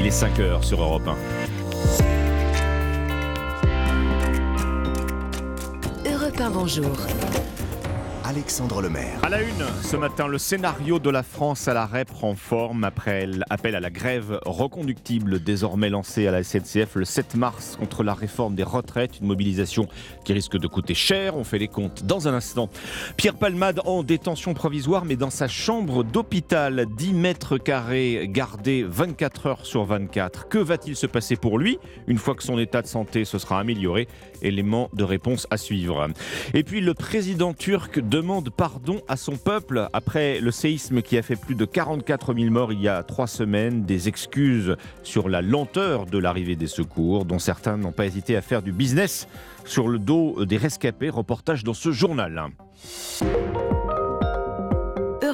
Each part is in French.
Il est 5 heures sur Europe 1. Europe 1, bonjour. Alexandre Lemaire. À la une, ce matin, le scénario de la France à l'arrêt prend forme après l'appel à la grève reconductible désormais lancé à la SNCF le 7 mars contre la réforme des retraites, une mobilisation qui risque de coûter cher. On fait les comptes dans un instant. Pierre Palmade en détention provisoire, mais dans sa chambre d'hôpital, 10 mètres carrés, gardé 24 heures sur 24. Que va-t-il se passer pour lui? Une fois que son état de santé se sera amélioré Élément de réponse à suivre. Et puis le président turc de demande pardon à son peuple après le séisme qui a fait plus de 44 000 morts il y a trois semaines, des excuses sur la lenteur de l'arrivée des secours, dont certains n'ont pas hésité à faire du business sur le dos des rescapés. Reportage dans ce journal.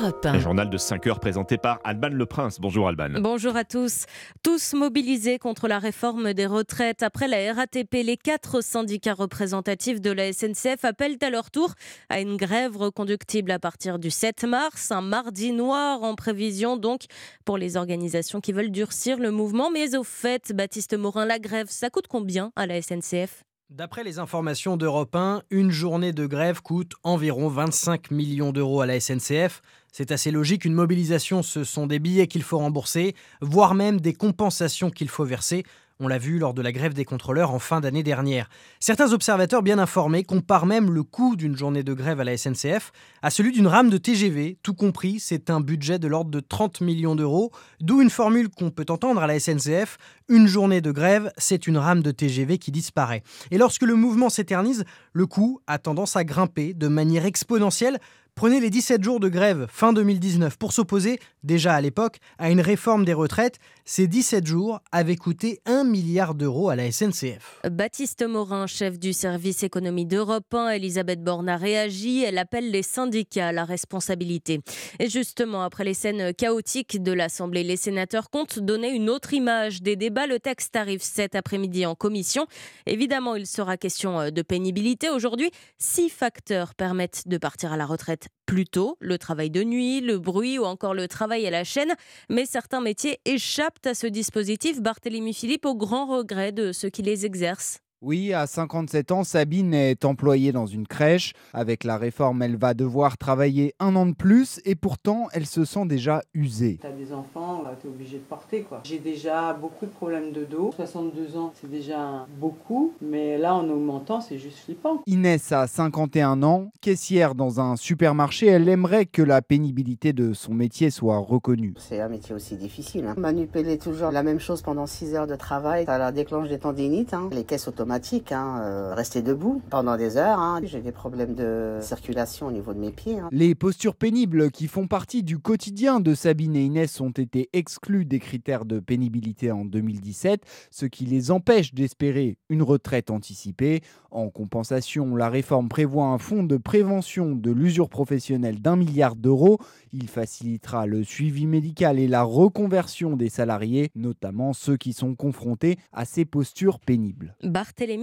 Un journal de 5 heures présenté par Alban Le Prince. Bonjour Alban. Bonjour à tous. Tous mobilisés contre la réforme des retraites. Après la RATP, les quatre syndicats représentatifs de la SNCF appellent à leur tour à une grève reconductible à partir du 7 mars. Un mardi noir en prévision donc pour les organisations qui veulent durcir le mouvement. Mais au fait, Baptiste Morin, la grève, ça coûte combien à la SNCF D'après les informations d'Europe 1, une journée de grève coûte environ 25 millions d'euros à la SNCF. C'est assez logique, une mobilisation, ce sont des billets qu'il faut rembourser, voire même des compensations qu'il faut verser. On l'a vu lors de la grève des contrôleurs en fin d'année dernière. Certains observateurs bien informés comparent même le coût d'une journée de grève à la SNCF à celui d'une rame de TGV. Tout compris, c'est un budget de l'ordre de 30 millions d'euros, d'où une formule qu'on peut entendre à la SNCF. Une journée de grève, c'est une rame de TGV qui disparaît. Et lorsque le mouvement s'éternise, le coût a tendance à grimper de manière exponentielle Prenez les 17 jours de grève fin 2019 pour s'opposer, déjà à l'époque, à une réforme des retraites. Ces 17 jours avaient coûté 1 milliard d'euros à la SNCF. Baptiste Morin, chef du service économie d'Europe 1, Elisabeth Borne a réagi. Elle appelle les syndicats à la responsabilité. Et justement, après les scènes chaotiques de l'Assemblée, les sénateurs comptent donner une autre image des débats. Le texte arrive cet après-midi en commission. Évidemment, il sera question de pénibilité. Aujourd'hui, six facteurs permettent de partir à la retraite plus tôt, le travail de nuit, le bruit ou encore le travail à la chaîne. Mais certains métiers échappent à ce dispositif. Barthélémy Philippe, au grand regret de ceux qui les exercent. Oui, à 57 ans, Sabine est employée dans une crèche. Avec la réforme, elle va devoir travailler un an de plus et pourtant, elle se sent déjà usée. T'as des enfants, t'es obligé de porter quoi. J'ai déjà beaucoup de problèmes de dos. 62 ans, c'est déjà beaucoup, mais là, en augmentant, c'est juste flippant. Inès a 51 ans, caissière dans un supermarché. Elle aimerait que la pénibilité de son métier soit reconnue. C'est un métier aussi difficile. Hein. Manipuler toujours la même chose pendant 6 heures de travail, ça la déclenche des tendinites. Hein. Les caisses automatiques Hein, euh, rester debout pendant des heures. Hein. J'ai des problèmes de circulation au niveau de mes pieds. Hein. Les postures pénibles qui font partie du quotidien de Sabine et Inès ont été exclues des critères de pénibilité en 2017, ce qui les empêche d'espérer une retraite anticipée. En compensation, la réforme prévoit un fonds de prévention de l'usure professionnelle d'un milliard d'euros. Il facilitera le suivi médical et la reconversion des salariés, notamment ceux qui sont confrontés à ces postures pénibles.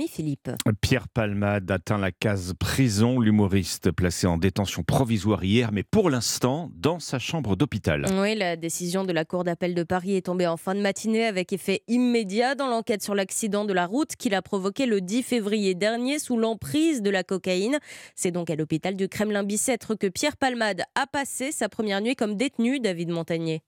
Philippe. Pierre Palmade atteint la case prison, l'humoriste placé en détention provisoire hier, mais pour l'instant dans sa chambre d'hôpital. Oui, la décision de la Cour d'appel de Paris est tombée en fin de matinée avec effet immédiat dans l'enquête sur l'accident de la route qu'il a provoqué le 10 février dernier sous l'emprise de la cocaïne. C'est donc à l'hôpital du Kremlin-Bicêtre que Pierre Palmade a passé sa première nuit comme détenu, David Montagnier.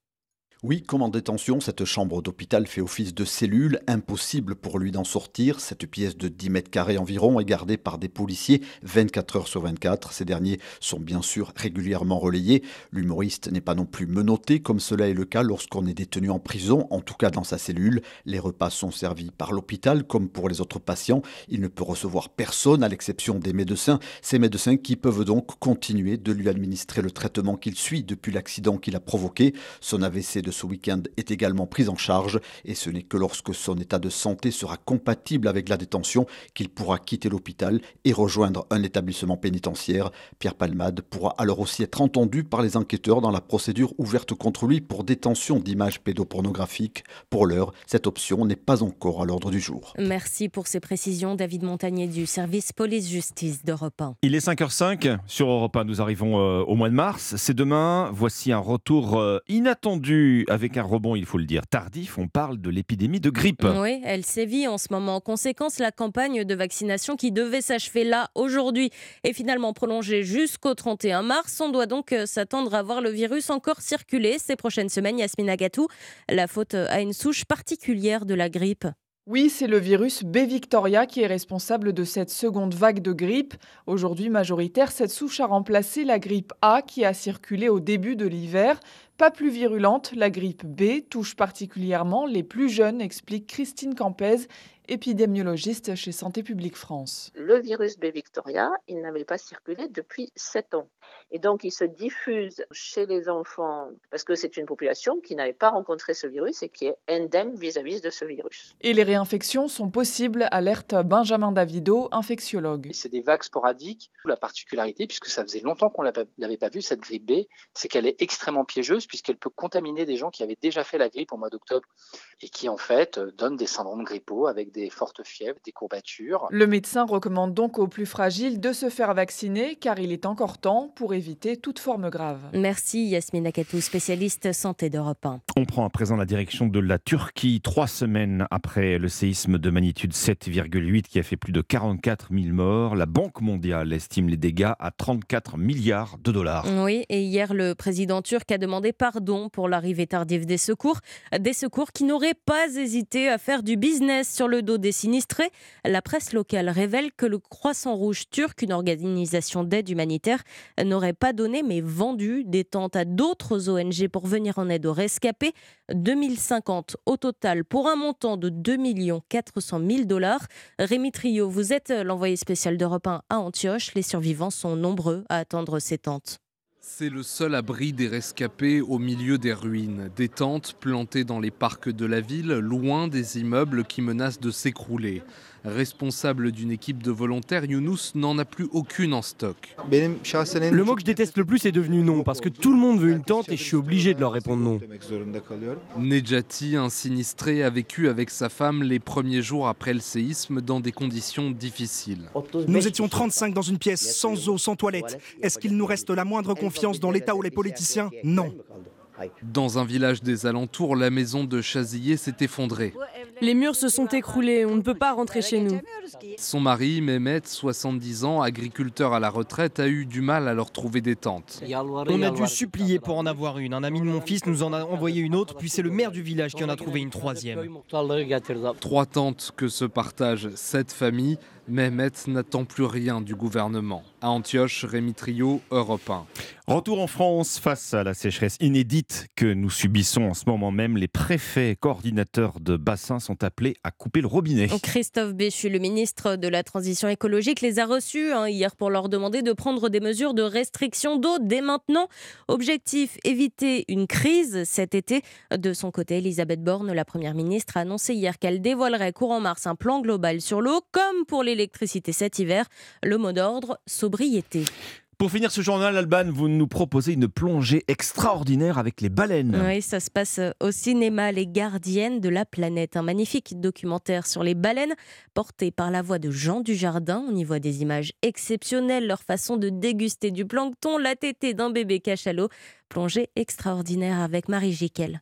Oui, comme en détention, cette chambre d'hôpital fait office de cellule, impossible pour lui d'en sortir. Cette pièce de 10 mètres carrés environ est gardée par des policiers 24 heures sur 24. Ces derniers sont bien sûr régulièrement relayés. L'humoriste n'est pas non plus menotté comme cela est le cas lorsqu'on est détenu en prison, en tout cas dans sa cellule. Les repas sont servis par l'hôpital comme pour les autres patients. Il ne peut recevoir personne à l'exception des médecins. Ces médecins qui peuvent donc continuer de lui administrer le traitement qu'il suit depuis l'accident qu'il a provoqué. Son AVC de ce week-end est également prise en charge et ce n'est que lorsque son état de santé sera compatible avec la détention qu'il pourra quitter l'hôpital et rejoindre un établissement pénitentiaire. Pierre Palmade pourra alors aussi être entendu par les enquêteurs dans la procédure ouverte contre lui pour détention d'images pédopornographiques. Pour l'heure, cette option n'est pas encore à l'ordre du jour. Merci pour ces précisions, David Montagnier du service police-justice d'Europe 1. Il est 5h05 sur Europe 1. Nous arrivons euh, au mois de mars. C'est demain. Voici un retour euh, inattendu avec un rebond, il faut le dire, tardif. On parle de l'épidémie de grippe. Oui, elle sévit en ce moment. En conséquence, la campagne de vaccination qui devait s'achever là aujourd'hui est finalement prolongée jusqu'au 31 mars. On doit donc euh, s'attendre à voir le virus encore circuler ces prochaines semaines. Yasmine Agatou, la faute à une souche particulière de la grippe. Oui, c'est le virus B Victoria qui est responsable de cette seconde vague de grippe. Aujourd'hui majoritaire, cette souche a remplacé la grippe A qui a circulé au début de l'hiver. Pas plus virulente, la grippe B touche particulièrement les plus jeunes, explique Christine Campez, épidémiologiste chez Santé publique France. Le virus B Victoria, il n'avait pas circulé depuis 7 ans. Et donc, il se diffuse chez les enfants parce que c'est une population qui n'avait pas rencontré ce virus et qui est indemne vis-à-vis de ce virus. Et les réinfections sont possibles, alerte Benjamin Davido, infectiologue. C'est des vagues sporadiques. La particularité, puisque ça faisait longtemps qu'on n'avait pas vu cette grippe B, c'est qu'elle est extrêmement piégeuse puisqu'elle peut contaminer des gens qui avaient déjà fait la grippe au mois d'octobre et qui en fait donnent des syndromes grippaux avec des fortes fièvres, des courbatures. Le médecin recommande donc aux plus fragiles de se faire vacciner car il est encore temps pour éviter toute forme grave. Merci Yasmine Akatou, spécialiste santé d'Europe 1. On prend à présent la direction de la Turquie, trois semaines après le séisme de magnitude 7,8 qui a fait plus de 44 000 morts. La Banque mondiale estime les dégâts à 34 milliards de dollars. Oui, et hier, le président turc a demandé pardon pour l'arrivée tardive des secours. Des secours qui n'auraient pas hésité à faire du business sur le dos des sinistrés. La presse locale révèle que le Croissant Rouge turc, une organisation d'aide humanitaire, n'aurait pas donné mais vendu des tentes à d'autres ONG pour venir en aide aux rescapés. 2050 au total pour un montant de 2 400 000 dollars. Rémi Trio, vous êtes l'envoyé spécial d'Europe 1 à Antioche. Les survivants sont nombreux à attendre ces tentes. C'est le seul abri des rescapés au milieu des ruines. Des tentes plantées dans les parcs de la ville, loin des immeubles qui menacent de s'écrouler. Responsable d'une équipe de volontaires, Younous n'en a plus aucune en stock. Le mot que je déteste le plus est devenu non, parce que tout le monde veut une tente et je suis obligé de leur répondre non. Nejati, un sinistré, a vécu avec sa femme les premiers jours après le séisme dans des conditions difficiles. Nous étions 35 dans une pièce, sans eau, sans toilette. Est-ce qu'il nous reste la moindre confiance dans l'État ou les politiciens? Non. Dans un village des alentours, la maison de Chazillé s'est effondrée. Les murs se sont écroulés, on ne peut pas rentrer chez nous. Son mari, Mehmet, 70 ans, agriculteur à la retraite, a eu du mal à leur trouver des tentes. On a dû supplier pour en avoir une. Un ami de mon fils nous en a envoyé une autre, puis c'est le maire du village qui en a trouvé une troisième. Trois tentes que se partagent cette famille. Mehmet n'attend plus rien du gouvernement. À Antioche, Rémi Trio, Europe 1. Retour en France face à la sécheresse inédite que nous subissons en ce moment même. Les préfets coordinateurs de bassins sont appelés à couper le robinet. Christophe Béchu, le ministre de la Transition écologique, les a reçus hein, hier pour leur demander de prendre des mesures de restriction d'eau dès maintenant. Objectif éviter une crise cet été. De son côté, Elisabeth Borne, la première ministre, a annoncé hier qu'elle dévoilerait courant mars un plan global sur l'eau, comme pour l'électricité cet hiver. Le mot d'ordre sobriété. Pour finir ce journal, Alban, vous nous proposez une plongée extraordinaire avec les baleines. Oui, ça se passe au cinéma Les Gardiennes de la planète. Un magnifique documentaire sur les baleines porté par la voix de Jean Dujardin. On y voit des images exceptionnelles, leur façon de déguster du plancton, la tétée d'un bébé cachalot. Plongée extraordinaire avec Marie Jiquel.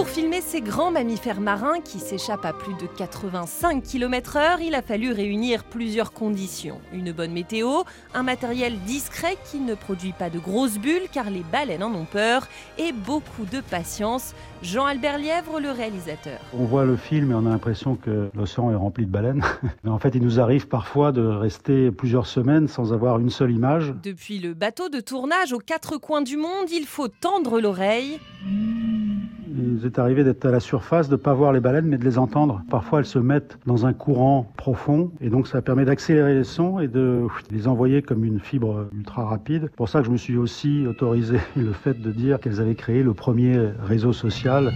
Pour filmer ces grands mammifères marins qui s'échappent à plus de 85 km/h, il a fallu réunir plusieurs conditions. Une bonne météo, un matériel discret qui ne produit pas de grosses bulles car les baleines en ont peur et beaucoup de patience. Jean-Albert Lièvre, le réalisateur. On voit le film et on a l'impression que l'océan est rempli de baleines. Mais en fait, il nous arrive parfois de rester plusieurs semaines sans avoir une seule image. Depuis le bateau de tournage aux quatre coins du monde, il faut tendre l'oreille. Il est arrivé d'être à la surface, de ne pas voir les baleines, mais de les entendre. Parfois, elles se mettent dans un courant profond, et donc ça permet d'accélérer les sons et de les envoyer comme une fibre ultra rapide. Pour ça que je me suis aussi autorisé le fait de dire qu'elles avaient créé le premier réseau social.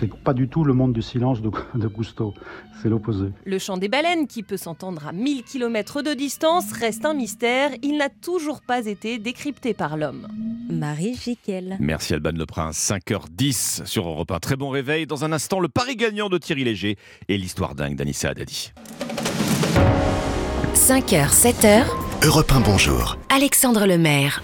C'est pas du tout le monde du silence de, de Cousteau, c'est l'opposé. Le chant des baleines, qui peut s'entendre à 1000 km de distance, reste un mystère. Il n'a toujours pas été décrypté par l'homme. Marie Jiquel. Merci Alban Le Prince, 5h10 sur Europe 1. Très bon réveil. Dans un instant, le pari gagnant de Thierry Léger et l'histoire dingue d'Anissa Haddadi. 5h, 7h. Europe 1, bonjour. Alexandre Lemaire.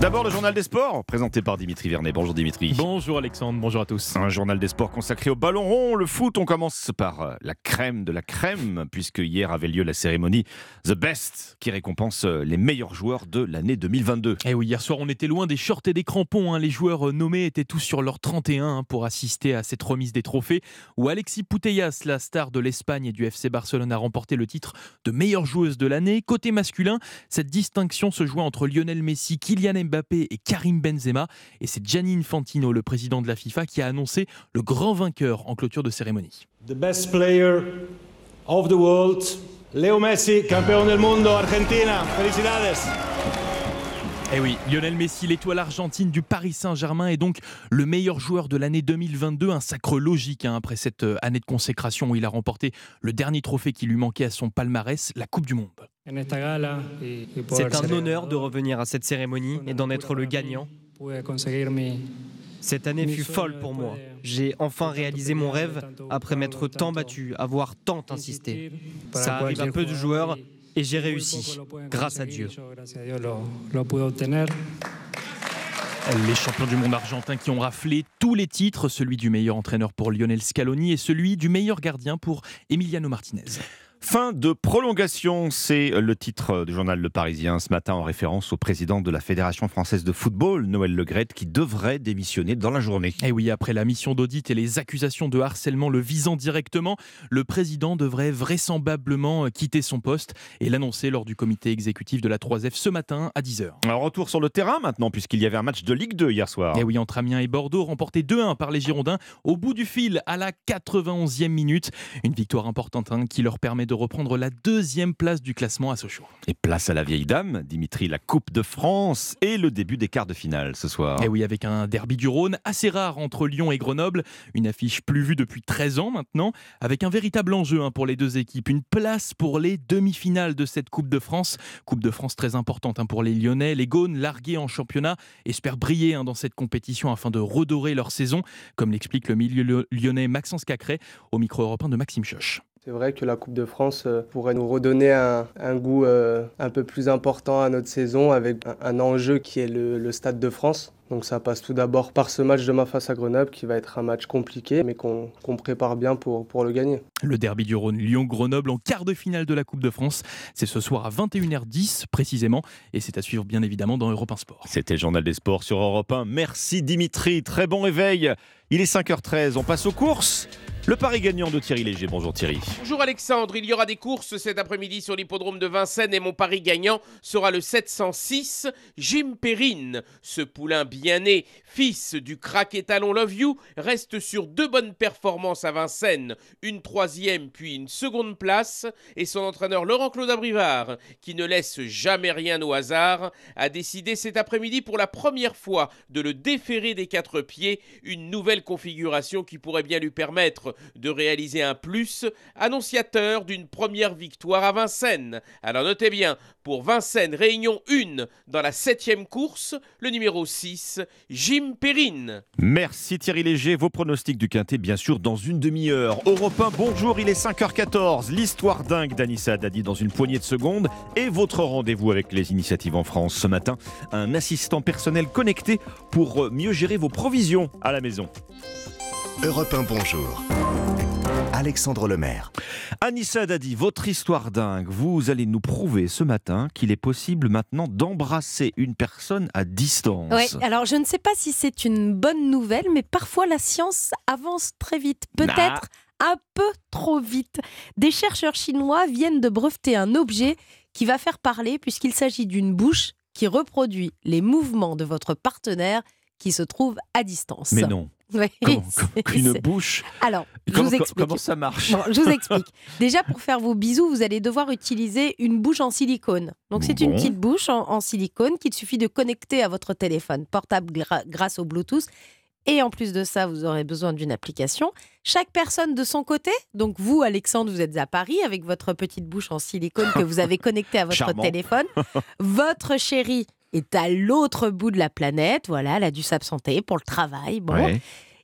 D'abord le journal des sports, présenté par Dimitri Vernet. Bonjour Dimitri. Bonjour Alexandre, bonjour à tous. Un journal des sports consacré au ballon rond, le foot. On commence par euh, la crème de la crème, puisque hier avait lieu la cérémonie The Best, qui récompense euh, les meilleurs joueurs de l'année 2022. Et eh oui, hier soir on était loin des shorts et des crampons. Hein. Les joueurs euh, nommés étaient tous sur leur 31 hein, pour assister à cette remise des trophées, où Alexis Putellas, la star de l'Espagne et du FC Barcelone, a remporté le titre de meilleure joueuse de l'année. Côté masculin, cette distinction se joue entre Lionel Messi, Kylian Mbappé et Karim Benzema. Et c'est Gianni Infantino, le président de la FIFA, qui a annoncé le grand vainqueur en clôture de cérémonie. The best player of the world, Leo Messi, campeón del mundo, Argentina. Felicidades. Eh oui, Lionel Messi, l'étoile argentine du Paris Saint-Germain, est donc le meilleur joueur de l'année 2022. Un sacre logique hein, après cette euh, année de consécration où il a remporté le dernier trophée qui lui manquait à son palmarès, la Coupe du Monde. C'est un honneur de revenir à cette cérémonie et d'en être le gagnant. Cette année fut folle pour moi. J'ai enfin réalisé mon rêve après m'être tant battu, avoir tant insisté. Ça arrive à peu de joueurs et j'ai réussi, grâce à Dieu. Les champions du monde argentin qui ont raflé tous les titres, celui du meilleur entraîneur pour Lionel Scaloni et celui du meilleur gardien pour Emiliano Martinez. Fin de prolongation, c'est le titre du journal Le Parisien ce matin en référence au président de la Fédération française de football, Noël Legrette, qui devrait démissionner dans la journée. Et eh oui, après la mission d'audit et les accusations de harcèlement le visant directement, le président devrait vraisemblablement quitter son poste et l'annoncer lors du comité exécutif de la 3F ce matin à 10h. Un retour sur le terrain maintenant, puisqu'il y avait un match de Ligue 2 hier soir. Et eh oui, entre Amiens et Bordeaux, remporté 2-1 par les Girondins au bout du fil à la 91e minute. Une victoire importante hein, qui leur permet de reprendre la deuxième place du classement à Sochaux. Et place à la vieille dame, Dimitri, la Coupe de France et le début des quarts de finale ce soir. Et eh oui, avec un derby du Rhône assez rare entre Lyon et Grenoble, une affiche plus vue depuis 13 ans maintenant, avec un véritable enjeu hein, pour les deux équipes, une place pour les demi-finales de cette Coupe de France. Coupe de France très importante hein, pour les Lyonnais, les Gaunes largués en championnat, espèrent briller hein, dans cette compétition afin de redorer leur saison, comme l'explique le milieu lyonnais Maxence Cacré au micro européen de Maxime Choche. C'est vrai que la Coupe de France euh, pourrait nous redonner un, goût euh, un peu plus important à notre saison avec un, enjeu qui est le, Stade de France. Donc ça passe tout d'abord par ce match demain face à Grenoble qui va être un match compliqué mais qu'on prépare bien pour, pour le gagner. Le derby du Rhône Lyon-Grenoble en quart de finale de la Coupe de France. C'est ce soir à 21h10 précisément et c'est à suivre bien évidemment dans Europe 1 Sport. C'était le journal des sports sur Europe 1. Merci Dimitri, très bon réveil. Il est 5h13, on passe aux courses. Le pari gagnant de Thierry Léger. Bonjour Thierry. Bonjour Alexandre. Il y aura des courses cet après-midi sur l'hippodrome de Vincennes et mon pari gagnant sera le 706 Jim Perrine. Ce poulain bien né, fils du crack étalon Love You, reste sur deux bonnes performances à Vincennes, une troisième puis une seconde place. Et son entraîneur Laurent-Claude Abrivard, qui ne laisse jamais rien au hasard, a décidé cet après-midi pour la première fois de le déférer des quatre pieds, une nouvelle configuration qui pourrait bien lui permettre de réaliser un plus, annonciateur d'une première victoire à Vincennes. Alors notez bien, pour Vincennes, Réunion 1 dans la septième course, le numéro 6, Jim Perrine. Merci Thierry Léger, vos pronostics du Quintet bien sûr dans une demi-heure. Europe 1, bonjour, il est 5h14, l'histoire dingue d'Anissa Dadi dans une poignée de secondes et votre rendez-vous avec les initiatives en France ce matin, un assistant personnel connecté pour mieux gérer vos provisions à la maison. Europe 1, bonjour. Alexandre Lemaire. Anissa Dadi, votre histoire dingue. Vous allez nous prouver ce matin qu'il est possible maintenant d'embrasser une personne à distance. Oui, alors je ne sais pas si c'est une bonne nouvelle, mais parfois la science avance très vite. Peut-être un peu trop vite. Des chercheurs chinois viennent de breveter un objet qui va faire parler puisqu'il s'agit d'une bouche qui reproduit les mouvements de votre partenaire qui se trouve à distance. Mais non. une bouche. Alors, je vous explique. Comment ça marche Je vous explique. Déjà, pour faire vos bisous, vous allez devoir utiliser une bouche en silicone. Donc, c'est une petite bouche en, silicone qu'il suffit de connecter à votre téléphone portable grâce au Bluetooth. Et en plus de ça, vous aurez besoin d'une application. Chaque personne de son côté, donc vous, Alexandre, vous êtes à Paris avec votre petite bouche en silicone que vous avez connectée à votre téléphone. Votre chérie est à l'autre bout de la planète. Voilà, elle a dû s'absenter pour le travail. Bon.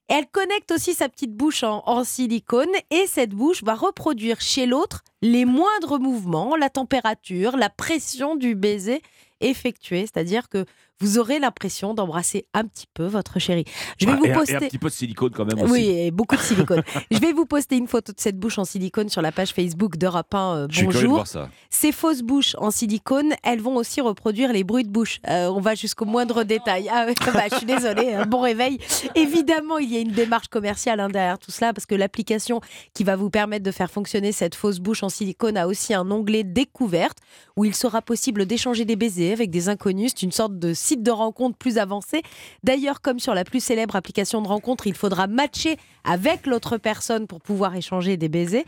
Elle connecte aussi sa petite bouche en, silicone et cette bouche va reproduire chez l'autre les moindres mouvements, la température, la pression du baiser effectué. C'est-à-dire que vous aurez l'impression d'embrasser un petit peu votre chérie. Je vais Ah, vous et poster. Et un petit peu de silicone quand même aussi. Oui, et beaucoup de silicone. je vais vous poster une photo de cette bouche en silicone sur la page Facebook d'Europe 1. euh, de bonjour. voir ça. Ces fausses bouches en silicone, elles vont aussi reproduire les bruits de bouche. Euh, on va jusqu'au moindre détail. Ah bah, je suis désolée, hein, bon réveil. Évidemment, il y a une démarche commerciale hein, derrière tout cela parce que l'application qui va vous permettre de faire fonctionner cette fausse bouche en silicone a aussi un onglet découverte où il sera possible d'échanger des baisers avec des inconnus. C'est une sorte de site de rencontre plus avancé. D'ailleurs, comme sur la plus célèbre application de rencontre, il faudra matcher avec l'autre personne pour pouvoir échanger des baisers.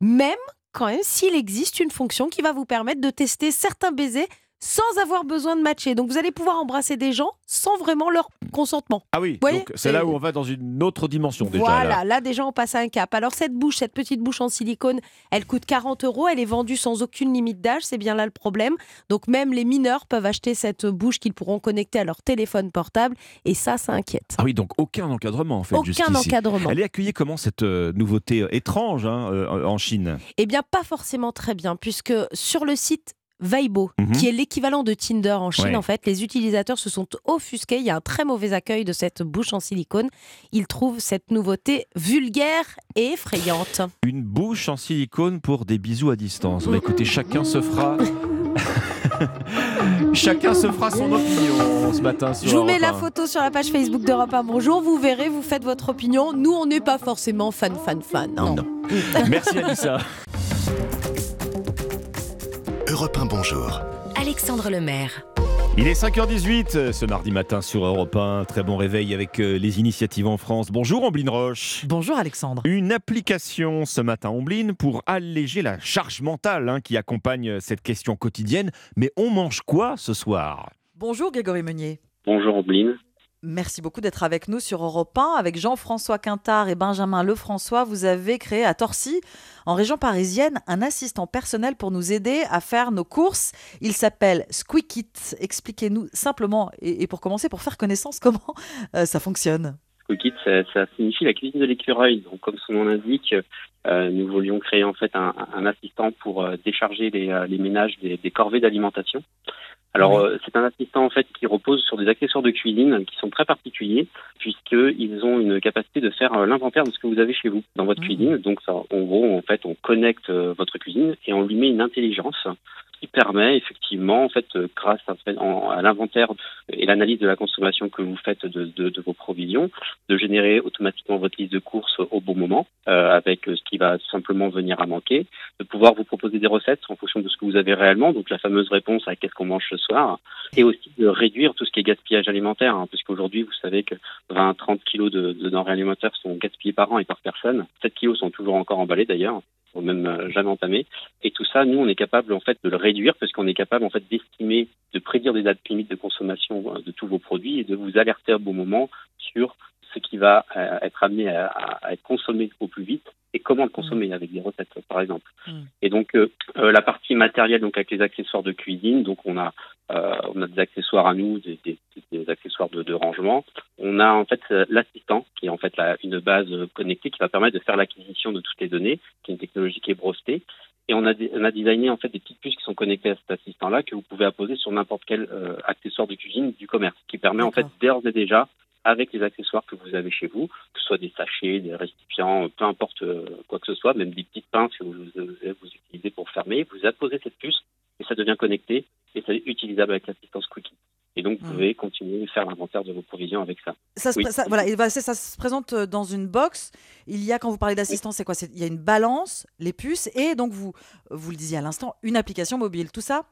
Même quand même s'il existe une fonction qui va vous permettre de tester certains baisers sans avoir besoin de matcher. Donc vous allez pouvoir embrasser des gens sans vraiment leur consentement. Ah oui, donc c'est là où on va dans une autre dimension déjà. Voilà, là. là. déjà on passe à un cap. Alors cette bouche, cette petite bouche en silicone, elle coûte 40 euros, elle est vendue sans aucune limite d'âge, c'est bien là le problème. Donc même les mineurs peuvent acheter cette bouche qu'ils pourront connecter à leur téléphone portable et ça, ça inquiète. Ah oui, donc aucun encadrement en fait. Aucun encadrement. Elle est accueillie comment cette euh, nouveauté euh, étrange hein, euh, en Chine? Eh bien, pas forcément très bien, puisque sur le site Weibo, Mhm. qui est l'équivalent de Tinder en Chine, Ouais. en fait, les utilisateurs se sont offusqués. Il y a un très mauvais accueil de cette bouche en silicone. Ils trouvent cette nouveauté vulgaire et effrayante. Une bouche en silicone pour des bisous à distance. Bah, écoutez, chacun se fera. chacun se fera son opinion ce matin sur Je vous mets Europe la 1. photo sur la page Facebook d'Europe 1. Bonjour, vous verrez, vous faites votre opinion. Nous, on n'est pas forcément fan, fan, fan. hein. Merci Anissa. Europe 1 Bonjour. Alexandre Lemaire. Il est 5h18 euh, ce mardi matin sur Europe 1. Très bon réveil avec euh, les initiatives en France. Bonjour Ambline Roche. Bonjour Alexandre. Une application ce matin Ambline pour alléger la charge mentale hein, qui accompagne euh, cette question quotidienne. Mais on mange quoi ce soir? Bonjour Grégory Meunier. Bonjour Obline. Merci beaucoup d'être avec nous sur Europe 1. Avec Jean-François Quintard et Benjamin Lefrançois, vous avez créé à Torcy, en région parisienne, un assistant personnel pour nous aider à faire nos courses. Il s'appelle Squeakit. Expliquez-nous simplement, et, pour commencer, pour faire connaissance, comment euh, ça fonctionne. Squeakit, ça, signifie la cuisine de l'écureuil. Donc, comme son nom l'indique, euh, nous voulions créer en fait un, assistant pour euh, décharger les, ménages des corvées d'alimentation. Alors, euh, c'est un assistant en fait qui repose sur des accessoires de cuisine qui sont très particuliers puisqu'ils ont une capacité de faire euh, l'inventaire de ce que vous avez chez vous dans votre cuisine. Donc, ça, en gros, en fait, on connecte euh, votre cuisine et on lui met une intelligence qui permet effectivement, en fait, euh, grâce à, en- à l'inventaire et l'analyse de la consommation que vous faites de vos provisions, de générer automatiquement votre liste de courses au bon moment, euh, avec euh, ce qui va simplement venir à manquer, de pouvoir vous proposer des recettes en fonction de ce que vous avez réellement, donc la fameuse réponse à qu'est-ce qu'on mange ce soir, et aussi de réduire tout ce qui est gaspillage alimentaire, hein, puisqu'aujourd'hui, vous savez que 20-30 kilos de, de denrées alimentaires sont gaspillés par an et par personne. 7 kilos sont toujours encore emballés d'ailleurs ou même euh, jamais entamés. Et tout ça, nous, on est capable en fait de le réduire parce qu'on est capable en fait d'estimer, de prédire des dates limites de consommation euh, de tous vos produits et de vous alerter à bon moment sur ce qui va euh, être amené à être consommé au plus vite et comment le consommer avec des recettes, par exemple. Et donc euh, euh, la partie matérielle, donc avec les accessoires de cuisine, donc on a euh, on a des accessoires à nous, des, des- des accessoires de, de rangement. On a en fait l'assistant qui est en fait la- une base connectée qui va permettre de faire l'acquisition de toutes les données, qui est une technologie qui est brevetée. Et on a, on a designé en fait des petites puces qui sont connectées à cet assistant-là que vous pouvez apposer sur n'importe quel euh, accessoire de cuisine du commerce, qui permet en fait d'ores et déjà avec les accessoires que vous avez chez vous, que ce soit des sachets, des récipients, peu importe euh, quoi que ce soit, même des petites pinces que vous, vous, vous utilisez pour fermer, vous apposez cette puce et ça devient connecté et c'est utilisable avec l'assistance Quickie. Et donc, vous pouvez continuer à faire l'inventaire de vos provisions avec ça. Ça se, Oui. ça- voilà, et ça se présente euh, dans une box. Il y a, quand vous parlez d'assistance, c'est quoi? C'est- Il y a une balance, les puces, et donc vous, vous le disiez à l'instant, une application mobile. Tout ça,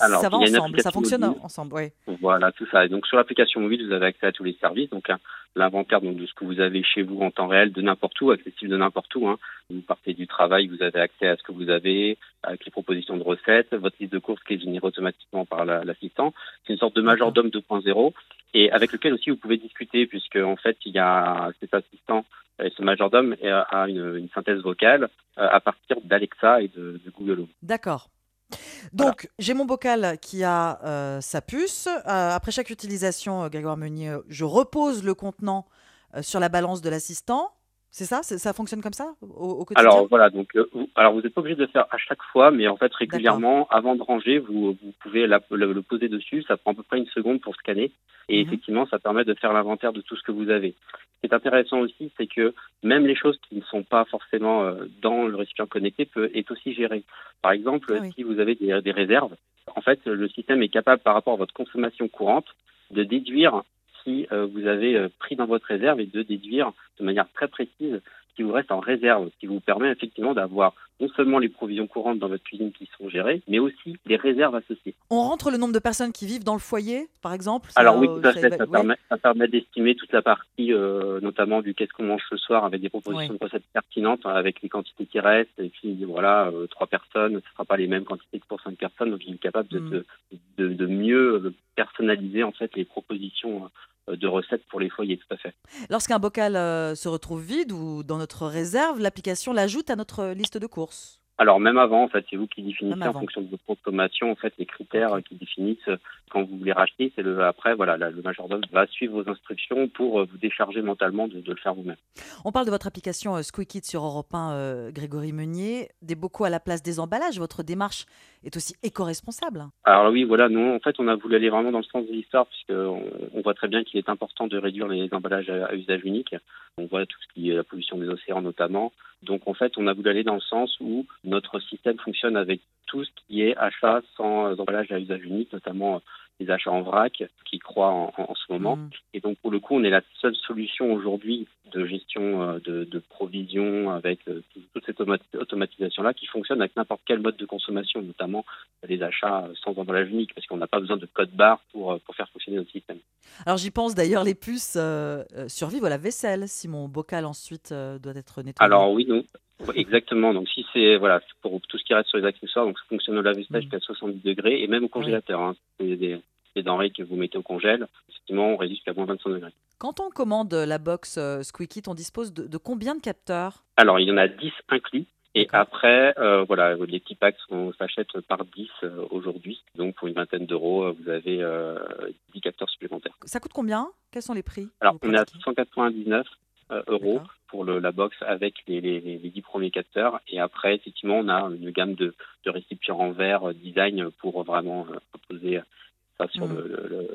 Alors, ça va ensemble, ça fonctionne mobile. ensemble. Ouais. Voilà, tout ça. Et donc sur l'application mobile, vous avez accès à tous les services, donc hein, l'inventaire donc, de ce que vous avez chez vous en temps réel, de n'importe où, accessible de n'importe où. Hein. Vous partez du travail, vous avez accès à ce que vous avez, avec les propositions de recettes, votre liste de courses qui est générée automatiquement par la- l'assistant. C'est une sorte de majordome 2.0 et avec lequel aussi vous pouvez discuter, puisque en fait il y a cet assistant et ce majordome euh, a une, une synthèse vocale euh, à partir d'Alexa et de, de Google Home. D'accord. Donc, j'ai mon bocal qui a euh, sa puce. Euh, après chaque utilisation, euh, Grégoire Meunier, je repose le contenant sur la balance de l'assistant. C'est ça Ça fonctionne comme ça au, quotidien Alors voilà, donc euh, vous, alors vous n'êtes pas obligé de le faire à chaque fois, mais en fait régulièrement, avant de ranger, vous, vous pouvez le, poser dessus. Ça prend à peu près une seconde pour scanner, et mhm. effectivement, ça permet de faire l'inventaire de tout ce que vous avez. Ce qui est intéressant aussi, c'est que même les choses qui ne sont pas forcément euh, dans le récipient connecté peut être aussi géré. Par exemple, ah si vous avez des, des réserves, en fait, le système est capable, par rapport à votre consommation courante, de déduire si euh, vous avez euh, pris dans votre réserve et de déduire de manière très précise ce qui vous reste en réserve, ce qui vous permet effectivement d'avoir non seulement les provisions courantes dans votre cuisine qui sont gérées, mais aussi les réserves associées. On rentre le nombre de personnes qui vivent dans le foyer, par exemple Alors oui, tout à fait. Ça, permet, ça permet d'estimer toute la partie, euh, notamment du qu'est-ce qu'on mange ce soir, avec des propositions de recettes pertinentes, avec les quantités qui restent. Et puis voilà, trois personnes, ce ne sera pas les mêmes quantités que pour cinq personnes. Donc il est capable de, mm. de, de, mieux personnaliser en fait les propositions euh, de recettes pour les foyers, tout à. Lorsqu'un bocal euh, se retrouve vide ou dans notre réserve, l'application l'ajoute à notre liste de courses alors même avant, en fait, c'est vous qui définissez en fonction de votre consommation, en fait, les critères qui définissent quand vous voulez racheter. C'est le après, voilà, le majordome va suivre vos instructions pour euh, vous décharger mentalement de, le faire vous-même. On parle de votre application Squeakit sur Europe 1, Grégory Meunier. Des bocaux à la place des emballages. Votre démarche est aussi éco-responsable. Alors oui, voilà, nous, en fait, on a voulu aller vraiment dans le sens de l'histoire, puisqu'on on voit très bien qu'il est important de réduire les emballages à, usage unique. On voit tout ce qui est la pollution des océans notamment. Donc en fait, on a voulu aller dans le sens où notre système fonctionne avec tout ce qui est achat sans emballage à usage unique, notamment les achats en vrac qui croient en, ce moment. Mm. Et donc pour le coup, on est la seule solution aujourd'hui de gestion euh, de, de provision avec euh, toute cette automatisation-là qui fonctionne avec n'importe quel mode de consommation, notamment les achats sans emballage unique, parce qu'on n'a pas besoin de code barre pour, euh, pour faire fonctionner notre système. Alors j'y pense d'ailleurs, les puces survivent à la vaisselle si mon bocal ensuite doit être nettoyé. Alors oui, non. Exactement. Donc si c'est voilà pour tout ce qui reste sur les accessoires, donc ça fonctionne au lave-vaisselle jusqu'à 70 degrés et même au congélateur. Hein. C'est des, denrées que vous mettez au congèle. Effectivement, on résiste jusqu'à moins 25 degrés. Quand on commande la box euh, Squeakit, on dispose de, combien de capteurs? Alors il y en a 10 inclus. Et après, euh, voilà, les petits packs s'achètent par 10 euh, aujourd'hui. Donc pour une vingtaine d'euros, vous avez 10 capteurs supplémentaires. Ça coûte combien? Quels sont les prix? Alors on est à 199 euros pour le, la box avec les, les, les, 10 premiers capteurs. Et après, effectivement, on a une gamme de, de récipients en verre euh, design pour vraiment euh, proposer ça sur mm. le,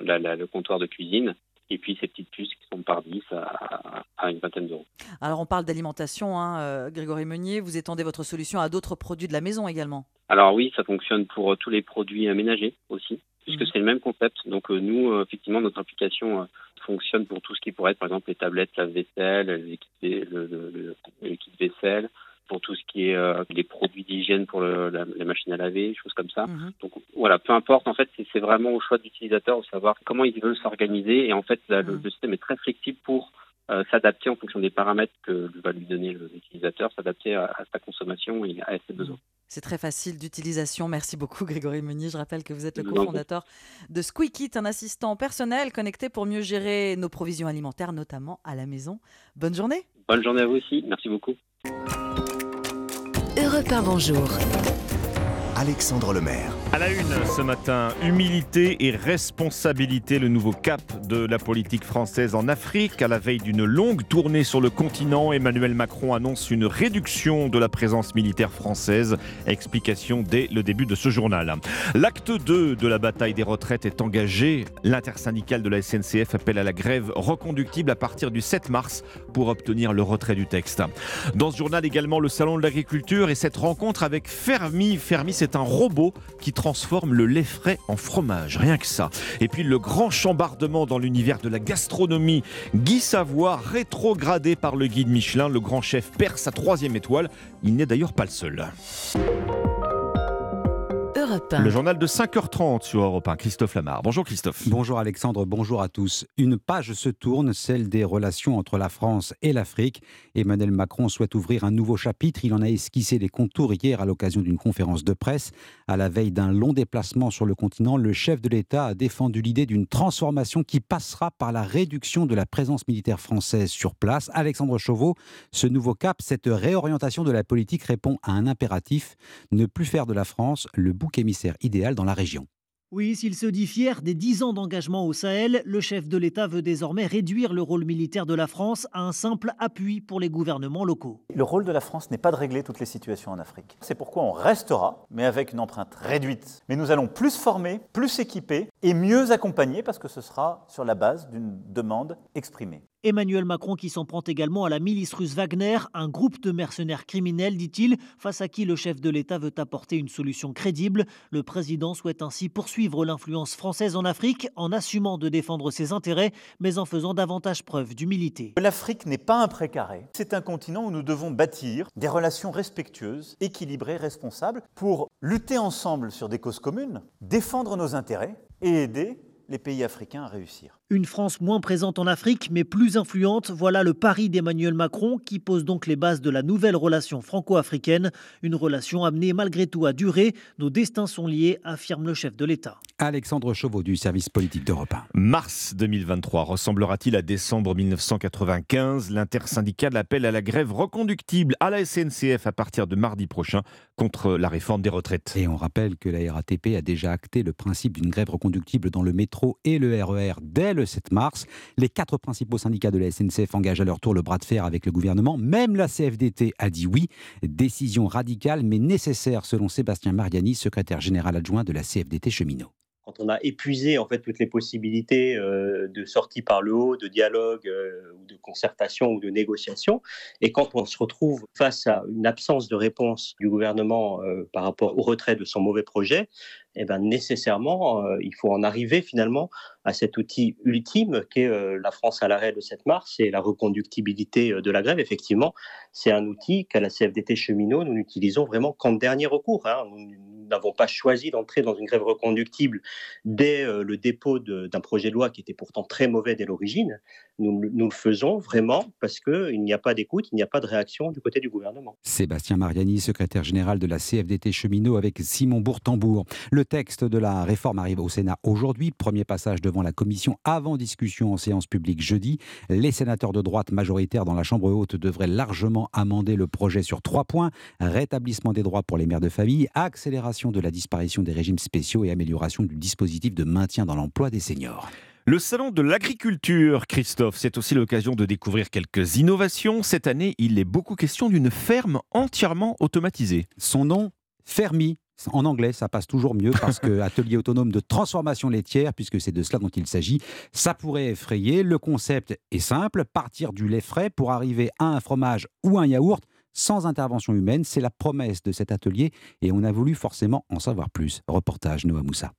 le, le, comptoir de cuisine et puis ces petites puces qui sont par 10 à, à une vingtaine d'euros. Alors on parle d'alimentation, hein, euh, Grégory Meunier, vous étendez votre solution à d'autres produits de la maison également Alors oui, ça fonctionne pour tous les produits ménagers aussi, puisque mm. c'est le même concept. Donc nous, effectivement, notre application fonctionne pour tout ce qui pourrait être, par exemple, les tablettes lave-vaisselle, l'équipe vaisselle, pour tout ce qui est euh, les produits d'hygiène pour le, la, les machines à laver, choses comme ça. Mhm. Donc voilà, peu importe, en fait, c'est vraiment au choix de l'utilisateur de savoir comment il veut s'organiser. Et en fait, le, mhm. le, système est très flexible pour euh, s'adapter en fonction des paramètres que va lui donner l'utilisateur, s'adapter à, sa consommation et à ses besoins. C'est très facile d'utilisation. Merci beaucoup Grégory Meunier. Je rappelle que vous êtes le cofondateur de Squeakit, un assistant personnel connecté pour mieux gérer nos provisions alimentaires, notamment à la maison. Bonne journée. Bonne journée à vous aussi. Merci beaucoup. Europe bonjour. Alexandre Lemaire. À la une ce matin, humilité et responsabilité, le nouveau cap de la politique française en Afrique. À la veille d'une longue tournée sur le continent, Emmanuel Macron annonce une réduction de la présence militaire française. Explication dès le début de ce journal. L'acte 2 de la bataille des retraites est engagé. L'intersyndicale de la SNCF appelle à la grève reconductible à partir du 7 mars pour obtenir le retrait du texte. Dans ce journal également, le salon de l'agriculture et cette rencontre avec Fermi. Fermi, c'est un robot qui transforme le lait frais en fromage, rien que ça. Et puis le grand chambardement dans l'univers de la gastronomie. Guy Savoie, rétrogradé par le guide Michelin, le grand chef perd sa troisième étoile. Il n'est d'ailleurs pas le seul. Le journal de 5h30 sur Europe 1. Christophe Lamar. Bonjour Christophe. Bonjour Alexandre, bonjour à tous. Une page se tourne, celle des relations entre la France et l'Afrique. Emmanuel Macron souhaite ouvrir un nouveau chapitre. Il en a esquissé les contours hier à l'occasion d'une conférence de presse. À la veille d'un long déplacement sur le continent, le chef de l'État a défendu l'idée d'une transformation qui passera par la réduction de la présence militaire française sur place. Alexandre Chauveau, ce nouveau cap, cette réorientation de la politique répond à un impératif, ne plus faire de la France le bouc émissaire idéal dans la région. Oui, s'il se dit fier des 10 ans d'engagement au Sahel, le chef de l'État veut désormais réduire le rôle militaire de la France à un simple appui pour les gouvernements locaux. Le rôle de la France n'est pas de régler toutes les situations en Afrique. C'est pourquoi on restera, mais avec une empreinte réduite. Mais nous allons plus former, plus équiper et mieux accompagner parce que ce sera sur la base d'une demande exprimée. Emmanuel Macron qui s'en prend également à la milice russe Wagner, un groupe de mercenaires criminels, dit-il, face à qui le chef de l'État veut apporter une solution crédible. Le président souhaite ainsi poursuivre l'influence française en Afrique en assumant de défendre ses intérêts, mais en faisant davantage preuve d'humilité. L'Afrique n'est pas un précaré, c'est un continent où nous devons bâtir des relations respectueuses, équilibrées, responsables, pour lutter ensemble sur des causes communes, défendre nos intérêts et aider les pays africains à réussir. Une France moins présente en Afrique, mais plus influente, voilà le pari d'Emmanuel Macron qui pose donc les bases de la nouvelle relation franco-africaine. Une relation amenée malgré tout à durer. Nos destins sont liés, affirme le chef de l'État. Alexandre Chauveau du service politique d'Europe 1. Mars 2023 ressemblera-t-il à décembre 1995 L'intersyndical appelle à la grève reconductible à la SNCF à partir de mardi prochain contre la réforme des retraites. Et on rappelle que la RATP a déjà acté le principe d'une grève reconductible dans le métro et le RER e dès le 7 mars. Les quatre principaux syndicats de la SNCF engagent à leur tour le bras de fer avec le gouvernement. Même la CFDT a dit oui. Décision radicale mais nécessaire selon Sébastien Mariani, secrétaire général adjoint de la CFDT cheminot quand on a épuisé en fait toutes les possibilités euh, de sortie par le haut, de dialogue euh, ou de concertation ou de négociation, et quand on se retrouve face à une absence de réponse du gouvernement euh, par rapport au retrait de son mauvais projet, eh ben nécessairement, il faut en arriver finalement à cet outil ultime qu'est la France à l'arrêt le 7 mars et la reconductibilité de la grève. Effectivement, c'est un outil qu'à la CFDT cheminot, nous n'utilisons vraiment qu'en dernier recours. Hein. Nous, n'avons pas choisi d'entrer dans une grève reconductible dès euh, le dépôt d'un projet de loi qui était pourtant très mauvais dès l'origine. Nous, le faisons vraiment parce qu'il n'y a pas d'écoute, il n'y a pas de réaction du côté du gouvernement. Sébastien Mariani, secrétaire général de la CFDT cheminot avec Simon Bourtambourg. Texte de la réforme arrive au Sénat aujourd'hui. Premier passage devant la commission avant discussion en séance publique jeudi. Les sénateurs de droite majoritaires dans la Chambre haute devraient largement amender le projet sur trois points. Rétablissement des droits pour les mères de famille, accélération de la disparition des régimes spéciaux et amélioration du dispositif de maintien dans l'emploi des seniors. Le salon de l'agriculture, Christophe, c'est aussi l'occasion de découvrir quelques innovations. Cette année, il est beaucoup question d'une ferme entièrement automatisée. Son nom, Fermi. En anglais, ça passe toujours mieux parce que atelier autonome de transformation laitière, puisque c'est de cela dont il s'agit, ça pourrait effrayer. Le concept est simple partir du lait frais pour arriver à un fromage ou un yaourt sans intervention humaine. C'est la promesse de cet atelier et on a voulu forcément en savoir plus. Reportage Noah Moussa.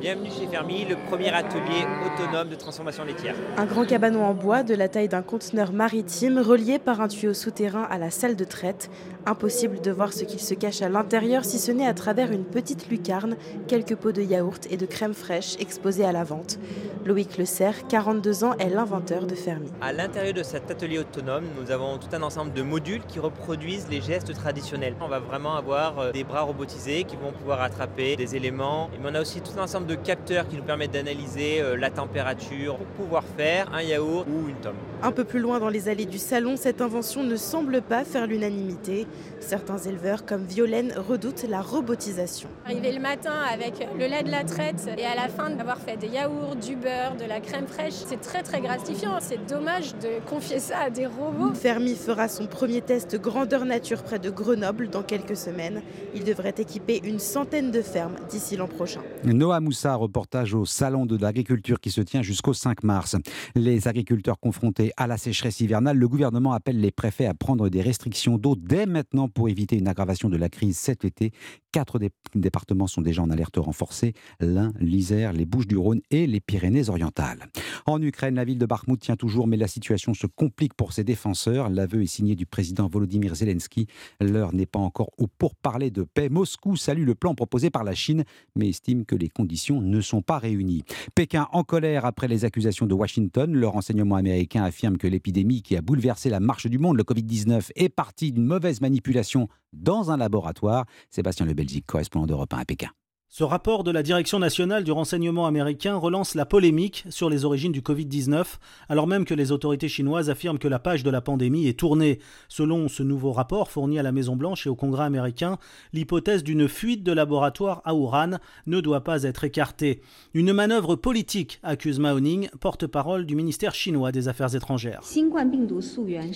Bienvenue chez Fermi, le premier atelier autonome de transformation laitière. Un grand cabanon en bois de la taille d'un conteneur maritime relié par un tuyau souterrain à la salle de traite. Impossible de voir ce qu'il se cache à l'intérieur si ce n'est à travers une petite lucarne, quelques pots de yaourt et de crème fraîche exposés à la vente. Loïc Le Serre, 42 ans, est l'inventeur de Fermi. À l'intérieur de cet atelier autonome, nous avons tout un ensemble de modules qui reproduisent les gestes traditionnels. On va vraiment avoir euh, des bras robotisés qui vont pouvoir attraper des éléments. Mais on a aussi tout un ensemble de capteurs qui nous permettent d'analyser euh, la température pour pouvoir faire un yaourt ou une tome. Un peu plus loin dans les allées du salon, cette invention ne semble pas faire l'unanimité. Certains éleveurs comme Violaine redoutent la robotisation. Arriver le matin avec le lait de la traite et à la fin d'avoir fait des yaourts, du beurre, de la crème fraîche, c'est très très gratifiant. C'est dommage de confier ça à des robots. Fermi fera son premier test grandeur nature près de Grenoble dans quelques semaines. Il devrait équiper une centaine de fermes d'ici l'an prochain. Noah Moussa, reportage au Salon de l'agriculture qui se tient jusqu'au 5 mars. Les agriculteurs confrontés à la sécheresse hivernale, le gouvernement appelle les préfets à prendre des restrictions d'eau dès maintenant pour éviter une aggravation de la crise cet été. Quatre départements sont déjà en alerte renforcée l'Ain, l'Isère, les Bouches-du-Rhône et les Pyrénées-Orientales. En Ukraine, la ville de Bakhmout tient toujours, mais la situation se complique pour ses défenseurs. L'aveu est signé du président Volodymyr Zelensky. L'heure n'est pas encore où pour parler de paix. Moscou salue le plan proposé par la Chine, mais estime que les conditions ne sont pas réunies. Pékin en colère après les accusations de Washington. Le renseignement américain affirme que l'épidémie qui a bouleversé la marche du monde, le Covid-19, est partie d'une mauvaise manipulation dans un laboratoire. Sébastien Le Belgique, correspondant d'Europe 1 à Pékin. Ce rapport de la Direction nationale du renseignement américain relance la polémique sur les origines du Covid-19, alors même que les autorités chinoises affirment que la page de la pandémie est tournée. Selon ce nouveau rapport fourni à la Maison-Blanche et au Congrès américain, l'hypothèse d'une fuite de laboratoire à Wuhan ne doit pas être écartée. Une manœuvre politique, accuse Maoning, porte-parole du ministère chinois des Affaires étrangères.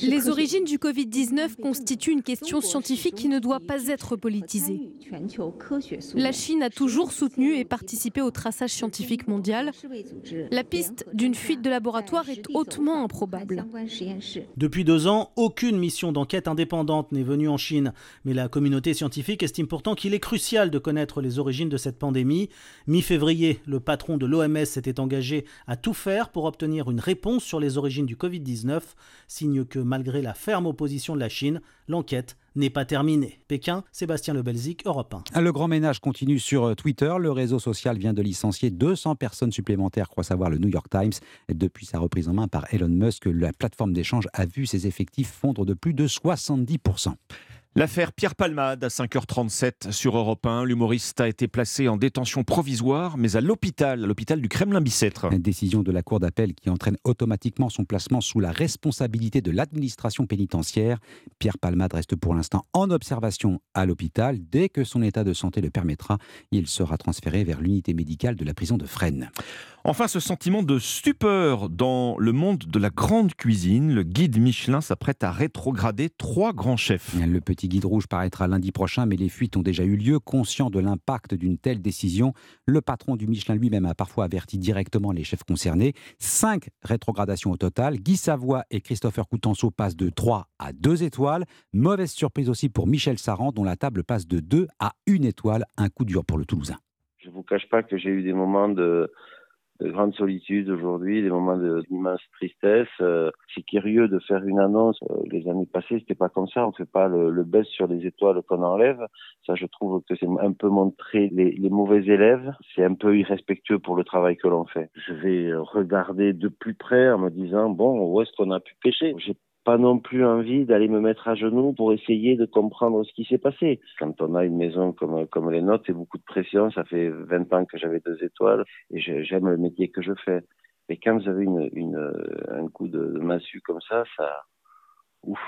Les origines du Covid-19 constituent une question scientifique qui ne doit pas être politisée. La Chine a toujours soutenu et participé au traçage scientifique mondial. La piste d'une fuite de laboratoire est hautement improbable. Depuis deux ans, aucune mission d'enquête indépendante n'est venue en Chine, mais la communauté scientifique estime pourtant qu'il est crucial de connaître les origines de cette pandémie. Mi-février, le patron de l'OMS s'était engagé à tout faire pour obtenir une réponse sur les origines du Covid-19, signe que malgré la ferme opposition de la Chine, l'enquête n'est pas terminé. Pékin, Sébastien Lebelzik, Europe 1. Le grand ménage continue sur euh, Twitter. Le réseau social vient de licencier 200 personnes supplémentaires, croit savoir le New York Times. Depuis sa reprise en main par Elon Musk, la plateforme d'échange a vu ses effectifs fondre de plus de 70%. L'affaire Pierre Palmade à 5h37 sur Europe 1. L'humoriste a été placé en détention provisoire, mais à l'hôpital, à l'hôpital du Kremlin-Bicêtre. Une décision de la Cour d'appel qui entraîne automatiquement son placement sous la responsabilité de l'administration pénitentiaire. Pierre Palmade reste pour l'instant en observation à l'hôpital. Dès que son état de santé le permettra, il sera transféré vers l'unité médicale de la prison de Fresnes. Enfin, ce sentiment de stupeur dans le monde de la grande cuisine. Le guide Michelin s'apprête à rétrograder trois grands chefs. Le petit guide rouge paraîtra lundi prochain, mais les fuites ont déjà eu lieu. Conscient de l'impact d'une telle décision, le patron du Michelin lui-même a parfois averti directement les chefs concernés. Cinq rétrogradations au total. Guy Savoie et Christopher Coutenceau passent de 3 à 2 étoiles. Mauvaise surprise aussi pour Michel Saran, dont la table passe de 2 à 1 étoile. Un coup dur pour le Toulousain. Je ne vous cache pas que j'ai eu des moments de de grande solitude aujourd'hui, des moments d'immense tristesse. Euh, c'est curieux de faire une annonce. Euh, les années passées, c'était pas comme ça. On fait pas le, le sur les étoiles qu'on enlève. Ça, je trouve que c'est un peu montrer les, les mauvais élèves. C'est un peu irrespectueux pour le travail que l'on fait. Je vais regarder de plus près en me disant bon, où est-ce qu'on a pu pêcher? Pas non plus envie d'aller me mettre à genoux pour essayer de comprendre ce qui s'est passé. Quand on a une maison comme, comme les nôtres, c'est beaucoup de pression. Ça fait 20 ans que j'avais deux étoiles et j'aime le métier que je fais. Mais quand vous avez une, une, un coup de massue comme ça, ça, ouf,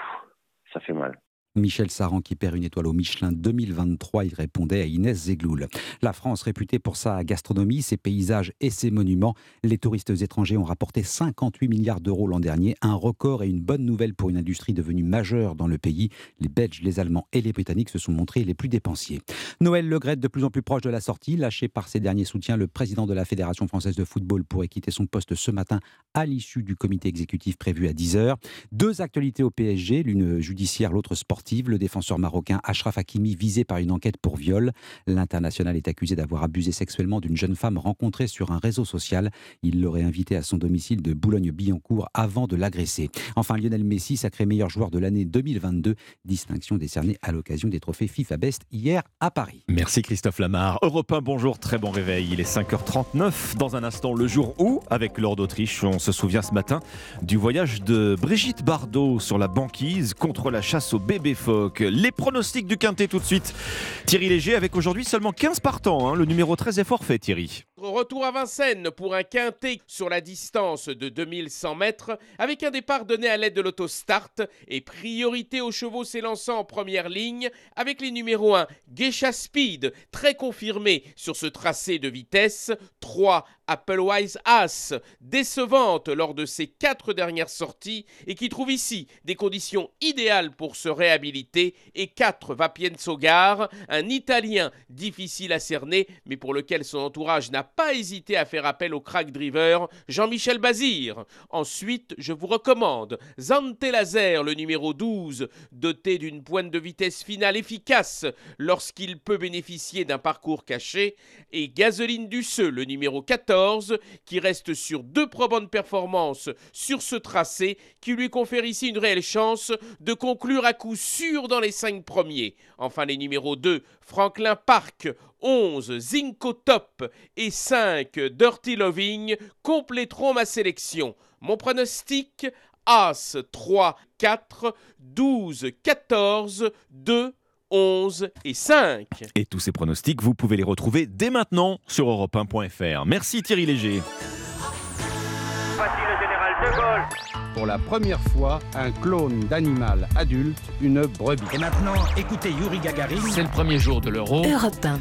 ça fait mal. Michel Saran qui perd une étoile au Michelin 2023, il répondait à Inès Zegloul. La France réputée pour sa gastronomie, ses paysages et ses monuments, les touristes étrangers ont rapporté 58 milliards d'euros l'an dernier, un record et une bonne nouvelle pour une industrie devenue majeure dans le pays. Les Belges, les Allemands et les Britanniques se sont montrés les plus dépensiers. Noël Legrette de plus en plus proche de la sortie, lâché par ses derniers soutiens, le président de la Fédération française de football pourrait quitter son poste ce matin à l'issue du comité exécutif prévu à 10h. Deux actualités au PSG, l'une judiciaire, l'autre sportive le défenseur marocain Ashraf Hakimi visé par une enquête pour viol. L'international est accusé d'avoir abusé sexuellement d'une jeune femme rencontrée sur un réseau social. Il l'aurait invité à son domicile de Boulogne-Billancourt avant de l'agresser. Enfin, Lionel Messi, sacré meilleur joueur de l'année 2022, distinction décernée à l'occasion des trophées FIFA Best hier à Paris. Merci Christophe Lamar. Europe 1, bonjour, très bon réveil. Il est 5h39. Dans un instant, le jour où, avec Lord d'Autriche, on se souvient ce matin du voyage de Brigitte Bardot sur la banquise contre la chasse au bébé les pronostics du Quintet tout de suite. Thierry Léger avec aujourd'hui seulement 15 partants. Hein. Le numéro 13 est forfait, Thierry. Retour à Vincennes pour un quintet sur la distance de 2100 mètres avec un départ donné à l'aide de l'autostart et priorité aux chevaux s'élançant en première ligne avec les numéros 1 Geisha Speed très confirmé sur ce tracé de vitesse 3 Applewise As décevante lors de ses quatre dernières sorties et qui trouve ici des conditions idéales pour se réhabiliter et 4 Vapienzo Gar un Italien difficile à cerner mais pour lequel son entourage n'a pas hésité à faire appel au crack driver Jean-Michel Bazir. Ensuite, je vous recommande Zante Laser, le numéro 12, doté d'une pointe de vitesse finale efficace lorsqu'il peut bénéficier d'un parcours caché, et Gasoline Duceux, le numéro 14, qui reste sur deux probantes performances sur ce tracé, qui lui confère ici une réelle chance de conclure à coup sûr dans les cinq premiers. Enfin, les numéros 2, Franklin Park, 11 Zinco Top et 5 Dirty Loving compléteront ma sélection. Mon pronostic As 3 4 12 14 2 11 et 5. Et tous ces pronostics, vous pouvez les retrouver dès maintenant sur europe1.fr. Merci Thierry Léger. Voici le général de Gaulle. Pour la première fois, un clone d'animal adulte, une brebis. Et maintenant, écoutez Yuri Gagarin. C'est le premier jour de l'euro. Europe 1.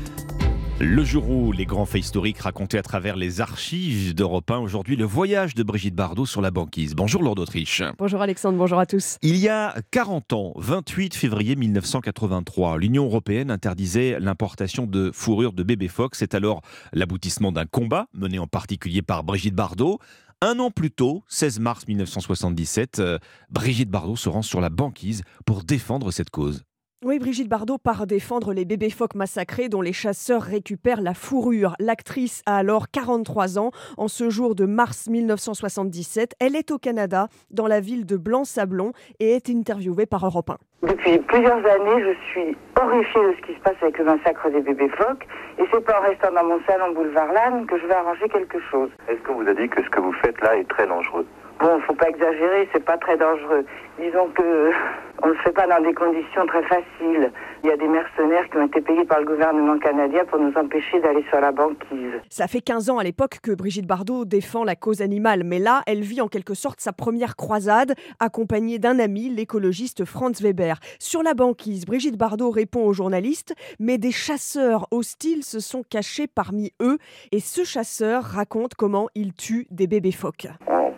Le jour où les grands faits historiques racontés à travers les archives d'Europe 1, aujourd'hui le voyage de Brigitte Bardot sur la banquise. Bonjour Lord d'Autriche. Bonjour Alexandre, bonjour à tous. Il y a 40 ans, 28 février 1983, l'Union européenne interdisait l'importation de fourrure de bébé phoque. C'est alors l'aboutissement d'un combat mené en particulier par Brigitte Bardot. Un an plus tôt, 16 mars 1977, euh, Brigitte Bardot se rend sur la banquise pour défendre cette cause. Oui, Brigitte Bardot part défendre les bébés phoques massacrés dont les chasseurs récupèrent la fourrure. L'actrice a alors 43 ans. En ce jour de mars 1977, elle est au Canada, dans la ville de Blanc-Sablon, et est interviewée par Europe 1. Depuis plusieurs années, je suis horrifiée de ce qui se passe avec le massacre des bébés phoques. Et c'est pas en restant dans mon salon boulevard Lannes que je vais arranger quelque chose. Est-ce qu'on vous a dit que ce que vous faites là est très dangereux? Bon, faut pas exagérer, c'est pas très dangereux. Disons que on ne le fait pas dans des conditions très faciles. Il y a des mercenaires qui ont été payés par le gouvernement canadien pour nous empêcher d'aller sur la banquise. Ça fait 15 ans à l'époque que Brigitte Bardot défend la cause animale, mais là, elle vit en quelque sorte sa première croisade, accompagnée d'un ami, l'écologiste Franz Weber. Sur la banquise, Brigitte Bardot répond aux journalistes, mais des chasseurs hostiles se sont cachés parmi eux, et ce chasseur raconte comment il tue des bébés phoques.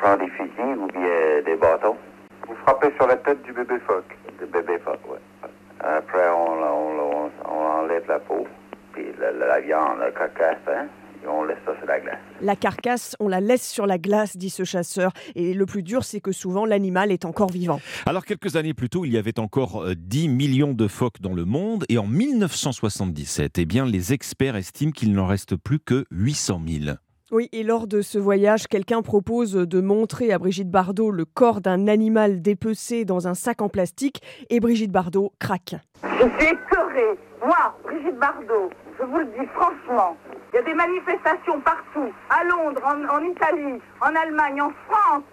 Prend des fusils ou bien des bâtons. Vous frappez sur la tête du bébé phoque. Du bébé phoque, oui. Après, on, on, on, on enlève la peau, puis la, la viande, la carcasse, hein, et on laisse ça sur la glace. La carcasse, on la laisse sur la glace, dit ce chasseur. Et le plus dur, c'est que souvent, l'animal est encore vivant. Alors, quelques années plus tôt, il y avait encore euh, 10 millions de phoques dans le monde. Et en 1977, eh bien, les experts estiment qu'il n'en reste plus que 800 000. Oui, et lors de ce voyage, quelqu'un propose de montrer à Brigitte Bardot le corps d'un animal dépecé dans un sac en plastique et Brigitte Bardot craque. Je suis écœurée. Moi, Brigitte Bardot, je vous le dis franchement, il y a des manifestations partout, à Londres, en, Italie, en Allemagne, en France,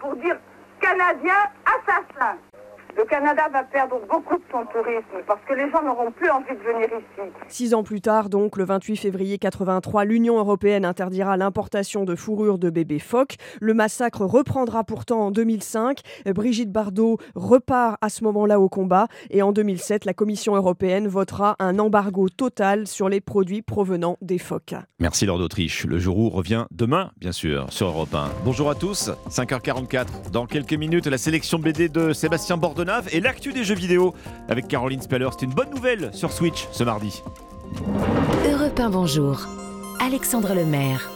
pour dire Canadiens assassins. Le Canada va perdre beaucoup de son tourisme parce que les gens n'auront plus envie de venir ici. Six ans plus tard, donc le 28 février 83, l'Union européenne interdira l'importation de fourrure de bébés phoques. Le massacre reprendra pourtant en 2005. Brigitte Bardot repart à ce moment-là au combat et en 2007, la Commission européenne votera un embargo total sur les produits provenant des phoques. Merci Lord d'Autriche. Le jour revient demain, bien sûr, sur Europe 1. Bonjour à tous, 5h44. Dans quelques minutes, la sélection BD de Sébastien Et l'actu des jeux vidéo avec Caroline Speller. C'est une bonne nouvelle sur Switch ce mardi. Europe 1, bonjour. Alexandre Lemaire.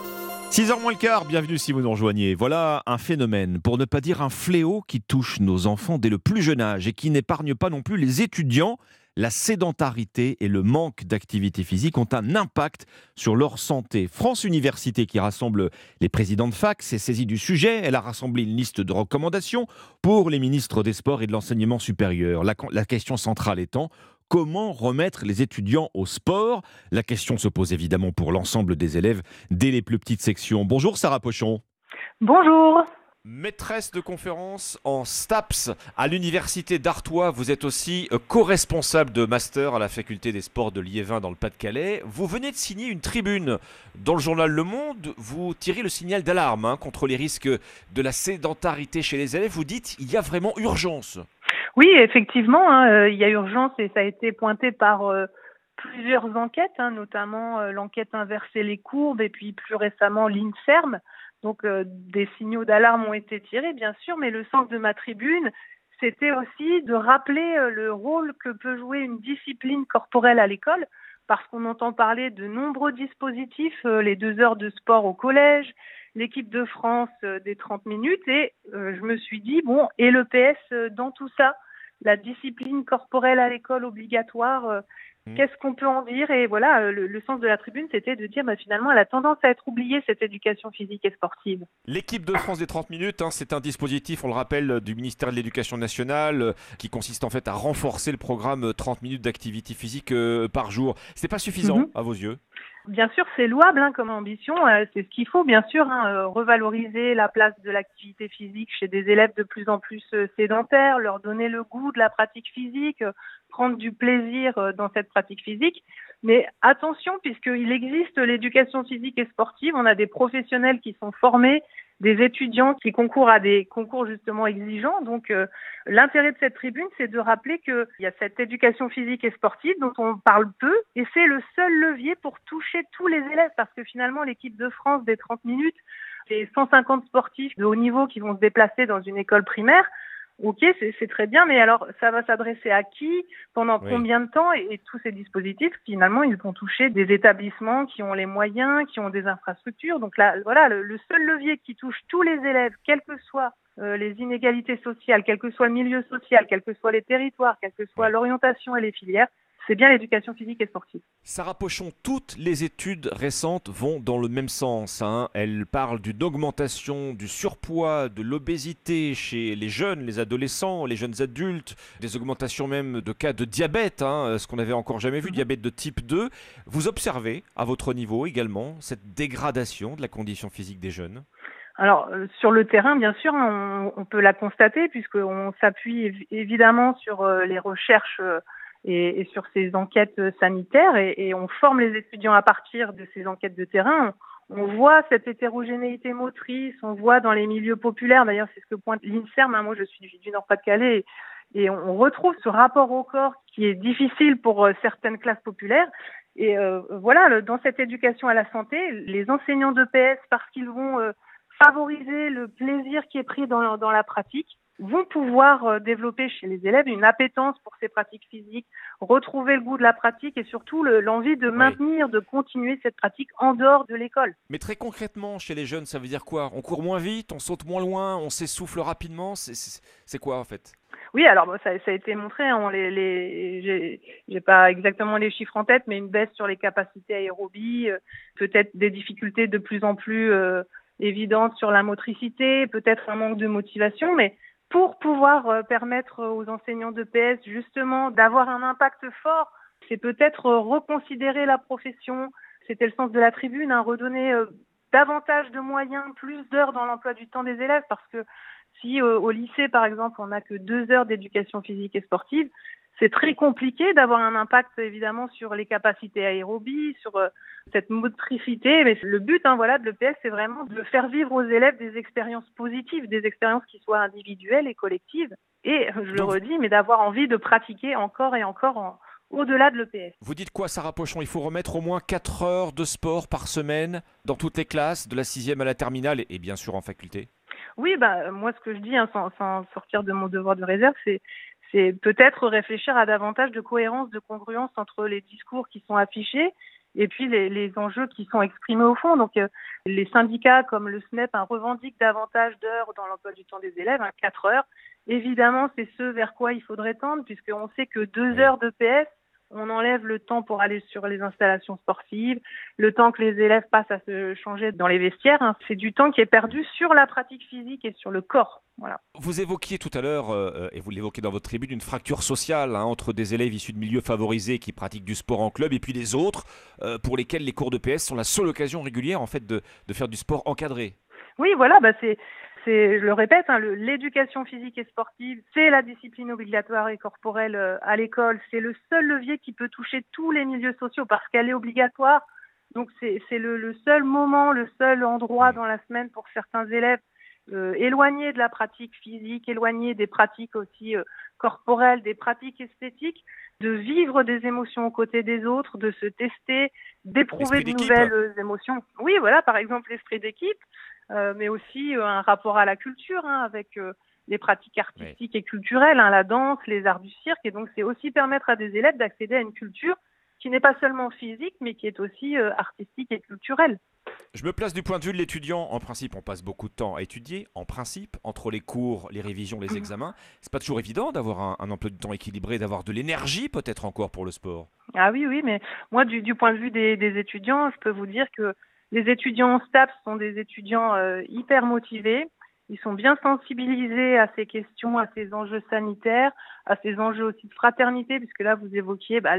6h moins le quart, bienvenue si vous nous rejoignez. Voilà un phénomène, pour ne pas dire un fléau qui touche nos enfants dès le plus jeune âge et qui n'épargne pas non plus les étudiants. La sédentarité et le manque d'activité physique ont un impact sur leur santé. France Université, qui rassemble les présidents de fac, s'est saisie du sujet. Elle a rassemblé une liste de recommandations pour les ministres des Sports et de l'Enseignement supérieur. La, question centrale étant comment remettre les étudiants au sport? La question se pose évidemment pour l'ensemble des élèves dès les plus petites sections. Bonjour Sarah Pochon. Bonjour. Maîtresse de conférence en STAPS à l'université d'Artois, vous êtes aussi euh, co-responsable de master à la faculté des sports de Liévin dans le Pas-de-Calais. Vous venez de signer une tribune dans le journal Le Monde. Vous tirez le signal d'alarme hein, contre les risques de la sédentarité chez les élèves. Vous dites il y a vraiment urgence. Oui, effectivement, hein, euh, il y a urgence et ça a été pointé par euh, plusieurs enquêtes, hein, notamment l'enquête inverser les courbes et puis plus récemment l'INSERM. Donc euh, des signaux d'alarme ont été tirés, bien sûr, mais le sens de ma tribune, c'était aussi de rappeler euh, le rôle que peut jouer une discipline corporelle à l'école, parce qu'on entend parler de nombreux dispositifs, euh, les deux heures de sport au collège, l'équipe de France euh, des 30 minutes, et je me suis dit, bon, et le PS dans tout ça, la discipline corporelle à l'école obligatoire, Mmh. qu'est-ce qu'on peut en dire Et voilà, euh, le, le sens de la tribune, c'était de dire, bah, finalement, elle a tendance à être oubliée, cette éducation physique et sportive. L'équipe de France des 30 minutes, hein, c'est un dispositif, on le rappelle, du ministère de l'Éducation nationale, euh, qui consiste en fait à renforcer le programme euh, 30 minutes d'activité physique euh, par jour. C'est pas suffisant Mhm. à vos yeux? Bien sûr, c'est louable hein, comme ambition. Euh, c'est ce qu'il faut, bien sûr, hein, euh, revaloriser la place de l'activité physique chez des élèves de plus en plus euh, sédentaires, leur donner le goût de la pratique physique, prendre du plaisir dans cette pratique physique. Mais attention, puisqu'il existe l'éducation physique et sportive, on a des professionnels qui sont formés des étudiants qui concourent à des concours justement exigeants. Donc euh, l'intérêt de cette tribune, c'est de rappeler qu'il y a cette éducation physique et sportive dont on parle peu et c'est le seul levier pour toucher tous les élèves parce que finalement l'équipe de France des 30 minutes, c'est 150 sportifs de haut niveau qui vont se déplacer dans une école primaire. Ok, c'est très bien, mais alors ça va s'adresser à qui, pendant combien de temps et, tous ces dispositifs, finalement, ils vont toucher des établissements qui ont les moyens, qui ont des infrastructures. Donc là, voilà, le, seul levier qui touche tous les élèves, quelles que soient euh, les inégalités sociales, quel que soit le milieu social, quels que soient les territoires, quelle que soit l'orientation et les filières, c'est bien l'éducation physique et sportive. Sarah Pochon, toutes les études récentes vont dans le même sens. Hein. Elles parlent d'une augmentation du surpoids, de l'obésité chez les jeunes, les adolescents, les jeunes adultes, des augmentations même de cas de diabète, hein, ce qu'on n'avait encore jamais vu, mhm. diabète de type 2. Vous observez à votre niveau également cette dégradation de la condition physique des jeunes? Alors euh, sur le terrain, bien sûr, on, on peut la constater puisqu'on s'appuie évidemment sur euh, les recherches euh, et, et, sur ces enquêtes sanitaires et, et, on forme les étudiants à partir de ces enquêtes de terrain. On, voit cette hétérogénéité motrice, on voit dans les milieux populaires, d'ailleurs c'est ce que pointe l'INSERM, hein, moi je suis du Nord-Pas-de-Calais, et, on, retrouve ce rapport au corps qui est difficile pour euh, certaines classes populaires. Et euh, voilà, dans cette éducation à la santé, les enseignants de PS, parce qu'ils vont euh, favoriser le plaisir qui est pris dans, dans la pratique, vont pouvoir euh, développer chez les élèves une appétence pour ces pratiques physiques, retrouver le goût de la pratique et surtout l'envie de maintenir, de continuer cette pratique en dehors de l'école. Mais très concrètement, chez les jeunes, ça veut dire quoi? On court moins vite, on saute moins loin, on s'essouffle rapidement? C'est quoi en fait? Oui, alors ça, ça, a été montré. Hein, les, les, j'ai pas exactement les chiffres en tête, mais une baisse sur les capacités aérobie, euh, peut-être des difficultés de plus en plus euh, évidentes sur la motricité, peut-être un manque de motivation, mais pour pouvoir euh, permettre aux enseignants de PS justement d'avoir un impact fort, c'est peut-être euh, reconsidérer la profession, c'était le sens de la tribune, hein, redonner euh, davantage de moyens, plus d'heures dans l'emploi du temps des élèves, parce que si au lycée, par exemple, on n'a que deux heures d'éducation physique et sportive, c'est très compliqué d'avoir un impact évidemment sur les capacités aérobies, sur euh, cette motricité. Mais le but, hein, voilà, de l'EPS, c'est vraiment de faire vivre aux élèves des expériences positives, des expériences qui soient individuelles et collectives. Et je le redis, mais d'avoir envie de pratiquer encore et encore au-delà de l'EPS. Vous dites quoi, Sarah Pochon? Il faut remettre au moins 4 heures de sport par semaine dans toutes les classes, de la sixième à la terminale et bien sûr en faculté? Oui, bah, moi, ce que je dis, hein, sans, sans, sortir de mon devoir de réserve, c'est c'est peut-être réfléchir à davantage de cohérence, de congruence entre les discours qui sont affichés et puis les, les enjeux qui sont exprimés au fond. Donc, euh, les syndicats comme le SNEP un, revendiquent davantage d'heures dans l'emploi du temps des élèves, hein, 4 heures. Évidemment, c'est ce vers quoi il faudrait tendre, puisqu'on sait que deux heures de PS on enlève le temps pour aller sur les installations sportives, le temps que les élèves passent à se changer dans les vestiaires. Hein. C'est du temps qui est perdu sur la pratique physique et sur le corps. Voilà. Vous évoquiez tout à l'heure, euh, et vous l'évoquez dans votre tribune, une fracture sociale hein, entre des élèves issus de milieux favorisés qui pratiquent du sport en club et puis des autres euh, pour lesquels les cours de PS sont la seule occasion régulière en fait de, de faire du sport encadré. Oui, voilà, bah c'est c'est, je le répète, hein, l'éducation physique et sportive, c'est la discipline obligatoire et corporelle euh, à l'école. C'est le seul levier qui peut toucher tous les milieux sociaux parce qu'elle est obligatoire. Donc c'est, le, le, seul moment, le seul endroit dans la semaine pour certains élèves euh, éloignés de la pratique physique, éloignés des pratiques aussi euh, corporelles, des pratiques esthétiques, de vivre des émotions aux côtés des autres, de se tester, d'éprouver de nouvelles émotions. Oui, voilà, par exemple l'esprit d'équipe. Euh, mais aussi euh, un rapport à la culture hein, avec euh, les pratiques artistiques et culturelles, hein, la danse, les arts du cirque. Et donc, c'est aussi permettre à des élèves d'accéder à une culture qui n'est pas seulement physique, mais qui est aussi artistique et culturelle. Je me place du point de vue de l'étudiant. En principe, on passe beaucoup de temps à étudier. En principe, entre les cours, les révisions, les examens, c'est pas toujours évident d'avoir un, emploi du temps équilibré, d'avoir de l'énergie peut-être encore pour le sport. Ah oui, oui, mais moi, du, point de vue des, des, étudiants, je peux vous dire que les étudiants en STAPS sont des étudiants euh, hyper motivés. ils sont bien sensibilisés à ces questions, à ces enjeux sanitaires, à ces enjeux aussi de fraternité, puisque là vous évoquiez bah,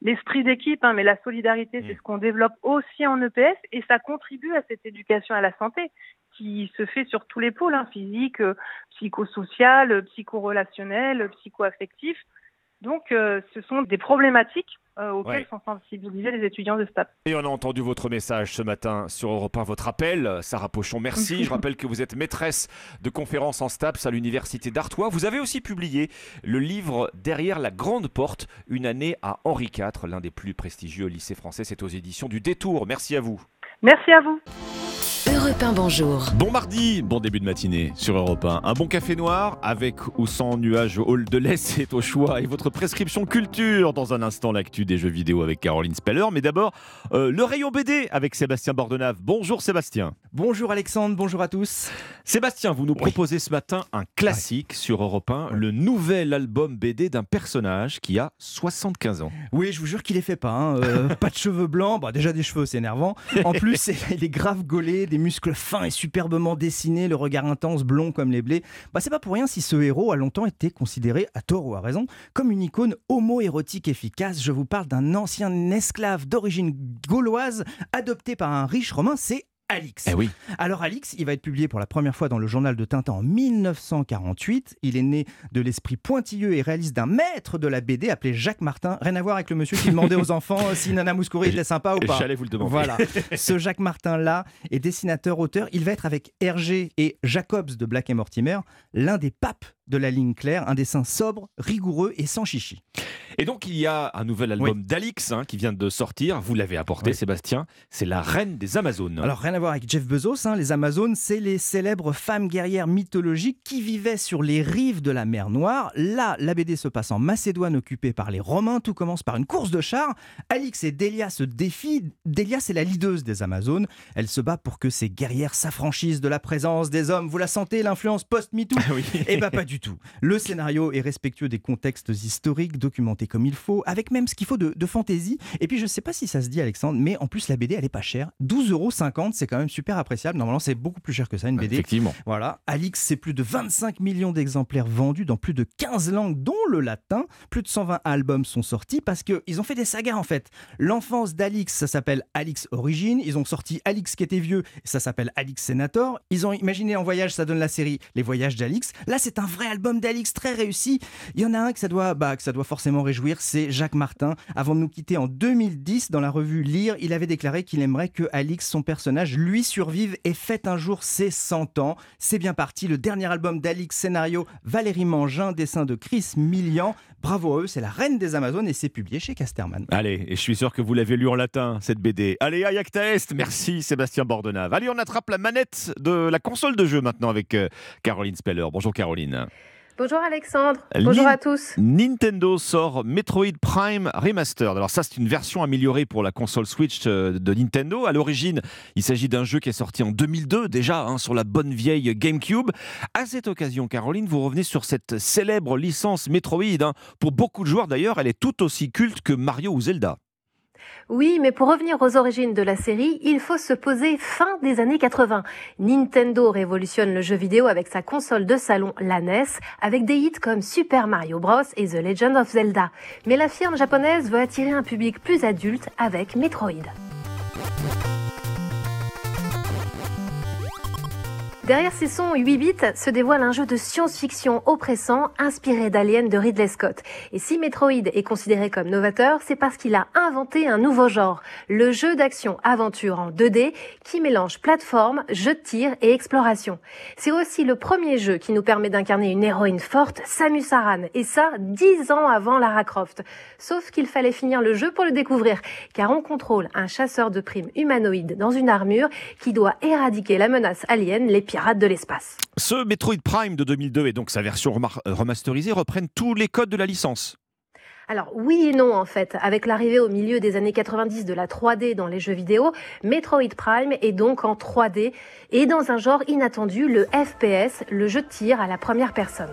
l'esprit d'équipe, hein, mais la solidarité, c'est ce qu'on développe aussi en EPS et ça contribue à cette éducation à la santé qui se fait sur tous les pôles, hein, physique, euh, psychosocial, psychorelationnel, psychoaffectif. Donc, euh, ce sont des problématiques euh, auxquelles sont sensibilisés les étudiants de STAP. Et on a entendu votre message ce matin sur Europe 1, votre appel. Sarah Pochon, merci. Je rappelle que vous êtes maîtresse de conférences en STAPS à l'Université d'Artois. Vous avez aussi publié le livre Derrière la grande porte, une année à Henri IV, l'un des plus prestigieux lycées français. C'est aux éditions du Détour. Merci à vous. Merci à vous. Europe 1, bonjour. Bon mardi, bon début de matinée sur Europe 1. Un bon café noir avec ou sans nuage au hall de l'Est, c'est au choix. Et votre prescription culture dans un instant, l'actu des jeux vidéo avec Caroline Speller. Mais d'abord, euh, le rayon BD avec Sébastien Bordenave. Bonjour Sébastien. Bonjour Alexandre, bonjour à tous. Sébastien, vous nous proposez ce matin un classique sur Europe 1, le nouvel album BD d'un personnage qui a 75 ans. Oui, je vous jure qu'il est fait pas. Hein. Euh, pas de cheveux blancs, bah, déjà des cheveux, c'est énervant. En plus, il est grave gaulé, des muscles fins et superbement dessinés, le regard intense, blond comme les blés. Bah, c'est pas pour rien si ce héros a longtemps été considéré, à tort ou à raison, comme une icône homo-érotique efficace. Je vous parle d'un ancien esclave d'origine gauloise adopté par un riche romain, c'est Alix. Eh oui. Alors Alix, il va être publié pour la première fois dans le journal de Tintin en 1948. Il est né de l'esprit pointilleux et réaliste d'un maître de la BD appelé Jacques Martin. Rien à voir avec le monsieur qui demandait aux enfants si Nana Mouskouri était sympa ou pas. J'allais vous le demander. Voilà. Ce Jacques Martin-là est dessinateur-auteur. Il va être avec Hergé et Jacobs de Black et Mortimer, l'un des papes de la ligne claire, un dessin sobre, rigoureux et sans chichi. Et donc il y a un nouvel album d'Alix hein, qui vient de sortir, vous l'avez apporté Sébastien, c'est La Reine des Amazones. Alors rien à voir avec Jeff Bezos, hein, les Amazones c'est les célèbres femmes guerrières mythologiques qui vivaient sur les rives de la mer Noire. Là, la BD se passe en Macédoine occupée par les Romains, tout commence par une course de chars. Alix et Delia se défient, Delia c'est la leaduse des Amazones, elle se bat pour que ces guerrières s'affranchissent de la présence des hommes. Vous la sentez l'influence post-MeToo? Oui. Eh bien pas du tout. Le scénario est respectueux des contextes historiques, documentés comme il faut, avec même ce qu'il faut de, fantaisie. Et puis je sais pas si ça se dit Alexandre, mais en plus la BD elle est pas chère. 12,50 euros, c'est quand même super appréciable. Normalement c'est beaucoup plus cher que ça une BD. Effectivement. Voilà. Alix, c'est plus de 25 millions d'exemplaires vendus dans plus de 15 langues, dont le latin. Plus de 120 albums sont sortis parce qu'ils ont fait des sagas en fait. L'enfance d'Alix, ça s'appelle Alix Origine. Ils ont sorti Alix qui était vieux, ça s'appelle Alix Senator. Ils ont imaginé en voyage, ça donne la série Les Voyages d'Alix. Là c'est un vrai album d'Alix très réussi. Il y en a un que ça doit, bah, que ça doit forcément réjouir, c'est Jacques Martin. Avant de nous quitter en 2010, dans la revue Lire, il avait déclaré qu'il aimerait que Alix, son personnage, lui survive et fête un jour ses 100 ans. C'est bien parti, le dernier album d'Alix, scénario Valérie Mangin, dessin de Chris Millian. Bravo à eux, c'est la reine des Amazones et c'est publié chez Casterman. Allez, et je suis sûr que vous l'avez lu en latin, cette BD. Allez, Ayakta Est, merci Sébastien Bordenave. Allez, on attrape la manette de la console de jeu maintenant avec euh, Caroline Speller. Bonjour Caroline. Bonjour Alexandre, bonjour à tous. Nintendo sort Metroid Prime Remastered. Alors ça c'est une version améliorée pour la console Switch euh, de Nintendo. À l'origine, il s'agit d'un jeu qui est sorti en 2002 déjà hein, sur la bonne vieille GameCube. À cette occasion, Caroline, vous revenez sur cette célèbre licence Metroid. Hein. Pour beaucoup de joueurs d'ailleurs, elle est tout aussi culte que Mario ou Zelda. Oui, mais pour revenir aux origines de la série, il faut se poser fin des années 80. Nintendo révolutionne le jeu vidéo avec sa console de salon, la NES, avec des hits comme Super Mario Bros. et The Legend of Zelda. Mais la firme japonaise veut attirer un public plus adulte avec Metroid. Derrière ces sons 8 bits se dévoile un jeu de science-fiction oppressant inspiré d'Alien de Ridley Scott. Et si Metroid est considéré comme novateur, c'est parce qu'il a inventé un nouveau genre, le jeu d'action-aventure en 2D qui mélange plateforme, jeu de tir et exploration. C'est aussi le premier jeu qui nous permet d'incarner une héroïne forte, Samus Aran, et ça 10 ans avant Lara Croft. Sauf qu'il fallait finir le jeu pour le découvrir, car on contrôle un chasseur de primes humanoïde dans une armure qui doit éradiquer la menace alien, les pirates de l'espace. Ce Metroid Prime de 2002 et donc sa version remasterisée reprennent tous les codes de la licence. Alors oui et non en fait. Avec l'arrivée au milieu des années 90 de la 3D dans les jeux vidéo, Metroid Prime est donc en 3D et dans un genre inattendu, le FPS, le jeu de tir à la première personne.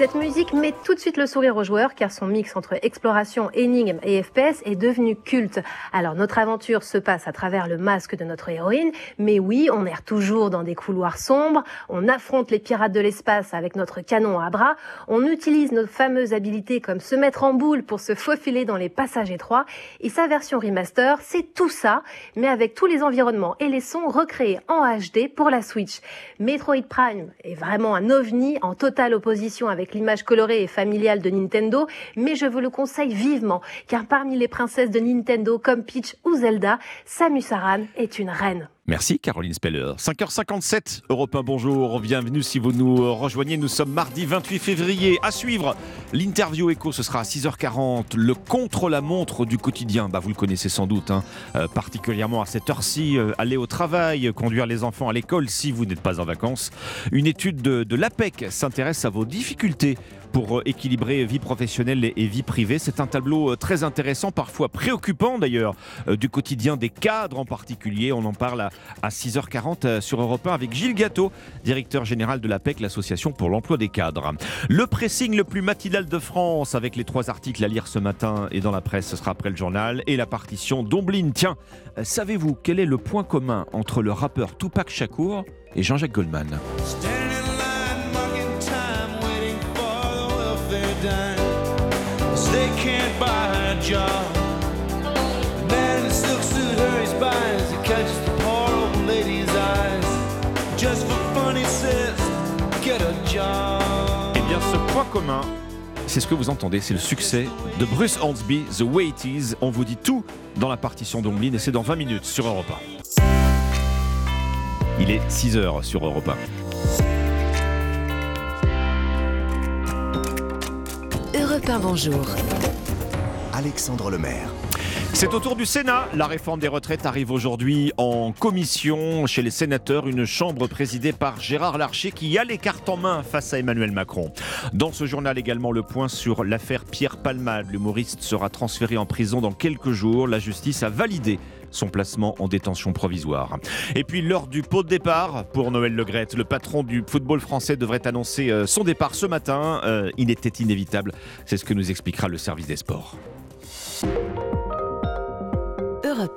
Cette musique met tout de suite le sourire aux joueurs car son mix entre exploration, énigme et FPS est devenu culte. Alors notre aventure se passe à travers le masque de notre héroïne, mais oui, on erre toujours dans des couloirs sombres, on affronte les pirates de l'espace avec notre canon à bras, on utilise nos fameuses habilités comme se mettre en boule pour se faufiler dans les passages étroits et sa version remaster, c'est tout ça, mais avec tous les environnements et les sons recréés en HD pour la Switch. Metroid Prime est vraiment un ovni en totale opposition avec l'image colorée et familiale de Nintendo, mais je vous le conseille vivement, car parmi les princesses de Nintendo comme Peach ou Zelda, Samus Aran est une reine. Merci Caroline Speller. 5h57, Europe 1, bonjour, bienvenue si vous nous rejoignez. Nous sommes mardi 28 février. À suivre, l'interview écho, ce sera à 6h40. Le contre-la-montre du quotidien, bah, vous le connaissez sans doute, hein. euh, particulièrement à cette heure-ci, euh, aller au travail, conduire les enfants à l'école si vous n'êtes pas en vacances. Une étude de, de l'APEC s'intéresse à vos difficultés pour euh, équilibrer vie professionnelle et vie privée. C'est un tableau euh, très intéressant, parfois préoccupant d'ailleurs, euh, du quotidien des cadres en particulier. On en parle à 6h40 sur Europe 1 avec Gilles Gâteau, directeur général de l'APEC, l'association pour l'emploi des cadres. Le pressing le plus matinal de France avec les trois articles à lire ce matin et dans la presse, ce sera après le journal, et la partition d'Omblin. Tiens, savez-vous quel est le point commun entre le rappeur Tupac Shakur et Jean-Jacques Goldman? Eh bien, ce point commun, c'est ce que vous entendez, c'est le succès de Bruce Hornsby, The Way It Is. On vous dit tout dans la partition d'Omblin et c'est dans 20 minutes sur Europe 1. Il est 6 h sur Europe 1. Europe 1, bonjour. Alexandre Lemaire. C'est au tour du Sénat. La réforme des retraites arrive aujourd'hui en commission chez les sénateurs, une chambre présidée par Gérard Larcher qui a les cartes en main face à Emmanuel Macron. Dans ce journal également le point sur l'affaire Pierre Palmade. L'humoriste sera transféré en prison dans quelques jours. La justice a validé son placement en détention provisoire. Et puis l'heure du pot de départ pour Noël Legrette. Le patron du football français devrait annoncer euh, son départ ce matin. Euh, il était inévitable. C'est ce que nous expliquera le service des sports.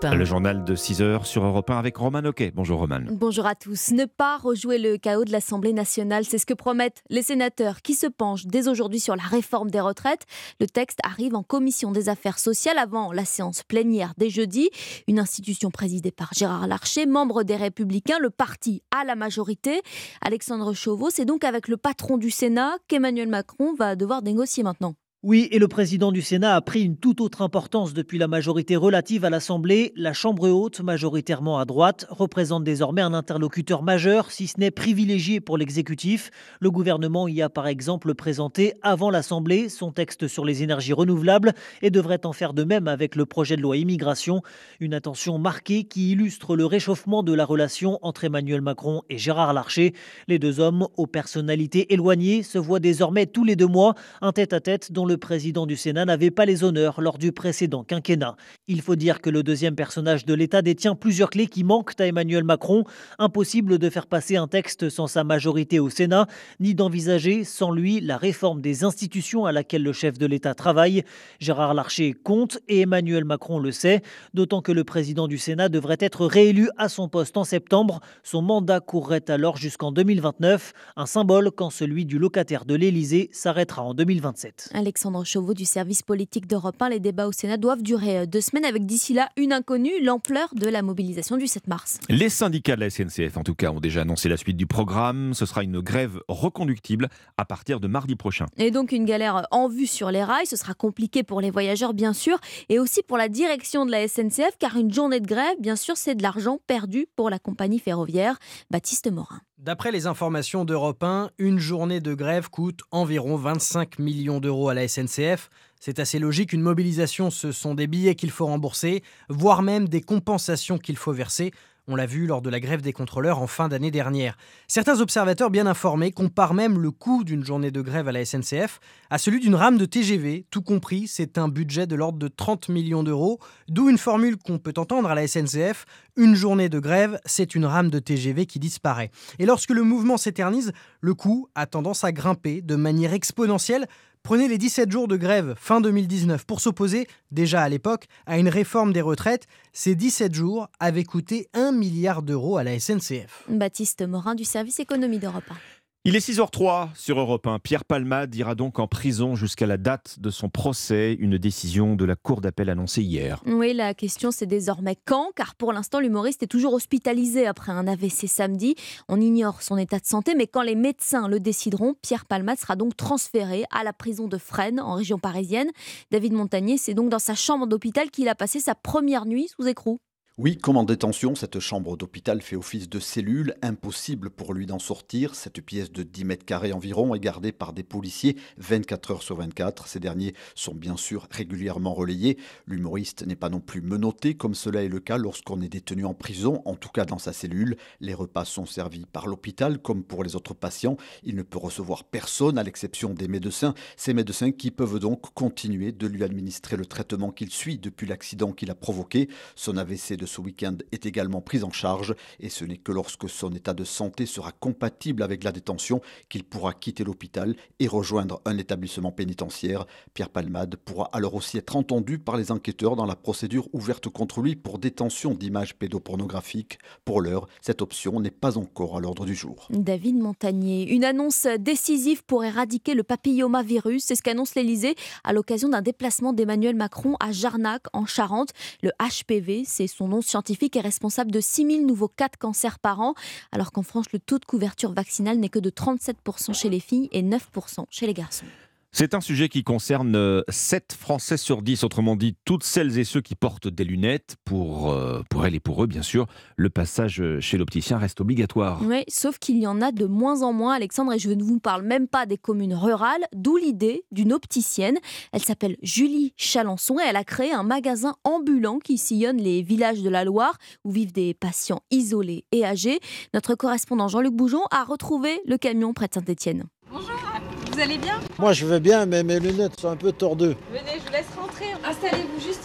Le journal de 6 heures sur Europe 1 avec Roman Oquet. Bonjour Roman. Bonjour à tous. Ne pas rejouer le chaos de l'Assemblée nationale, c'est ce que promettent les sénateurs qui se penchent dès aujourd'hui sur la réforme des retraites. Le texte arrive en commission des affaires sociales avant la séance plénière dès jeudi. Une institution présidée par Gérard Larcher, membre des Républicains, le parti à la majorité. Alexandre Chauveau, c'est donc avec le patron du Sénat qu'Emmanuel Macron va devoir négocier maintenant. Oui, et le président du Sénat a pris une toute autre importance depuis la majorité relative à l'Assemblée. La Chambre haute, majoritairement à droite, représente désormais un interlocuteur majeur, si ce n'est privilégié pour l'exécutif. Le gouvernement y a par exemple présenté avant l'Assemblée son texte sur les énergies renouvelables et devrait en faire de même avec le projet de loi immigration. Une attention marquée qui illustre le réchauffement de la relation entre Emmanuel Macron et Gérard Larcher. Les deux hommes, aux personnalités éloignées, se voient désormais tous les deux mois, un tête-à-tête dont le le président du Sénat n'avait pas les honneurs lors du précédent quinquennat. Il faut dire que le deuxième personnage de l'État détient plusieurs clés qui manquent à Emmanuel Macron. Impossible de faire passer un texte sans sa majorité au Sénat, ni d'envisager sans lui la réforme des institutions à laquelle le chef de l'État travaille. Gérard Larcher compte et Emmanuel Macron le sait, d'autant que le président du Sénat devrait être réélu à son poste en septembre. Son mandat courrait alors jusqu'en 2029, un symbole quand celui du locataire de l'Élysée s'arrêtera en 2027. Alexandre Chauveau du service politique d'Europe 1. Les débats au Sénat doivent durer euh, deux semaines avec d'ici là une inconnue, l'ampleur de la mobilisation du 7 mars. Les syndicats de la SNCF, en tout cas, ont déjà annoncé la suite du programme. Ce sera une grève reconductible à partir de mardi prochain. Et donc une galère en vue sur les rails. Ce sera compliqué pour les voyageurs, bien sûr, et aussi pour la direction de la SNCF, car une journée de grève, bien sûr, c'est de l'argent perdu pour la compagnie ferroviaire. Baptiste Morin. D'après les informations d'Europe 1, une journée de grève coûte environ 25 millions d'euros à la SNCF. C'est assez logique, une mobilisation, ce sont des billets qu'il faut rembourser, voire même des compensations qu'il faut verser. On l'a vu lors de la grève des contrôleurs en fin d'année dernière. Certains observateurs bien informés comparent même le coût d'une journée de grève à la SNCF à celui d'une rame de TGV. Tout compris, c'est un budget de l'ordre de 30 millions d'euros, d'où une formule qu'on peut entendre à la SNCF. Une journée de grève, c'est une rame de TGV qui disparaît. Et lorsque le mouvement s'éternise, le coût a tendance à grimper de manière exponentielle Prenez les 17 jours de grève fin 2019 pour s'opposer, déjà à l'époque, à une réforme des retraites. Ces 17 jours avaient coûté 1 milliard d'euros à la SNCF. Baptiste Morin du service économie d'Europe 1. Il est 6h03 sur Europe 1. Pierre Palmade ira donc en prison jusqu'à la date de son procès, une décision de la Cour d'appel annoncée hier. Oui, la question c'est désormais quand, car pour l'instant l'humoriste est toujours hospitalisé après un AVC samedi. On ignore son état de santé, mais quand les médecins le décideront, Pierre Palmade sera donc transféré à la prison de Fresnes, en région parisienne. David Montagnier, c'est donc dans sa chambre d'hôpital qu'il a passé sa première nuit sous écrou. Oui, comme en détention, cette chambre d'hôpital fait office de cellule, impossible pour lui d'en sortir. Cette pièce de 10 mètres carrés environ est gardée par des policiers 24 heures sur 24. Ces derniers sont bien sûr régulièrement relayés. L'humoriste n'est pas non plus menotté comme cela est le cas lorsqu'on est détenu en prison, en tout cas dans sa cellule. Les repas sont servis par l'hôpital comme pour les autres patients. Il ne peut recevoir personne à l'exception des médecins. Ces médecins qui peuvent donc continuer de lui administrer le traitement qu'il suit depuis l'accident qu'il a provoqué. Son AVC ce week-end est également prise en charge et ce n'est que lorsque son état de santé sera compatible avec la détention qu'il pourra quitter l'hôpital et rejoindre un établissement pénitentiaire. Pierre Palmade pourra alors aussi être entendu par les enquêteurs dans la procédure ouverte contre lui pour détention d'images pédopornographiques. Pour l'heure, cette option n'est pas encore à l'ordre du jour. David Montagnier, une annonce décisive pour éradiquer le papillomavirus, c'est ce qu'annonce l'Elysée à l'occasion d'un déplacement d'Emmanuel Macron à Jarnac en Charente. Le HPV, c'est son scientifique est responsable de 6000 nouveaux cas de cancer par an, alors qu'en France, le taux de couverture vaccinale n'est que de 37% chez les filles et 9% chez les garçons. C'est un sujet qui concerne 7 euh, Français sur 10, autrement dit toutes celles et ceux qui portent des lunettes. Pour, euh, pour elles et pour eux, bien sûr, le passage euh, chez l'opticien reste obligatoire. Oui, sauf qu'il y en a de moins en moins, Alexandre, et je ne vous parle même pas des communes rurales, d'où l'idée d'une opticienne. Elle s'appelle Julie Chalençon et elle a créé un magasin ambulant qui sillonne les villages de la Loire où vivent des patients isolés et âgés. Notre correspondant Jean-Luc Boujon a retrouvé le camion près de Saint-Étienne. Vous allez bien? Moi je vais bien, mais mes lunettes sont un peu tordues. Venez, je vous laisse rentrer. Installez-vous juste.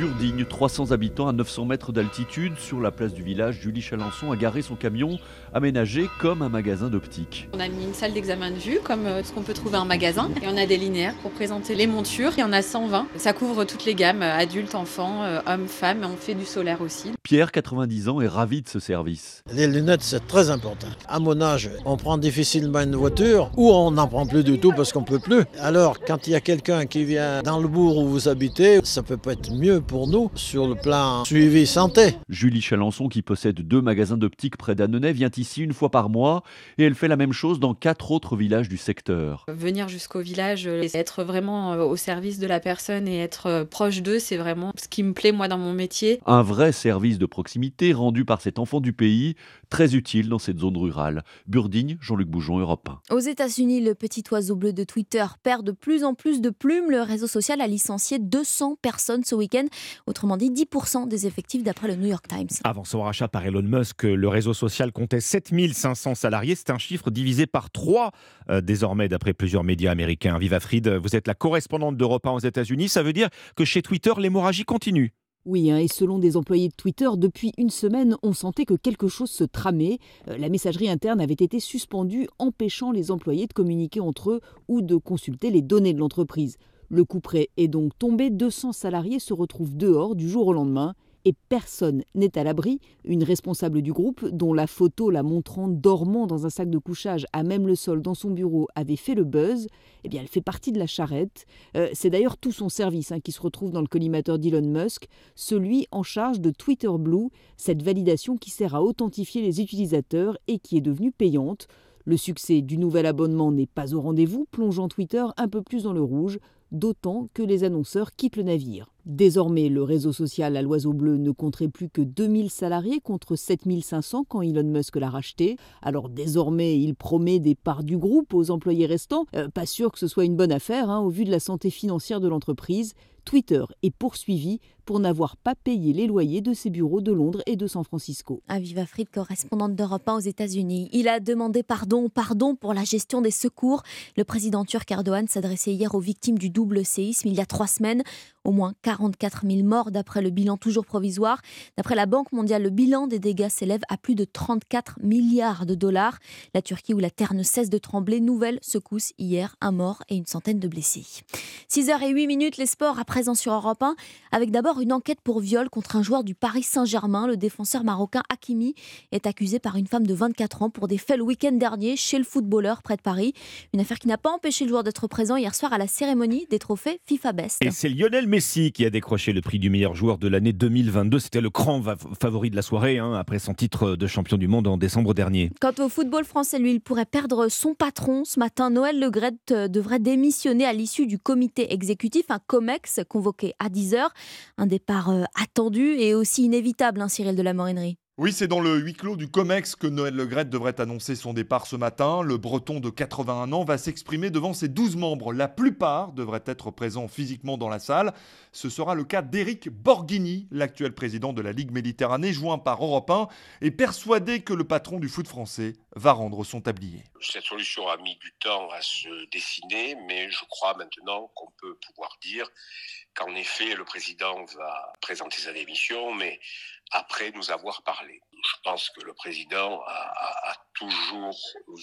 Burdigne, 300 habitants à 900 mètres d'altitude, sur la place du village, Julie Chalençon a garé son camion aménagé comme un magasin d'optique. On a mis une salle d'examen de vue, comme euh, ce qu'on peut trouver en magasin, et on a des linéaires pour présenter les montures, il y en a 120. Ça couvre toutes les gammes, euh, adultes, enfants, euh, hommes, femmes, et on fait du solaire aussi. Pierre, 90 ans, est ravi de ce service. Les lunettes, c'est très important. À mon âge, on prend difficilement une voiture, ou on n'en prend plus du tout parce qu'on peut plus. Alors, quand il y a quelqu'un qui vient dans le bourg où vous habitez, ça peut pas être mieux pour nous sur le plan suivi santé. Julie Chalençon, qui possède deux magasins d'optique près d'Annonay, vient ici une fois par mois et elle fait la même chose dans quatre autres villages du secteur. Venir jusqu'au village, euh, être vraiment euh, au service de la personne et être euh, proche d'eux, c'est vraiment ce qui me plaît moi dans mon métier. Un vrai service de proximité rendu par cet enfant du pays, très utile dans cette zone rurale. Burdigne, Jean-Luc Boujon, Europe 1. Aux États-Unis, le petit oiseau bleu de Twitter perd de plus en plus de plumes. Le réseau social a licencié 200 personnes ce week-end, autrement dit 10% des effectifs d'après le New York Times. Avant son rachat par Elon Musk, le réseau social comptait 7500 salariés. C'est un chiffre divisé par 3 euh, désormais d'après plusieurs médias américains. Viva Fried, vous êtes la correspondante d'Europe 1 aux États-Unis. Ça veut dire que chez Twitter, l'hémorragie continue. Oui, hein, et selon des employés de Twitter, depuis une semaine, on sentait que quelque chose se tramait. Euh, la messagerie interne avait été suspendue, empêchant les employés de communiquer entre eux ou de consulter les données de l'entreprise. Le coup près est donc tombé, 200 salariés se retrouvent dehors du jour au lendemain et personne n'est à l'abri. Une responsable du groupe, dont la photo la montrant dormant dans un sac de couchage à même le sol dans son bureau avait fait le buzz, eh bien elle fait partie de la charrette. Euh, c'est d'ailleurs tout son service hein, qui se retrouve dans le collimateur d'Elon Musk, celui en charge de Twitter Blue, cette validation qui sert à authentifier les utilisateurs et qui est devenue payante. Le succès du nouvel abonnement n'est pas au rendez-vous, plongeant Twitter un peu plus dans le rouge, d'autant que les annonceurs quittent le navire. Désormais, le réseau social à l'oiseau bleu ne compterait plus que 2000 salariés contre 7500 quand Elon Musk l'a racheté. Alors désormais, il promet des parts du groupe aux employés restants. Euh, pas sûr que ce soit une bonne affaire hein, au vu de la santé financière de l'entreprise. Twitter est poursuivi pour n'avoir pas payé les loyers de ses bureaux de Londres et de San Francisco. Aviva Fried, correspondante d'Europe 1 aux États-Unis. Il a demandé pardon, pardon pour la gestion des secours. Le président turc Erdogan s'adressait hier aux victimes du double séisme il y a trois semaines. Au moins 44 000 morts d'après le bilan toujours provisoire. D'après la Banque mondiale, le bilan des dégâts s'élève à plus de 34 milliards de dollars. La Turquie où la terre ne cesse de trembler. Nouvelle secousse hier, un mort et une centaine de blessés. 6h08 minutes, les sports à présent sur Europe 1, avec d'abord une enquête pour viol contre un joueur du Paris Saint-Germain. Le défenseur marocain Hakimi est accusé par une femme de 24 ans pour des faits le week-end dernier chez le footballeur près de Paris. Une affaire qui n'a pas empêché le joueur d'être présent hier soir à la cérémonie des trophées FIFA Best. Et c'est Lionel Messi qui a décroché le prix du meilleur joueur de l'année 2022. C'était le grand favori de la soirée hein, après son titre de champion du monde en décembre dernier. Quant au football français, lui, il pourrait perdre son patron. Ce matin, Noël Legrette euh, devrait démissionner à l'issue du comité exécutif, un COMEX convoqué à 10h. Un départ euh, attendu et aussi inévitable, hein, Cyril de la Morinerie. Oui, c'est dans le huis clos du COMEX que Noël Legrette devrait annoncer son départ ce matin. Le breton de 81 ans va s'exprimer devant ses 12 membres. La plupart devraient être présents physiquement dans la salle. Ce sera le cas d'Éric Borghini, l'actuel président de la Ligue Méditerranée, joint par Europe 1, et persuadé que le patron du foot français va rendre son tablier. Cette solution a mis du temps à se dessiner, mais je crois maintenant qu'on peut pouvoir dire qu'en effet, le président va présenter sa démission, mais après nous avoir parlé. Je pense que le président a, toujours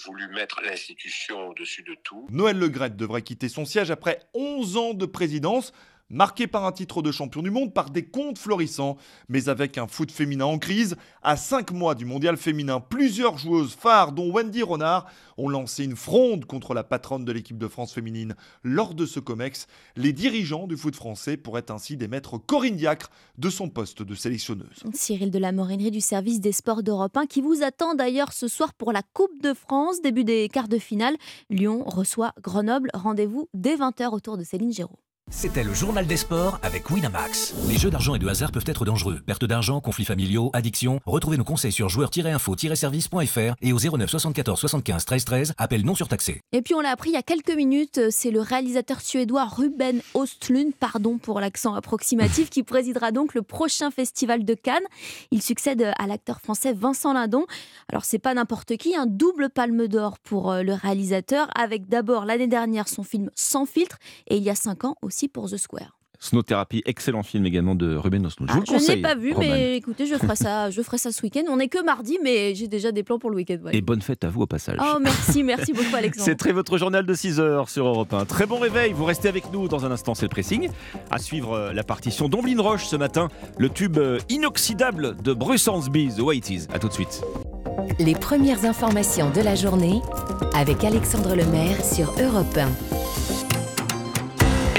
voulu mettre l'institution au-dessus de tout. Noël Legrette devrait quitter son siège après 11 ans de présidence marqué par un titre de champion du monde, par des comptes florissants, mais avec un foot féminin en crise. À 5 mois du mondial féminin, plusieurs joueuses phares, dont Wendy Renard, ont lancé une fronde contre la patronne de l'équipe de France féminine. Lors de ce COMEX, les dirigeants du foot français pourraient ainsi démettre Corinne Diacre de son poste de sélectionneuse. Cyril de la Morinerie du service des sports d'Europe 1 qui vous attend d'ailleurs ce soir pour la Coupe de France, début des quarts de finale. Lyon reçoit Grenoble. Rendez-vous dès 20h autour de Céline Géraud. C'était le journal des sports avec Winamax. Les jeux d'argent et de hasard peuvent être dangereux. Perte d'argent, conflits familiaux, addiction. Retrouvez nos conseils sur joueurs-info-service.fr et au 09 74 75 13 13. Appel non surtaxé. Et puis on l'a appris il y a quelques minutes, c'est le réalisateur suédois Ruben Ostlund, pardon pour l'accent approximatif, qui présidera donc le prochain festival de Cannes. Il succède à l'acteur français Vincent Lindon. Alors c'est pas n'importe qui, un double palme d'or pour euh, le réalisateur, avec d'abord l'année dernière son film Sans filtre et il y a cinq ans aussi pour The Square. Snow Therapy, excellent film également de Ruben Ostlund. je ne ah, l'ai pas vu, mais écoutez, je ferai ça, je ferai ça ce week-end. On n'est que mardi, mais j'ai déjà des plans pour le week-end. Et bonne fête à vous au passage. Oh, merci, merci beaucoup, Alexandre. C'est très votre journal de 6 heures sur Europe 1. Très bon réveil, vous restez avec nous dans un instant, c'est le pressing. À suivre euh, la partition d'Omblin Roche ce matin, le tube euh, inoxydable de Bruce Hansby, The Way It Is. A tout de suite. Les premières informations de la journée avec Alexandre Lemaire sur Europe 1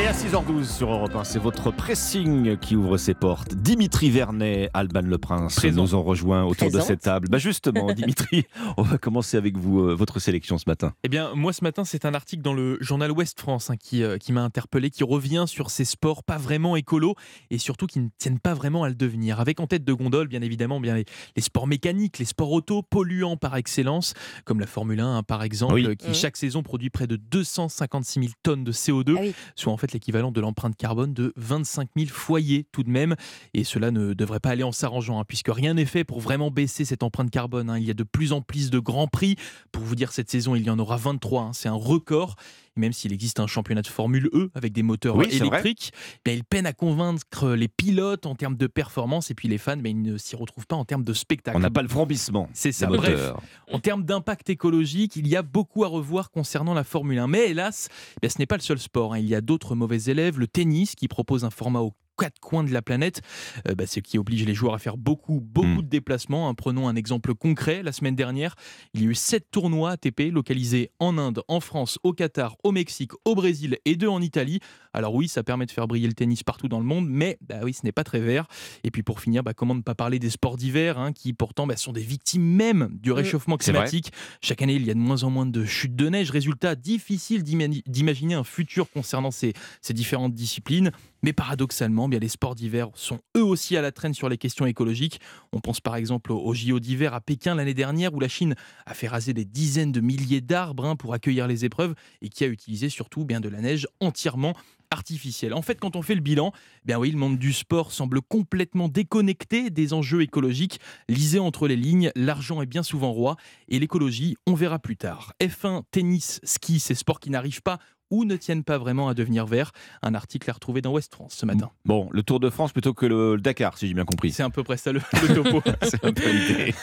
à 6h12 sur Europe 1, c'est votre pressing qui ouvre ses portes. Dimitri Vernet, Alban Le Prince nous ont rejoint autour de cette table. Bah justement, Dimitri, on va commencer avec vous, euh, votre sélection ce matin. Eh bien, moi ce matin, c'est un article dans le journal Ouest France hein, qui, euh, qui m'a interpellé, qui revient sur ces sports pas vraiment écolos et surtout qui ne tiennent pas vraiment à le devenir. Avec en tête de gondole, bien évidemment, bien les, sports mécaniques, les sports auto, polluants par excellence, comme la Formule 1 hein, par exemple, qui mmh. chaque saison produit près de 256 000 tonnes de CO2, ah soit en fait les équivalent de l'empreinte carbone de 25 000 foyers tout de même. Et cela ne devrait pas aller en s'arrangeant, hein, puisque rien n'est fait pour vraiment baisser cette empreinte carbone. Hein. Il y a de plus en plus de grands prix. Pour vous dire, cette saison, il y en aura 23. Hein. C'est un record même s'il existe un championnat de Formule E avec des moteurs électriques, ben, il peine à convaincre les pilotes en termes de performance et puis les fans, mais ben, ils ne s'y retrouvent pas en termes de spectacle. On n'a pas le frambissement. C'est ça. Bref, en termes d'impact écologique, il y a beaucoup à revoir concernant la Formule 1. Mais hélas, ben, ce n'est pas le seul sport. Hein. Il y a d'autres mauvais élèves. Le tennis qui propose un format au quatre coins de la planète, euh, bah, ce qui oblige les joueurs à faire beaucoup, beaucoup hmm. de déplacements. Hein, prenons un exemple concret. La semaine dernière, il y a eu sept tournois ATP localisés en Inde, en France, au Qatar, au Mexique, au Brésil et deux en Italie. Alors oui, ça permet de faire briller le tennis partout dans le monde, mais bah oui, ce n'est pas très vert. Et puis pour finir, bah, comment ne pas parler des sports d'hiver, hein, qui pourtant bah, sont des victimes même du réchauffement climatique. Chaque année, il y a de moins en moins de chutes de neige. Résultat, difficile d'imaginer un futur concernant ces, ces différentes disciplines. Mais paradoxalement, bien, les sports d'hiver sont eux aussi à la traîne sur les questions écologiques. On pense par exemple aux JO d'hiver à Pékin l'année dernière où la Chine a fait raser des dizaines de milliers d'arbres hein, pour accueillir les épreuves et qui a utilisé surtout bien de la neige entièrement artificielle. En fait, quand on fait le bilan, bien oui, le monde du sport semble complètement déconnecté des enjeux écologiques. Lisez entre les lignes, l'argent est bien souvent roi et l'écologie, on verra plus tard. F1, tennis, ski, ces sports qui n'arrivent pas ou ne tiennent pas vraiment à devenir verts. Un article à retrouver dans Ouest France ce matin. Bon, le Tour de France plutôt que le, Dakar, si j'ai bien compris. C'est à peu près ça le, le topo. C'est un peu l'idée.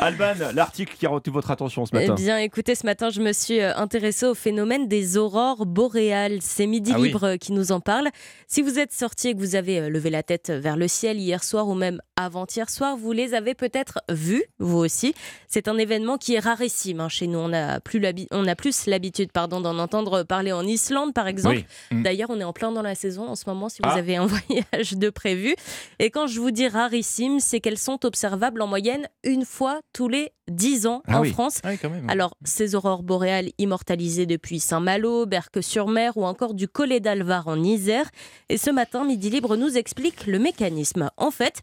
Alban, l'article qui a retenu votre attention ce matin. Eh bien, écoutez, ce matin, je me suis euh, intéressée au phénomène des aurores boréales. C'est Midi Ah. Libre euh, qui nous en parle. Si vous êtes sorti et que vous avez euh, levé la tête vers le ciel hier soir ou même avant-hier soir, vous les avez peut-être vus, vous aussi. C'est un événement qui est rarissime hein. chez nous. On a plus, l'habi- on a plus l'habitude pardon, d'en entendre parler en Islande, par exemple. Oui. Mm. D'ailleurs, on est en plein dans la saison en ce moment, si vous Ah. avez un voyage de prévu. Et quand je vous dis rarissime, c'est qu'elles sont observables en moyenne une fois tous les 10 ans Ah en oui. France. Ah oui, quand même. Alors, ces aurores boréales immortalisées depuis Saint-Malo, Berck-sur-Mer ou encore du Collet d'Alvar en Isère. Et ce matin, Midi Libre nous explique le mécanisme. En fait,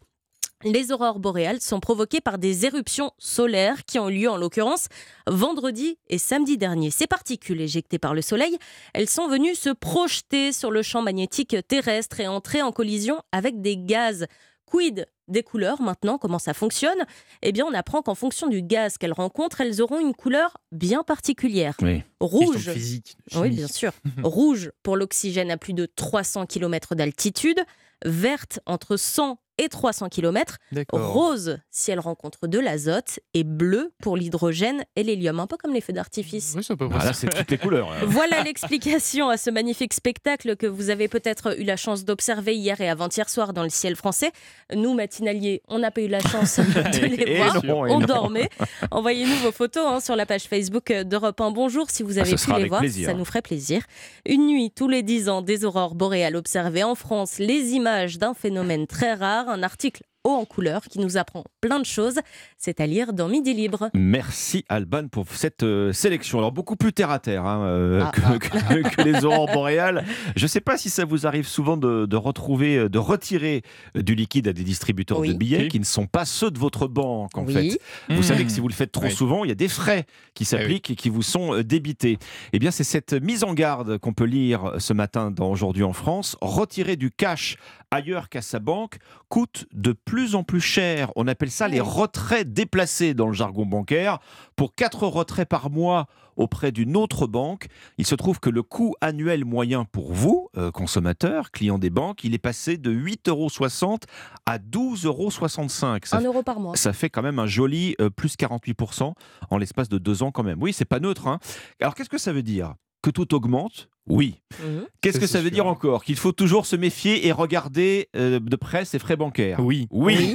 les aurores boréales sont provoquées par des éruptions solaires qui ont eu lieu en l'occurrence vendredi et samedi dernier. Ces particules éjectées par le soleil, elles sont venues se projeter sur le champ magnétique terrestre et entrer en collision avec des gaz. Quid des couleurs maintenant, comment ça fonctionne? Eh bien, on apprend qu'en fonction du gaz qu'elles rencontrent, elles auront une couleur bien particulière. Oui. Rouge. Physique, Oui, chimie. bien sûr. Rouge pour l'oxygène à plus de 300 km d'altitude. Verte entre 100 et 300 km. Rose si elle rencontre de l'azote. Et bleu pour l'hydrogène et l'hélium. Un peu comme les feux d'artifice. Oui, c'est Ah, là, ça. c'est toutes les couleurs. là. Voilà l'explication à ce magnifique spectacle que vous avez peut-être eu la chance d'observer hier et avant-hier soir dans le ciel français. Nous, matinaliers, on n'a pas eu la chance de les Et voir. non, on non. dormait. Envoyez-nous vos photos hein, sur la page Facebook d'Europe 1. Bonjour si vous Ah, avez pu les voir. plaisir. Ça nous ferait plaisir. Une nuit tous les 10 ans, des aurores boréales observées en France, les images d'un phénomène très rare, un article haut en couleur qui nous apprend plein de choses. C'est à lire dans Midi Libre. Merci Alban pour cette euh, sélection. Alors beaucoup plus terre à terre hein, euh, Ah, que, ah. que- que les aurores boréales. Je ne sais pas si ça vous arrive souvent de, de retrouver, euh, de retirer du liquide à des distributeurs Oui. de billets Oui. qui ne sont pas ceux de votre banque en Oui. fait. Vous Mmh. savez que si vous le faites trop Oui. souvent, il y a des frais qui s'appliquent et qui vous sont débités. Eh bien c'est cette mise en garde qu'on peut lire ce matin dans Aujourd'hui en France. Retirer du cash ailleurs qu'à sa banque coûte de plus en plus cher. On appelle ça les retraits déplacés dans le jargon bancaire. Pour 4 retraits par mois auprès d'une autre banque, il se trouve que le coût annuel moyen pour vous, euh, consommateur, client des banques, il est passé de 8,60 euros à 12,65 euros. Un euro par mois. ça fait quand même un joli euh, plus 48% en l'espace de deux ans quand même. Oui, c'est pas neutre. hein. Alors qu'est-ce que ça veut dire? Que tout augmente Oui. Mhm. Qu'est-ce que ça veut sûr. dire encore Qu'il faut toujours se méfier et regarder euh, de près ses frais bancaires. Oui. Oui.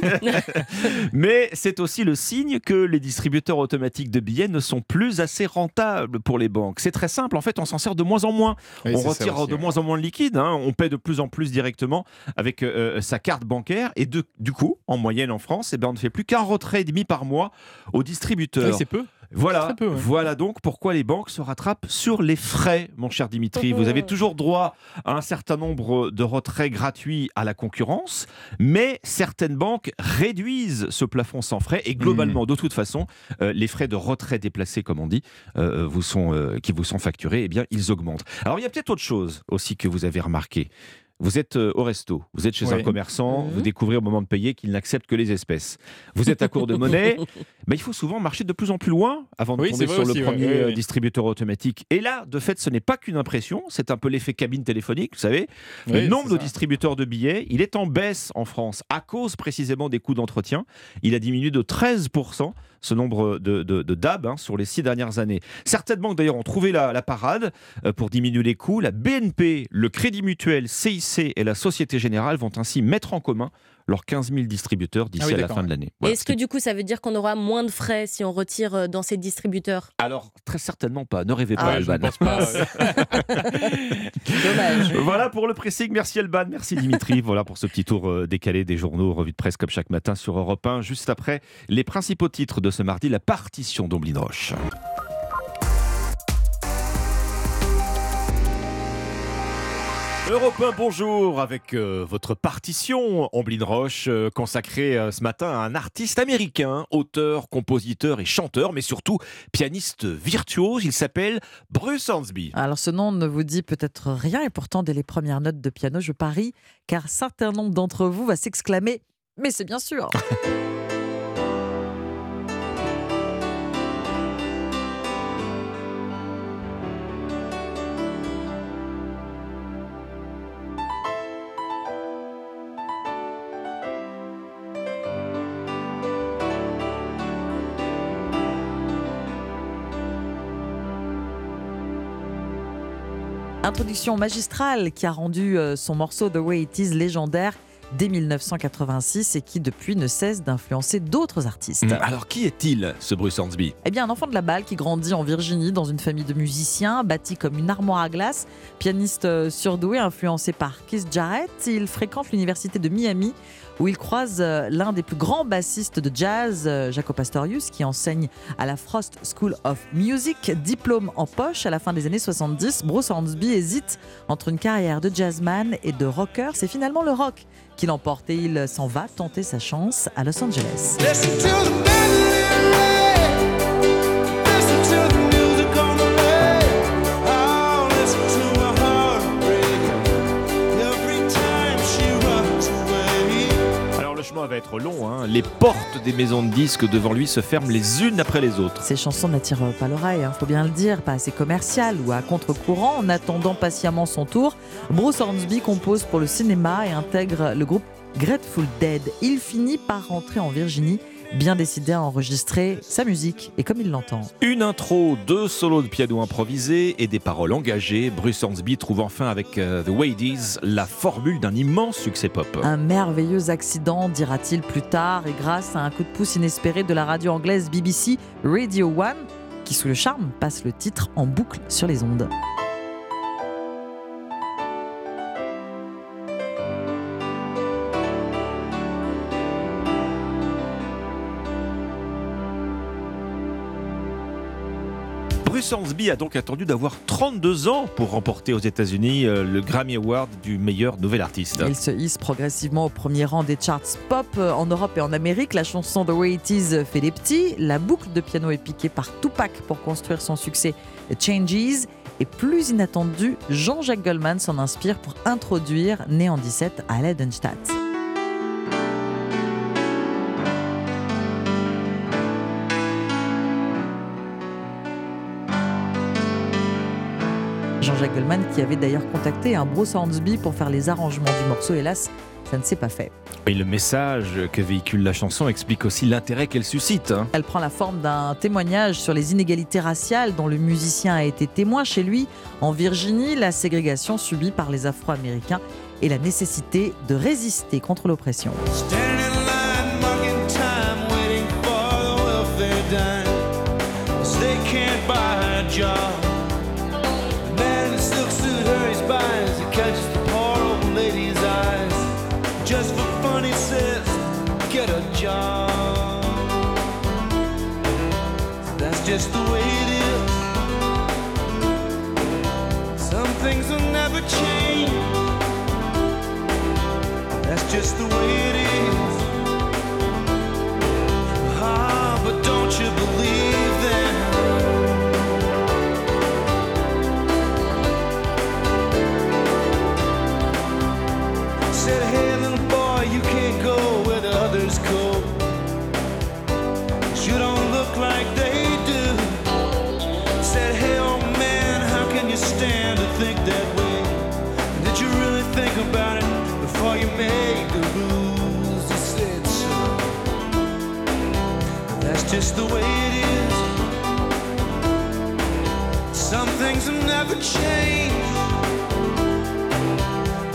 Mais c'est aussi le signe que les distributeurs automatiques de billets ne sont plus assez rentables pour les banques. C'est très simple. En fait, on s'en sert de moins en moins. Oui, on retire aussi, de ouais. moins en moins de liquide. hein. On paie de plus en plus directement avec euh, sa carte bancaire. Et de- du coup, en moyenne en France, eh ben, on ne fait plus qu'un retrait et demi par mois aux distributeurs. Oui, c'est peu. Voilà, Très peu, ouais. voilà donc pourquoi les banques se rattrapent sur les frais, mon cher Dimitri. Vous avez toujours droit à un certain nombre de retraits gratuits à la concurrence, mais certaines banques réduisent ce plafond sans frais et globalement, de toute façon, euh, les frais de retrait déplacés, comme on dit, euh, vous sont, euh, qui vous sont facturés, eh bien, ils augmentent. Alors, il y a peut-être autre chose aussi que vous avez remarqué. Vous êtes euh, au resto, vous êtes chez Oui. un commerçant, Mhm. vous découvrez au moment de payer qu'il n'accepte que les espèces. Vous êtes à court de monnaie, ben, il faut souvent marcher de plus en plus loin avant de Oui, tomber sur le ouais. premier euh, distributeur automatique. Et là, de fait, ce n'est pas qu'une impression, c'est un peu l'effet cabine téléphonique, vous savez. Oui, le nombre de distributeurs de billets, il est en baisse en France à cause précisément des coûts d'entretien. Il a diminué de 13% ce nombre de, de, de DAB hein, sur les six dernières années. Certaines banques d'ailleurs ont trouvé la, parade euh, pour diminuer les coûts. La BNP, le Crédit Mutuel, CIC et la Société Générale vont ainsi mettre en commun leurs 15 000 distributeurs d'ici Ah oui, à la fin de l'année. Voilà, Est-ce ce que du coup, ça veut dire qu'on aura moins de frais si on retire euh, dans ces distributeurs? Alors, très certainement pas. Ne rêvez pas, Ah, je Alban. ne pense pas. Dommage. Voilà pour le pressing. Merci Alban, merci Dimitri. voilà pour ce petit tour euh, décalé des journaux, revue de presse comme chaque matin sur Europe 1. Juste après, les principaux titres de ce mardi, la partition d'Omblin Roche. Europe 1, bonjour, avec euh, votre partition, Omblin Roche, euh, consacrée euh, ce matin à un artiste américain, auteur, compositeur et chanteur, mais surtout pianiste virtuose. Il s'appelle Bruce Hornsby. Alors ce nom ne vous dit peut-être rien, et pourtant dès les premières notes de piano, je parie, car un certain nombre d'entre vous va s'exclamer « Mais c'est bien sûr !» Introduction magistrale qui a rendu euh, son morceau The Way It Is légendaire dès 1986 et qui depuis ne cesse d'influencer d'autres artistes. Hum, Alors qui est-il, ce Bruce Hornsby? Eh bien, un enfant de la balle qui grandit en Virginie dans une famille de musiciens, bâti comme une armoire à glace, pianiste euh, surdoué, influencé par Keith Jarrett. Il fréquente l'université de Miami où il croise euh, l'un des plus grands bassistes de jazz, euh, Jaco Pastorius, qui enseigne à la Frost School of Music. Diplôme en poche à la fin des années 70, Bruce Hornsby hésite entre une carrière de jazzman et de rocker. C'est finalement le rock qui l'emporte et il s'en va tenter sa chance à Los Angeles. Va être long, hein. les portes des maisons de disques devant lui se ferment les unes après les autres. Ces chansons n'attirent pas l'oreille, hein, faut bien le dire, pas assez commercial ou à contre-courant. En attendant patiemment son tour, Bruce Hornsby compose pour le cinéma et intègre le groupe Grateful Dead. Il finit par rentrer en Virginie, bien décidé à enregistrer sa musique et comme il l'entend. Une intro, deux solos de piano improvisés et des paroles engagées. Bruce Hornsby trouve enfin avec euh, The Is la formule d'un immense succès pop. Un merveilleux accident, dira-t-il plus tard, et grâce à un coup de pouce inespéré de la radio anglaise BBC Radio One, qui sous le charme passe le titre en boucle sur les ondes. Bruce Hornsby a donc attendu d'avoir 32 ans pour remporter aux États-Unis euh, le Grammy Award du meilleur nouvel artiste. Il se hisse progressivement au premier rang des charts pop euh, en Europe et en Amérique. La chanson The Way It Is fait des petits. La boucle de piano est piquée par Tupac pour construire son succès Changes. Et plus inattendu, Jean-Jacques Goldman s'en inspire pour introduire, né en 17 à Leidenstadt. Jean-Jacques Goldman qui avait d'ailleurs contacté un Bruce Hornsby pour faire les arrangements du morceau. Hélas, ça ne s'est pas fait. Et le message que véhicule la chanson explique aussi l'intérêt qu'elle suscite. hein. Elle prend la forme d'un témoignage sur les inégalités raciales dont le musicien a été témoin chez lui en Virginie, la ségrégation subie par les Afro-Américains et la nécessité de résister contre l'oppression. Just the way it is. Some things will never change. That's just the way it is.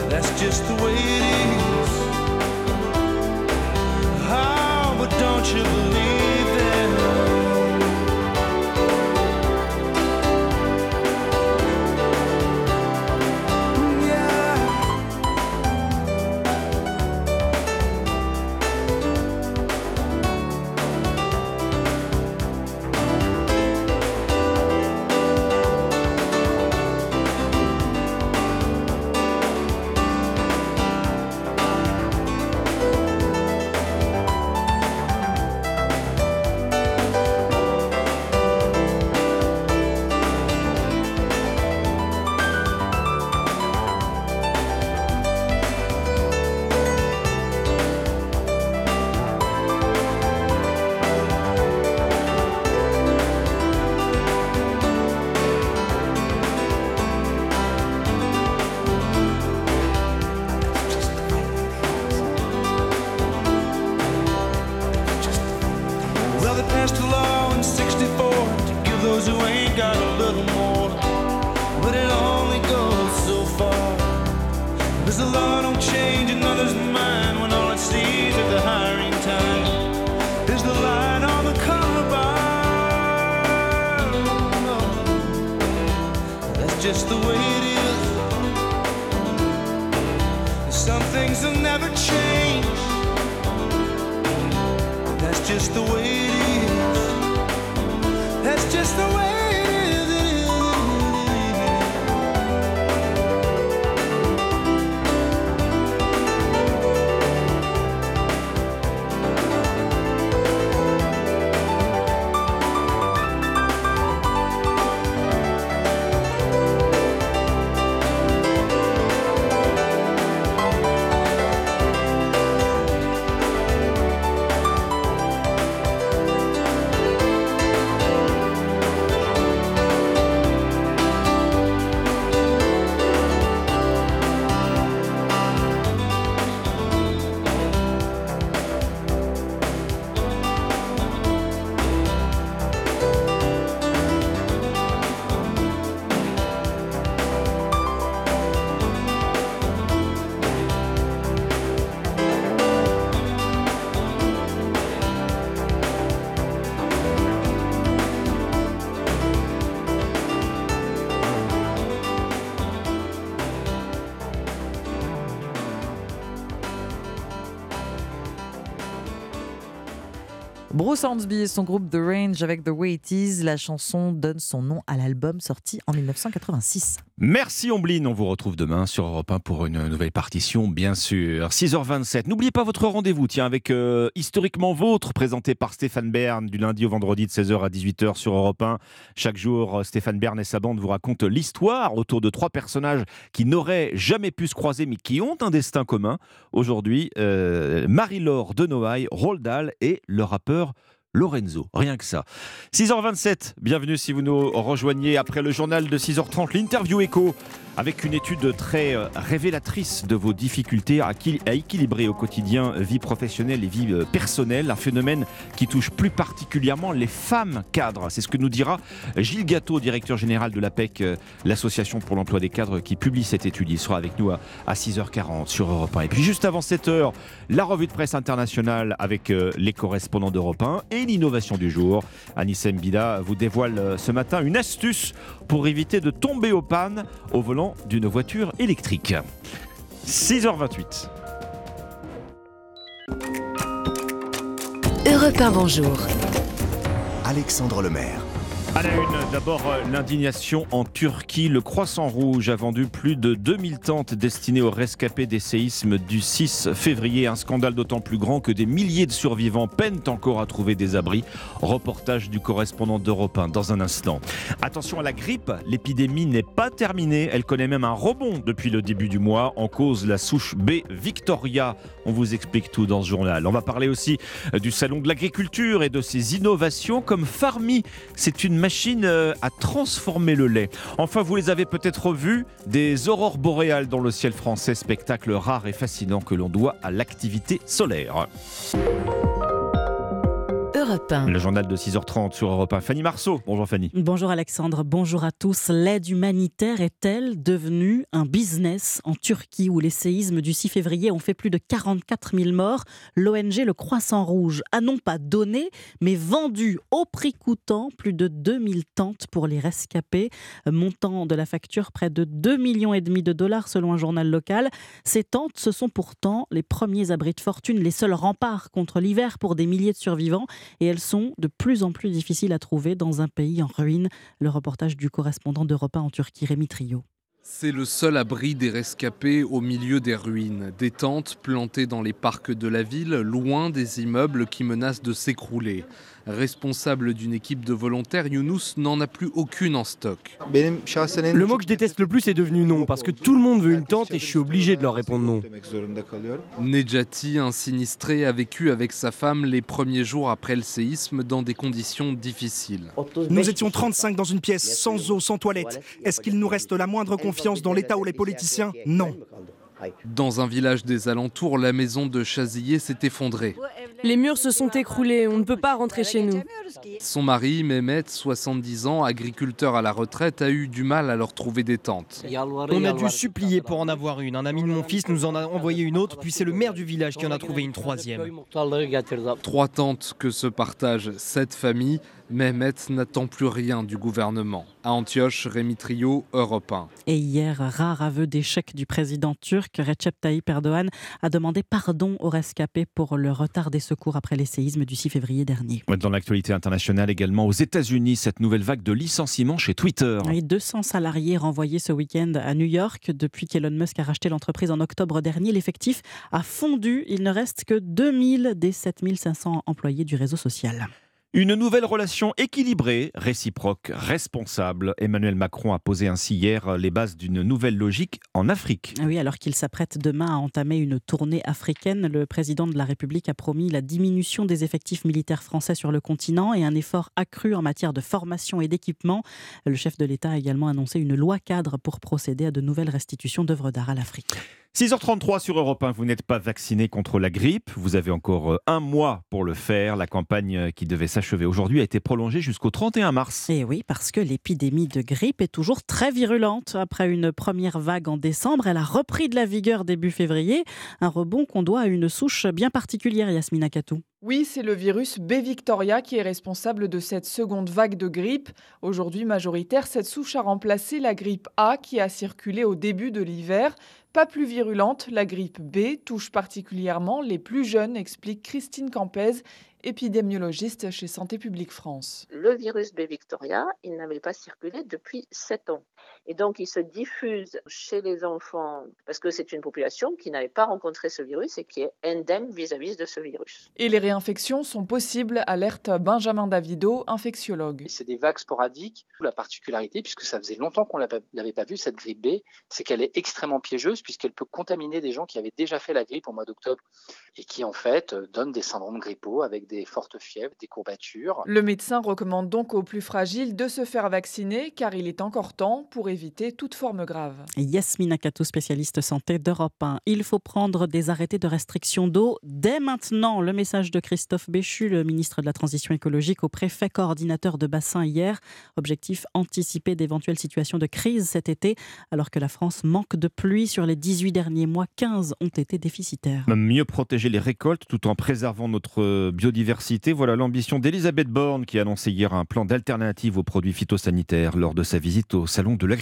That's just the way it is. Oh, but don't you believe Bruce Hornsby et son groupe The Range avec The Way It Is, la chanson donne son nom à l'album sorti en 1986. Merci Ombline, on vous retrouve demain sur Europe 1 pour une nouvelle partition, bien sûr. 6h27, n'oubliez pas votre rendez-vous, tiens, avec euh, Historiquement Vôtre, présenté par Stéphane Bern, du lundi au vendredi de 16h à 18h sur Europe 1. Chaque jour, Stéphane Bern et sa bande vous racontent l'histoire autour de trois personnages qui n'auraient jamais pu se croiser, mais qui ont un destin commun. Aujourd'hui, euh, Marie-Laure de Noailles, Roald Dahl et le rappeur Lorenzo, rien que ça. 6h27, bienvenue si vous nous rejoignez après le journal de 6h30, l'interview écho, avec une étude très euh, révélatrice de vos difficultés à, qui- à équilibrer au quotidien vie professionnelle et vie euh, personnelle, un phénomène qui touche plus particulièrement les femmes cadres. C'est ce que nous dira Gilles Gâteau, directeur général de l'APEC, euh, l'association pour l'emploi des cadres qui publie cette étude. Il sera avec nous à, à 6h40 sur Europe 1. Et puis juste avant 7h, la revue de presse internationale avec les correspondants d'Europe 1 et l'innovation du jour. Anissem Bida vous dévoile ce matin une astuce pour éviter de tomber aux pannes au volant d'une voiture électrique. 6h28. Europe 1, bonjour. Alexandre Lemaire. À la une, d'abord euh, l'indignation en Turquie. Le Croissant Rouge a vendu plus de 2000 tentes destinées aux rescapés des séismes du 6 février. Un scandale d'autant plus grand que des milliers de survivants peinent encore à trouver des abris. Reportage du correspondant d'Europe 1 dans un instant. Attention à la grippe, l'épidémie n'est pas terminée. Elle connaît même un rebond depuis le début du mois. En cause, la souche B Victoria. On vous explique tout dans ce journal. On va parler aussi euh, du salon de l'agriculture et de ses innovations comme Farmi. C'est une machine euh, à transformer le lait. Enfin, vous les avez peut-être vus, des aurores boréales dans le ciel français, spectacle rare et fascinant que l'on doit à l'activité solaire. Europe 1. Le journal de 6h30 sur Europe 1. Fanny Marceau. Bonjour Fanny. Bonjour Alexandre, bonjour à tous. L'aide humanitaire est-elle devenue un business en Turquie où les séismes du 6 février ont fait plus de 44 000 morts? L'ONG Le Croissant Rouge a non pas donné, mais vendu au prix coûtant plus de 2000 tentes pour les rescapés, montant de la facture près de 2 millions et demi de dollars selon un journal local. Ces tentes, ce sont pourtant les premiers abris de fortune, les seuls remparts contre l'hiver pour des milliers de survivants et elles sont de plus en plus difficiles à trouver dans un pays en ruine. Le reportage du correspondant d'Europe 1 en Turquie, Rémi Trio. C'est le seul abri des rescapés au milieu des ruines. Des tentes plantées dans les parcs de la ville, loin des immeubles qui menacent de s'écrouler. Responsable d'une équipe de volontaires, Younous n'en a plus aucune en stock. Le mot que je déteste le plus est devenu non, parce que tout le monde veut une tente et je suis obligé de leur répondre non. Nejati, un sinistré, a vécu avec sa femme les premiers jours après le séisme dans des conditions difficiles. Nous étions 35 dans une pièce, sans eau, sans toilette. Est-ce qu'il nous reste la moindre confiance dans l'État ou les politiciens? Non. Dans un village des alentours, la maison de Chazillé s'est effondrée. Les murs se sont écroulés, on ne peut pas rentrer chez nous. Son mari, Mehmet, 70 ans, agriculteur à la retraite, a eu du mal à leur trouver des tentes. On a dû supplier pour en avoir une. Un ami de mon fils nous en a envoyé une autre, puis c'est le maire du village qui en a trouvé une troisième. Trois tentes que se partagent cette famille. Mehmet n'attend plus rien du gouvernement. À Antioche, Rémi Trio, Europe 1. Et hier, rare aveu d'échec du président turc, Recep Tayyip Erdogan a demandé pardon aux rescapés pour le retard des secours après les séismes du 6 février dernier. Dans l'actualité internationale également, aux États-Unis, cette nouvelle vague de licenciements chez Twitter. Et 200 salariés renvoyés ce week-end à New York. Depuis qu'Elon Musk a racheté l'entreprise en octobre dernier, l'effectif a fondu. Il ne reste que 2000 des 7500 employés du réseau social. Une nouvelle relation équilibrée, réciproque, responsable. Emmanuel Macron a posé ainsi hier les bases d'une nouvelle logique en Afrique. Oui, alors qu'il s'apprête demain à entamer une tournée africaine, le président de la République a promis la diminution des effectifs militaires français sur le continent et un effort accru en matière de formation et d'équipement. Le chef de l'État a également annoncé une loi cadre pour procéder à de nouvelles restitutions d'œuvres d'art à l'Afrique. 6h33 sur Europe 1, vous n'êtes pas vacciné contre la grippe. Vous avez encore euh, un mois pour le faire. La campagne euh, qui devait s'achever aujourd'hui a été prolongée jusqu'au 31 mars. Et oui, parce que l'épidémie de grippe est toujours très virulente. Après une première vague en décembre, elle a repris de la vigueur début février. Un rebond qu'on doit à une souche bien particulière, Yasmina Katou. Oui, c'est le virus B Victoria qui est responsable de cette seconde vague de grippe. Aujourd'hui majoritaire, cette souche a remplacé la grippe A qui a circulé au début de l'hiver. Pas plus virulente, la grippe B touche particulièrement les plus jeunes, explique Christine Campez, épidémiologiste chez Santé publique France. Le virus B Victoria, il n'avait pas circulé depuis 7 ans. Et donc, il se diffuse chez les enfants parce que c'est une population qui n'avait pas rencontré ce virus et qui est indemne vis-à-vis de ce virus. Et les réinfections sont possibles, alerte Benjamin Davido, infectiologue. C'est des vagues sporadiques. La particularité, puisque ça faisait longtemps qu'on n'avait pas vu cette grippe B, c'est qu'elle est extrêmement piégeuse puisqu'elle peut contaminer des gens qui avaient déjà fait la grippe au mois d'octobre et qui en fait donnent des syndromes grippaux avec des fortes fièvres, des courbatures. Le médecin recommande donc aux plus fragiles de se faire vacciner car il est encore temps pour éviter toute forme grave. Yasmina Kato, spécialiste santé d'Europe 1. Il faut prendre des arrêtés de restriction d'eau dès maintenant. Le message de Christophe Béchu, le ministre de la Transition écologique, au préfet coordinateur de bassin hier. Objectif anticiper d'éventuelles situations de crise cet été, alors que la France manque de pluie. Sur les 18 derniers mois, 15 ont été déficitaires. Mieux protéger les récoltes tout en préservant notre biodiversité. Voilà l'ambition d'Elisabeth Borne qui a annoncé hier un plan d'alternative aux produits phytosanitaires lors de sa visite au Salon de l'agriculture.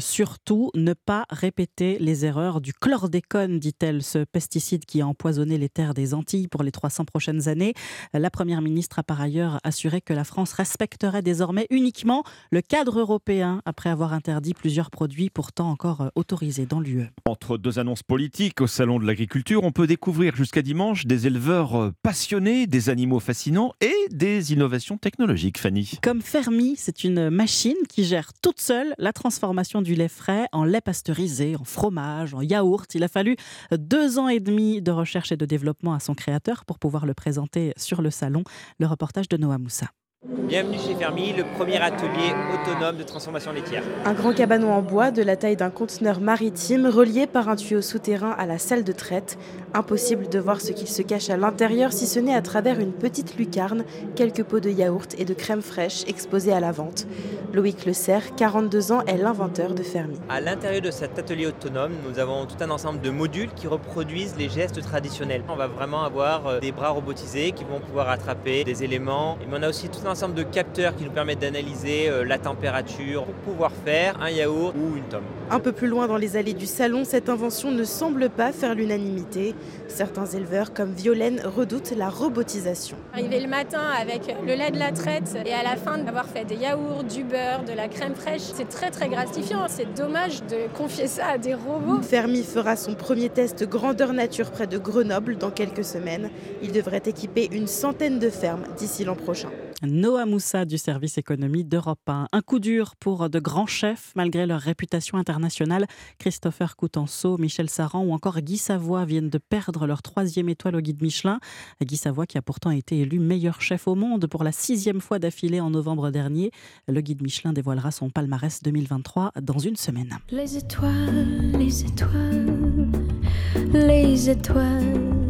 Surtout, ne pas répéter les erreurs du chlordécone, dit-elle, ce pesticide qui a empoisonné les terres des Antilles pour les 300 prochaines années. La Première ministre a par ailleurs assuré que la France respecterait désormais uniquement le cadre européen après avoir interdit plusieurs produits pourtant encore autorisés dans l'UE. Entre deux annonces politiques au Salon de l'agriculture, on peut découvrir jusqu'à dimanche des éleveurs passionnés, des animaux fascinants et des innovations technologiques, Fanny. Comme Fermi, c'est une machine qui gère toute seule la transformation du lait frais en lait pasteurisé, en fromage, en yaourt. Il a fallu deux ans et demi de recherche et de développement à son créateur pour pouvoir le présenter sur le salon. Le reportage de Noah Moussa. Bienvenue chez Fermi, le premier atelier autonome de transformation laitière. Un grand cabanon en bois de la taille d'un conteneur maritime relié par un tuyau souterrain à la salle de traite. Impossible de voir ce qu'il se cache à l'intérieur si ce n'est à travers une petite lucarne, quelques pots de yaourt et de crème fraîche exposés à la vente. Loïc Le Serre, 42 ans, est l'inventeur de Fermi. À l'intérieur de cet atelier autonome, nous avons tout un ensemble de modules qui reproduisent les gestes traditionnels. On va vraiment avoir des bras robotisés qui vont pouvoir attraper des éléments. Mais on a aussi tout un ensemble de capteurs qui nous permettent d'analyser euh, la température pour pouvoir faire un yaourt ou une tome. Un peu plus loin dans les allées du salon, cette invention ne semble pas faire l'unanimité. Certains éleveurs comme Violaine redoutent la robotisation. Arriver le matin avec le lait de la traite et à la fin d'avoir fait des yaourts, du beurre, de la crème fraîche, c'est très très gratifiant. C'est dommage de confier ça à des robots. Fermi fera son premier test grandeur nature près de Grenoble dans quelques semaines. Il devrait équiper une centaine de fermes d'ici l'an prochain. Noah Moussa du service économie d'Europe 1. Un coup dur pour de grands chefs malgré leur réputation internationale. Christopher Coutenceau, Michel Saran ou encore Guy Savoie viennent de perdre leur troisième étoile au guide Michelin. Guy Savoie qui a pourtant été élu meilleur chef au monde pour la sixième fois d'affilée en novembre dernier. Le guide Michelin dévoilera son palmarès 2023 dans une semaine. Les étoiles, les étoiles, les étoiles.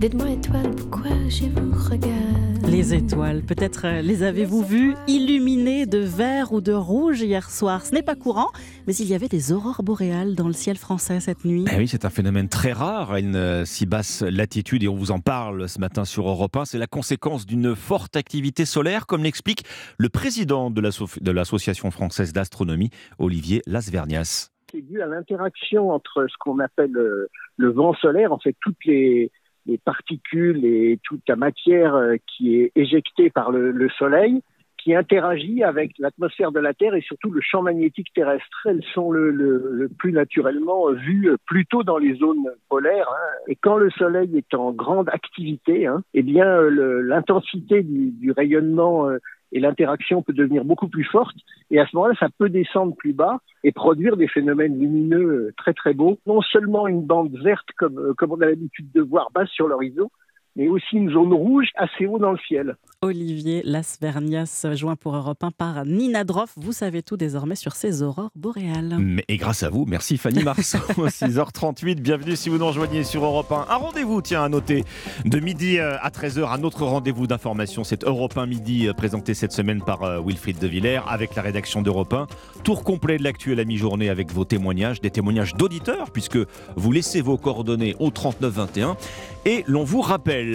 Dites-moi étoiles, pourquoi je vous regarde? Les étoiles, peut-être euh, les avez-vous vues illuminées de vert ou de rouge hier soir? Ce n'est pas courant, mais il y avait des aurores boréales dans le ciel français cette nuit. Eh oui, c'est un phénomène très rare à une euh, si basse latitude et on vous en parle ce matin sur Europe 1. C'est la conséquence d'une forte activité solaire, comme l'explique le président de l'Association française d'astronomie, Olivier Lasvernias. C'est dû à l'interaction entre ce qu'on appelle euh, le vent solaire, en fait toutes les, les particules et toute la matière euh, qui est éjectée par le, le Soleil, qui interagit avec l'atmosphère de la Terre et surtout le champ magnétique terrestre. Elles sont le, plus naturellement vues plutôt dans les zones polaires. Hein. Et quand le Soleil est en grande activité, hein, eh bien euh, l'intensité du, rayonnement euh, et l'interaction peut devenir beaucoup plus forte. Et à ce moment-là, ça peut descendre plus bas et produire des phénomènes lumineux euh, très très beaux. Non seulement une bande verte comme, euh, comme on a l'habitude de voir basse sur l'horizon, mais aussi une zone rouge assez haut dans le ciel. Olivier Lasvernias, joint pour Europe 1 par Nina Droff. Vous savez tout désormais sur ces aurores boréales. Et grâce à vous, merci Fanny Marceau. 6h38, bienvenue si vous nous rejoignez sur Europe 1. Un rendez-vous, tiens, à noter, de midi euh, à 13h, un autre rendez-vous d'information. C'est Europe 1 midi, euh, présenté cette semaine par euh, Wilfried De Villers, avec la rédaction d'Europe 1. Tour complet de l'actuel à mi-journée avec vos témoignages, des témoignages d'auditeurs, puisque vous laissez vos coordonnées au 3921. Et l'on vous rappelle,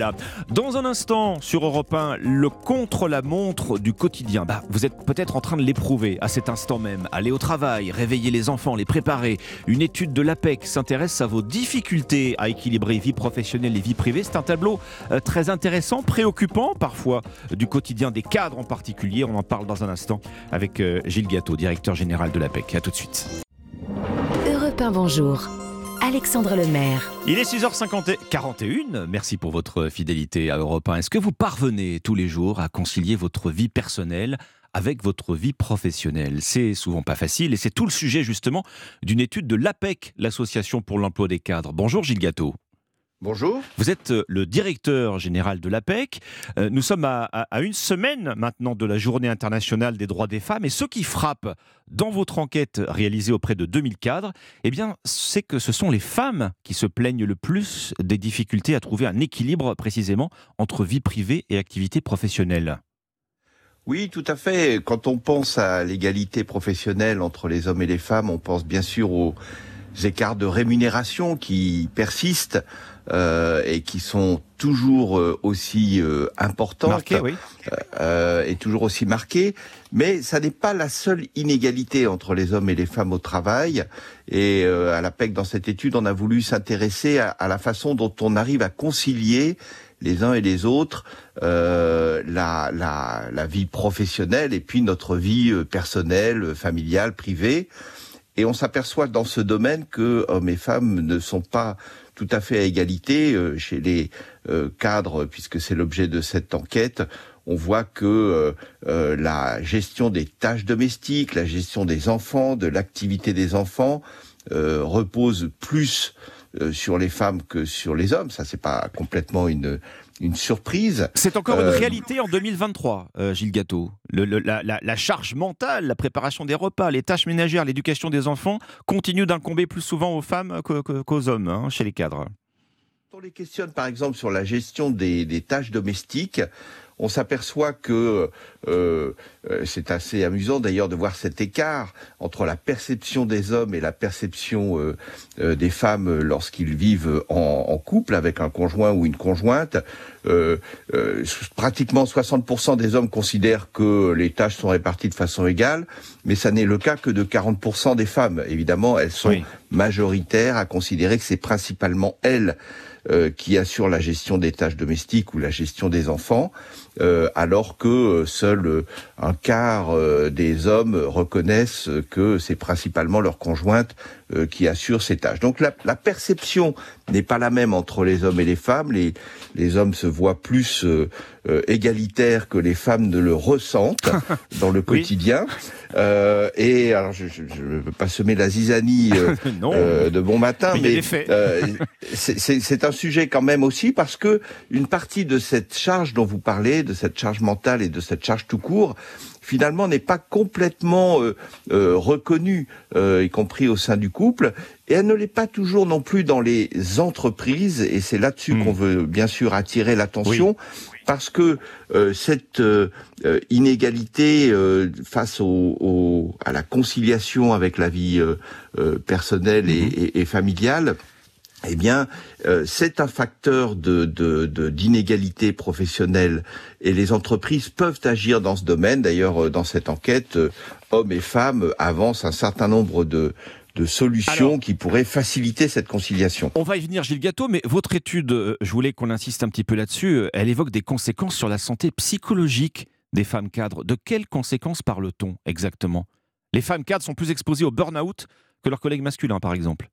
dans un instant sur Europe 1, le contre-la-montre du quotidien. Bah, vous êtes peut-être en train de l'éprouver à cet instant même. Aller au travail, réveiller les enfants, les préparer. Une étude de l'APEC s'intéresse à vos difficultés à équilibrer vie professionnelle et vie privée. C'est un tableau euh, très intéressant, préoccupant parfois, du quotidien des cadres en particulier. On en parle dans un instant avec euh, Gilles Gâteau, directeur général de l'APEC. A tout de suite. Europe 1, bonjour. Alexandre Lemaire. Il est 6h41. Merci pour votre fidélité à Europe 1. Est-ce que vous parvenez tous les jours à concilier votre vie personnelle avec votre vie professionnelle? C'est souvent pas facile et c'est tout le sujet justement d'une étude de l'APEC, l'Association pour l'emploi des cadres. Bonjour Gilles Gâteau. Bonjour. Vous êtes euh, le directeur général de l'APEC. Euh, nous sommes à, à, une semaine maintenant de la Journée internationale des droits des femmes. Et ce qui frappe dans votre enquête réalisée auprès de 2000 cadres, eh bien, c'est que ce sont les femmes qui se plaignent le plus des difficultés à trouver un équilibre précisément entre vie privée et activité professionnelle. Oui, tout à fait. Quand on pense à l'égalité professionnelle entre les hommes et les femmes, on pense bien sûr aux écarts de rémunération qui persistent euh, et qui sont toujours euh, aussi euh, importantes Marqué, oui. euh, et toujours aussi marquées. Mais ça n'est pas la seule inégalité entre les hommes et les femmes au travail. Et euh, à l'APEC, dans cette étude, on a voulu s'intéresser à, à, la façon dont on arrive à concilier les uns et les autres euh, la, la, la vie professionnelle et puis notre vie personnelle, familiale, privée. Et on s'aperçoit dans ce domaine que hommes et femmes ne sont pas tout à fait à égalité euh, chez les euh, cadres, puisque c'est l'objet de cette enquête. On voit que euh, la gestion des tâches domestiques, la gestion des enfants, de l'activité des enfants repose plus sur les femmes que sur les hommes. Ça, c'est pas complètement une une surprise. C'est encore euh... une réalité en 2023, euh, Gilles Gâteau. Le, le, la, la, la, charge mentale, la préparation des repas, les tâches ménagères, l'éducation des enfants continuent d'incomber plus souvent aux femmes qu'aux qu hommes hein, chez les cadres. On les questionne par exemple sur la gestion des, des tâches domestiques, on s'aperçoit que euh, c'est assez amusant d'ailleurs de voir cet écart entre la perception des hommes et la perception euh, euh, des femmes lorsqu'ils vivent en, en, couple avec un conjoint ou une conjointe. Euh, pratiquement 60% des hommes considèrent que les tâches sont réparties de façon égale, mais ça n'est le cas que de 40% des femmes. Évidemment, elles sont oui. majoritaires à considérer que c'est principalement elles euh, qui assure la gestion des tâches domestiques ou la gestion des enfants, euh, alors que euh, seul un quart des hommes reconnaissent que c'est principalement leur conjointe qui assure ces tâches. Donc la, la perception n'est pas la même entre les hommes et les femmes. Les, les hommes se voient plus euh, égalitaire que les femmes ne le ressentent dans le Oui. quotidien. Euh, et alors, je ne veux pas semer la zizanie euh, euh, de bon matin, Mais mais, euh, c'est- un sujet quand même aussi parce que une partie de cette charge dont vous parlez, de cette charge mentale et de cette charge tout court, finalement n'est pas complètement euh, euh, reconnue, euh, y compris au sein du couple, et elle ne l'est pas toujours non plus dans les entreprises, et c'est là-dessus qu'on veut bien sûr attirer l'attention. Parce que euh, cette euh, euh, inégalité euh, face au, au- à la conciliation avec la vie euh, euh, personnelle et, et- et familiale, eh bien, euh, c'est un facteur de de- de- d'inégalité professionnelle et les entreprises peuvent agir dans ce domaine. D'ailleurs, dans cette enquête, hommes et femmes avancent un certain nombre de de solutions qui pourraient faciliter cette conciliation. On va y venir, Gilles Gâteau, mais votre étude, euh, je voulais qu'on insiste un petit peu là-dessus, euh, elle évoque des conséquences sur la santé psychologique des femmes cadres. De quelles conséquences parle-t-on exactement? Les femmes cadres sont plus exposées au burn-out que leurs collègues masculins, par exemple.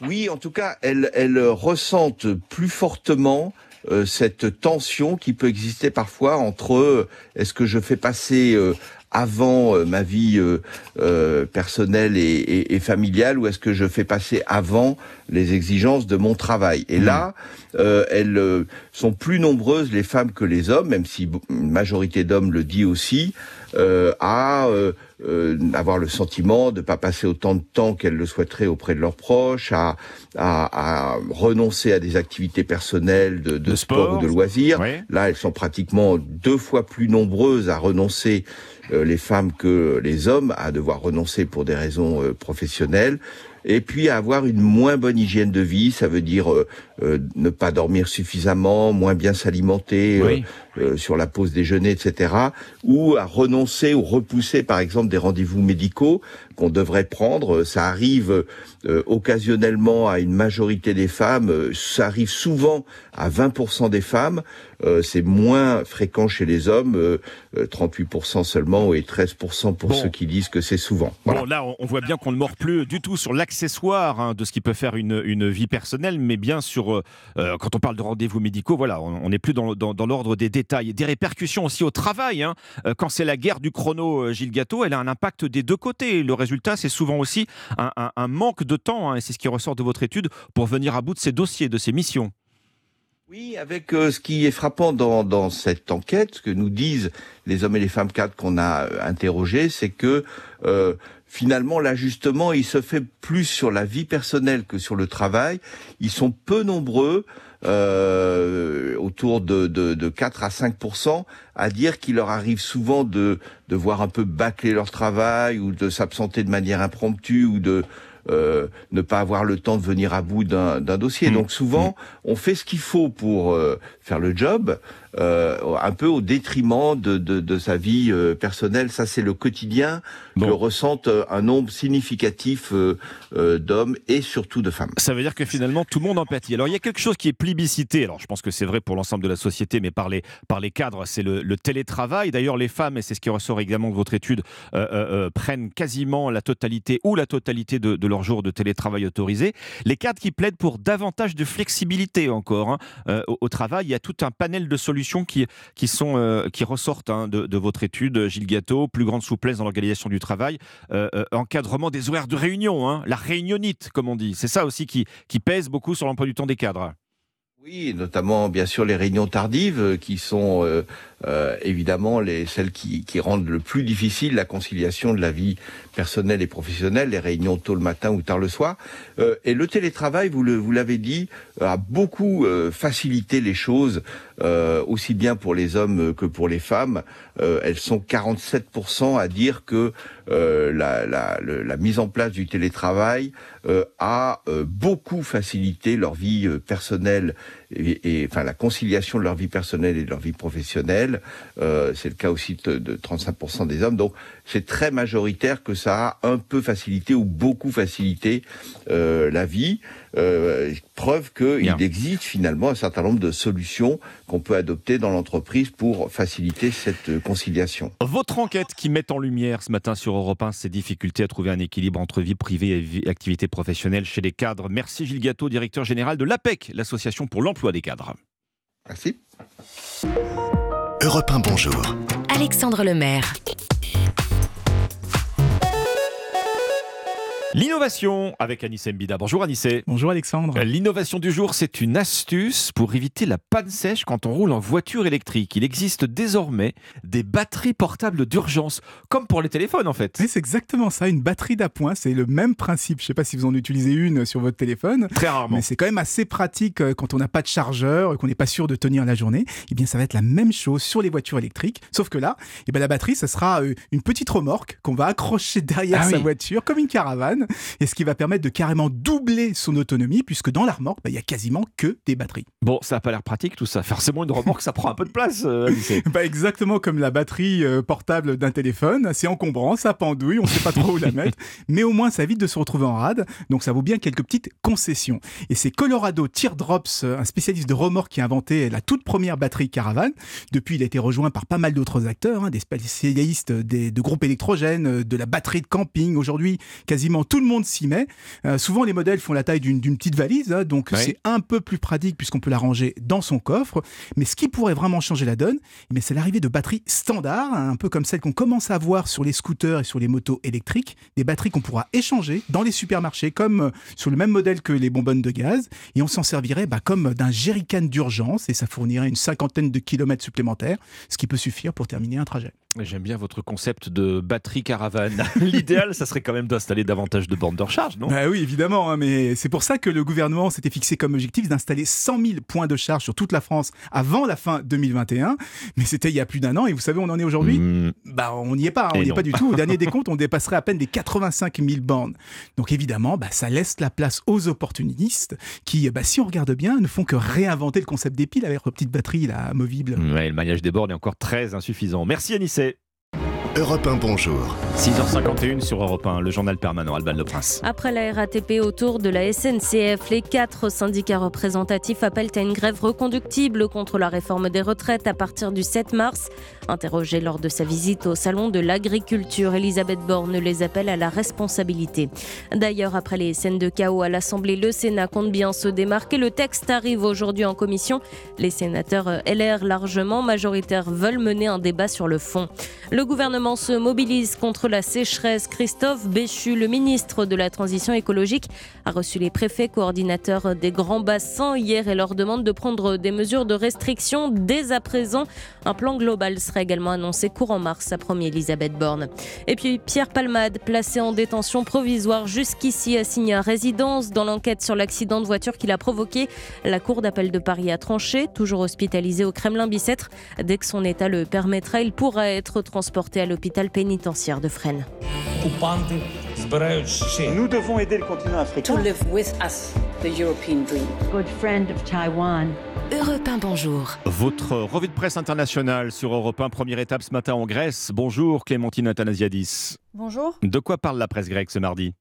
Oui, en tout cas, elles, elles ressentent plus fortement euh, cette tension qui peut exister parfois entre euh, est-ce que je fais passer euh, avant euh, ma vie euh, euh, personnelle et, et- et familiale ou est-ce que je fais passer avant les exigences de mon travail? Et là, euh, elles euh, sont plus nombreuses les femmes que les hommes, même si une majorité d'hommes le dit aussi, euh, à euh, euh, avoir le sentiment de pas passer autant de temps qu'elles le souhaiteraient auprès de leurs proches, à, à, à renoncer à des activités personnelles de, de sport, sport. ou de loisirs. Là, elles sont pratiquement deux fois plus nombreuses à renoncer les femmes que les hommes à devoir renoncer pour des raisons euh, professionnelles. Et puis à avoir une moins bonne hygiène de vie, ça veut dire euh, euh, ne pas dormir suffisamment, moins bien s'alimenter euh, Oui. Euh, sur la pause déjeuner, etc. Ou à renoncer ou repousser, par exemple, des rendez-vous médicaux qu'on devrait prendre. Ça arrive euh, occasionnellement à une majorité des femmes. Ça arrive souvent à 20% des femmes. Euh, C'est moins fréquent chez les hommes, euh, euh, 38% seulement et 13% pour Bon. ceux qui disent que c'est souvent. Voilà. Bon, là, on- voit bien qu'on ne mord plus du tout sur l'accessoire hein, de ce qui peut faire une, une vie personnelle, mais bien sur, euh, quand on parle de rendez-vous médicaux, voilà, on on n'est plus dans, dans- dans l'ordre des détails. Et des répercussions aussi au travail. hein. Euh, quand c'est la guerre du chrono, euh, Gilles Gâteau, elle a un impact des deux côtés. Le résultat, c'est souvent aussi un, manque de temps, hein, et c'est ce qui ressort de votre étude, pour venir à bout de ces dossiers, de ces missions. Oui, avec euh, ce qui est frappant dans, cette enquête, ce que nous disent les hommes et les femmes cadres qu'on a interrogés, c'est que finalement l'ajustement, il se fait plus sur la vie personnelle que sur le travail. Ils sont peu nombreux, euh, autour de, de, de 4 à 5 à dire qu'il leur arrive souvent de, de voir un peu bâcler leur travail ou de s'absenter de manière impromptue ou de euh, ne pas avoir le temps de venir à bout d'un d'un dossier. Mmh. Donc souvent, on fait ce qu'il faut pour euh, faire le job, un peu au détriment de, de, de sa vie euh, personnelle. Ça, c'est le quotidien que ressentent euh, un nombre significatif euh, euh, d'hommes et surtout de femmes. Ça veut dire que finalement tout le monde en pâtit. Alors il y a quelque chose qui est plébiscité, alors je pense que c'est vrai pour l'ensemble de la société, mais par les, par les cadres, c'est le, le télétravail. D'ailleurs les femmes, et c'est ce qui ressort également de votre étude, euh, euh, euh, prennent quasiment la totalité ou la totalité de, de leurs jours de télétravail autorisés. Les cadres qui plaident pour davantage de flexibilité encore hein, euh, au, au travail, il y a tout un panel de solutions qui, qui, euh, ressortent hein, de, votre étude, Gilles Gâteau, plus grande souplesse dans l'organisation du travail, euh, euh, encadrement des horaires de réunion, hein, la réunionite comme on dit. C'est ça aussi qui, qui pèse beaucoup sur l'emploi du temps des cadres. Oui, notamment bien sûr les réunions tardives qui sont évidemment les celles qui, rendent le plus difficile la conciliation de la vie personnelle et professionnelle, les réunions tôt le matin ou tard le soir. Et le télétravail, vous l'avez dit, a beaucoup facilité les choses euh, aussi bien pour les hommes que pour les femmes. Euh, elles sont 47% à dire que euh, la, mise en place du télétravail a beaucoup facilité leur vie personnelle et, et, enfin la conciliation de leur vie personnelle et de leur vie professionnelle. Euh, c'est le cas aussi de, de 35% des hommes. Donc c'est très majoritaire que ça a un peu facilité ou beaucoup facilité euh, la vie. Euh, preuve qu'il existe finalement un certain nombre de solutions qu'on peut adopter dans l'entreprise pour faciliter cette euh, conciliation. Votre enquête qui met en lumière ce matin sur Europe 1 ces difficultés à trouver un équilibre entre vie privée et vie- activité professionnelle chez les cadres. Merci Gilles Gâteau, directeur général de l'APEC, l'association pour l'emploi des cadres. Merci. Europe 1, bonjour. Alexandre Lemaire. L'innovation avec Anissé Mbida. Bonjour Anissé. Bonjour Alexandre. L'innovation du jour, c'est une astuce pour éviter la panne sèche quand on roule en voiture électrique. Il existe désormais des batteries portables d'urgence, comme pour les téléphones en fait. Oui, c'est exactement ça, une batterie d'appoint, c'est le même principe. Je ne sais pas si vous en utilisez une sur votre téléphone. Très rarement. Mais c'est quand même assez pratique euh, quand on n'a pas de chargeur, qu'on n'est pas sûr de tenir la journée. Eh bien, ça va être la même chose sur les voitures électriques, sauf que là, eh bien, la batterie, ça sera euh, une petite remorque qu'on va accrocher derrière Ah sa oui. voiture, comme une caravane, et ce qui va permettre de carrément doubler son autonomie, puisque dans la remorque, bah, il y a quasiment que des batteries. Bon, ça n'a pas l'air pratique tout ça. Forcément, une remorque, ça prend un peu de place, euh. Bah exactement comme la batterie euh, portable d'un téléphone, c'est encombrant, ça pendouille, on ne sait pas trop où la mettre, mais au moins ça évite de se retrouver en rade, donc ça vaut bien quelques petites concessions. Et c'est Colorado Teardrops, un spécialiste de remorque qui a inventé la toute première batterie caravane. Depuis, il a été rejoint par pas mal d'autres acteurs, hein, des spécialistes des- de groupes électrogènes, de la batterie de camping. Aujourd'hui, quasiment tout le monde s'y met. Euh, souvent, les modèles font la taille d'une petite valise, hein, donc c'est un peu plus pratique puisqu'on peut la ranger dans son coffre. Mais ce qui pourrait vraiment changer la donne, eh c'est l'arrivée de batteries standards, hein, un peu comme celles qu'on commence à voir sur les scooters et sur les motos électriques, des batteries qu'on pourra échanger dans les supermarchés, comme euh, sur le même modèle que les bonbonnes de gaz, et on s'en servirait bah, comme d'un jerrycan d'urgence, et ça fournirait une cinquantaine de kilomètres supplémentaires, ce qui peut suffire pour terminer un trajet. J'aime bien votre concept de batterie caravane. L'idéal, ça serait quand même d'installer davantage de bornes de recharge, non? Bah oui, évidemment, hein, mais c'est pour ça que le gouvernement s'était fixé comme objectif d'installer 100 000 points de charge sur toute la France avant la fin 2021. Mais c'était il y a plus d'un an, et vous savez on en est aujourd'hui? Bah on n'y est pas, hein, on Hmm. N'y est pas du tout. Au dernier décompte, on dépasserait à peine les 85 000 bornes. Donc évidemment, bah, ça laisse la place aux opportunistes qui, bah, si on regarde bien, ne font que réinventer le concept des piles avec leur petite batterie là, amovible. Ouais, le maillage des bornes est encore très insuffisant. Merci Anissé. Europe 1, bonjour. 6h51 sur Europe 1, le journal permanent Alban Le Prince. Après la RATP autour de la SNCF, les quatre syndicats représentatifs appellent à une grève reconductible contre la réforme des retraites à partir du 7 mars. Interrogée lors de sa visite au salon de l'agriculture, Elisabeth Borne les appelle à la responsabilité. D'ailleurs, après les scènes de chaos à l'Assemblée, le Sénat compte bien se démarquer. Le texte arrive aujourd'hui en commission. Les sénateurs LR largement majoritaires veulent mener un débat sur le fond. Le gouvernement se mobilise contre la sécheresse. Christophe Béchu, le ministre de la Transition écologique, a reçu les préfets coordinateurs des grands bassins hier et leur demande de prendre des mesures de restriction dès à présent. Un plan global sera également annoncé courant mars, a promis Elisabeth Borne. Et puis Pierre Palmade, placé en détention provisoire jusqu'ici, a signé à résidence dans l'enquête sur l'accident de voiture qu'il a provoqué. La Cour d'appel de Paris a tranché, toujours hospitalisé au Kremlin-Bicêtre. Dès que son état le permettra, il pourra être transporté à l'hôpital pénitentiaire de Fresnes. Nous devons aider le continent africain. to live with us the European dream. Good friend of Taiwan. Europe 1, bonjour. Votre revue de presse internationale sur Europe 1, première étape ce matin en Grèce. Bonjour Clémentine Athanasiadis. Bonjour. De quoi parle la presse grecque ce mardi?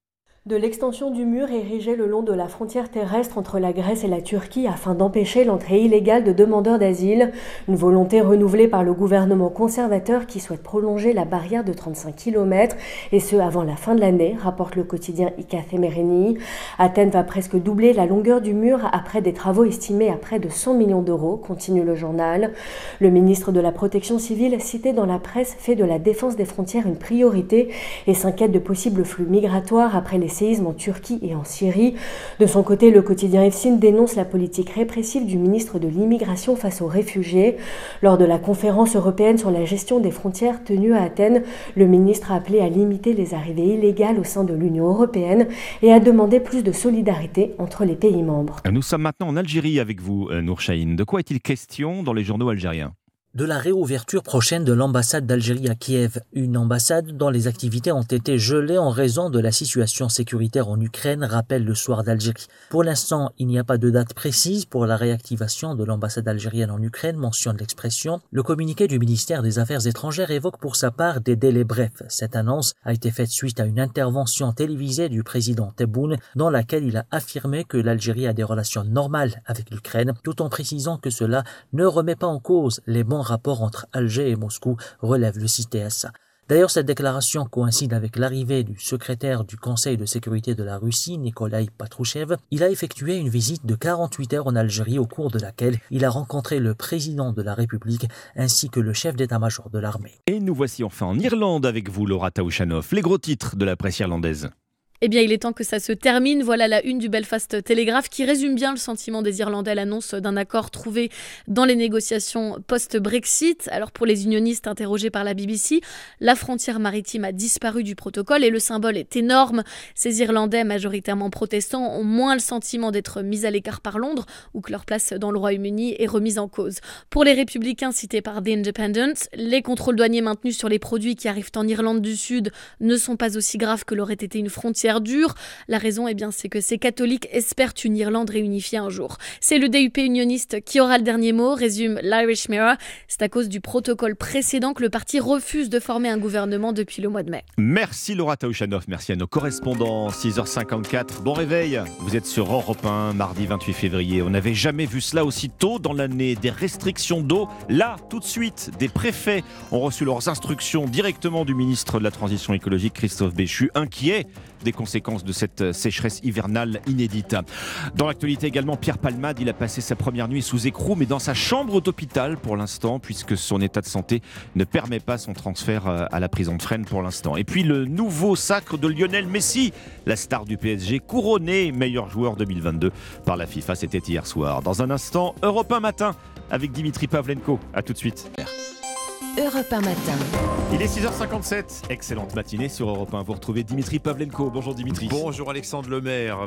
De l'extension du mur érigé le long de la frontière terrestre entre la Grèce et la Turquie afin d'empêcher l'entrée illégale de demandeurs d'asile, une volonté renouvelée par le gouvernement conservateur qui souhaite prolonger la barrière de 35 km et ce avant la fin de l'année, rapporte le quotidien Ikath Emerini. Athènes va presque doubler la longueur du mur après des travaux estimés à près de 100 millions d'euros, continue le journal. Le ministre de la Protection civile, cité dans la presse, fait de la défense des frontières une priorité et s'inquiète de possibles flux migratoires après les séismes en Turquie et en Syrie. De son côté, le quotidien EFSIN dénonce la politique répressive du ministre de l'immigration face aux réfugiés. Lors de la conférence européenne sur la gestion des frontières tenue à Athènes, le ministre a appelé à limiter les arrivées illégales au sein de l'Union européenne et a demandé plus de solidarité entre les pays membres. Nous sommes maintenant en Algérie avec vous, euh, Nour. De quoi est-il question dans les journaux algériens? De la réouverture prochaine de l'ambassade d'Algérie à Kiev, une ambassade dont les activités ont été gelées en raison de la situation sécuritaire en Ukraine, rappelle le soir d'Algérie. Pour l'instant, il n'y a pas de date précise pour la réactivation de l'ambassade algérienne en Ukraine, mentionne l'expression. Le communiqué du ministère des Affaires étrangères évoque pour sa part des délais brefs. Cette annonce a été faite suite à une intervention télévisée du président Tebboune dans laquelle il a affirmé que l'Algérie a des relations normales avec l'Ukraine, tout en précisant que cela ne remet pas en cause les bons rapports entre Alger et Moscou, relève le CTS. D'ailleurs, cette déclaration coïncide avec l'arrivée du secrétaire du Conseil de sécurité de la Russie, Nikolai Patrushev. Il a effectué une visite de 48 heures en Algérie au cours de laquelle il a rencontré le président de la République ainsi que le chef d'état-major de l'armée. Et nous voici enfin en Irlande avec vous, Laura Taouchanov. Les gros titres de la presse irlandaise. Eh bien, il est temps que ça se termine. Voilà la une du Belfast Telegraph qui résume bien le sentiment des Irlandais à l'annonce d'un accord trouvé dans les négociations post-Brexit. Alors, pour les unionistes interrogés par la BBC, la frontière maritime a disparu du protocole et le symbole est énorme. Ces Irlandais, majoritairement protestants, ont moins le sentiment d'être mis à l'écart par Londres ou que leur place dans le Royaume-Uni est remise en cause. Pour les républicains cités par The Independent, les contrôles douaniers maintenus sur les produits qui arrivent en Irlande du Sud ne sont pas aussi graves que l'aurait été une frontière La raison, eh bien, c'est que ces catholiques espèrent une Irlande réunifiée un jour. C'est le DUP unioniste qui aura le dernier mot, résume l'Irish Mirror. C'est à cause du protocole précédent que le parti refuse de former un gouvernement depuis le mois de mai. Merci Laura Taouchanov, merci à nos correspondants. 6h54, bon réveil. Vous êtes sur Europe 1, mardi 28 février. On n'avait jamais vu cela aussi tôt dans l'année. Des restrictions d'eau, là, tout de suite. Des préfets ont reçu leurs instructions directement du ministre de la Transition écologique, Christophe Béchu, inquiet des conséquences de cette sécheresse hivernale inédite. Dans l'actualité également, Pierre Palmade, il a passé sa première nuit sous écrou, mais dans sa chambre d'hôpital pour l'instant, puisque son état de santé ne permet pas son transfert euh, à la prison de Fresnes pour l'instant. Et puis le nouveau sacre de Lionel Messi, la star du PSG, couronné meilleur joueur 2022 par la FIFA, c'était hier soir. Dans un instant, Europe 1 matin avec Dimitri Pavlenko. A tout de suite. Europe 1 matin. Il est 6h57. Excellente matinée sur Europe 1. Vous retrouvez Dimitri Pavlenko. Bonjour Dimitri. Bonjour Alexandre Lemaire.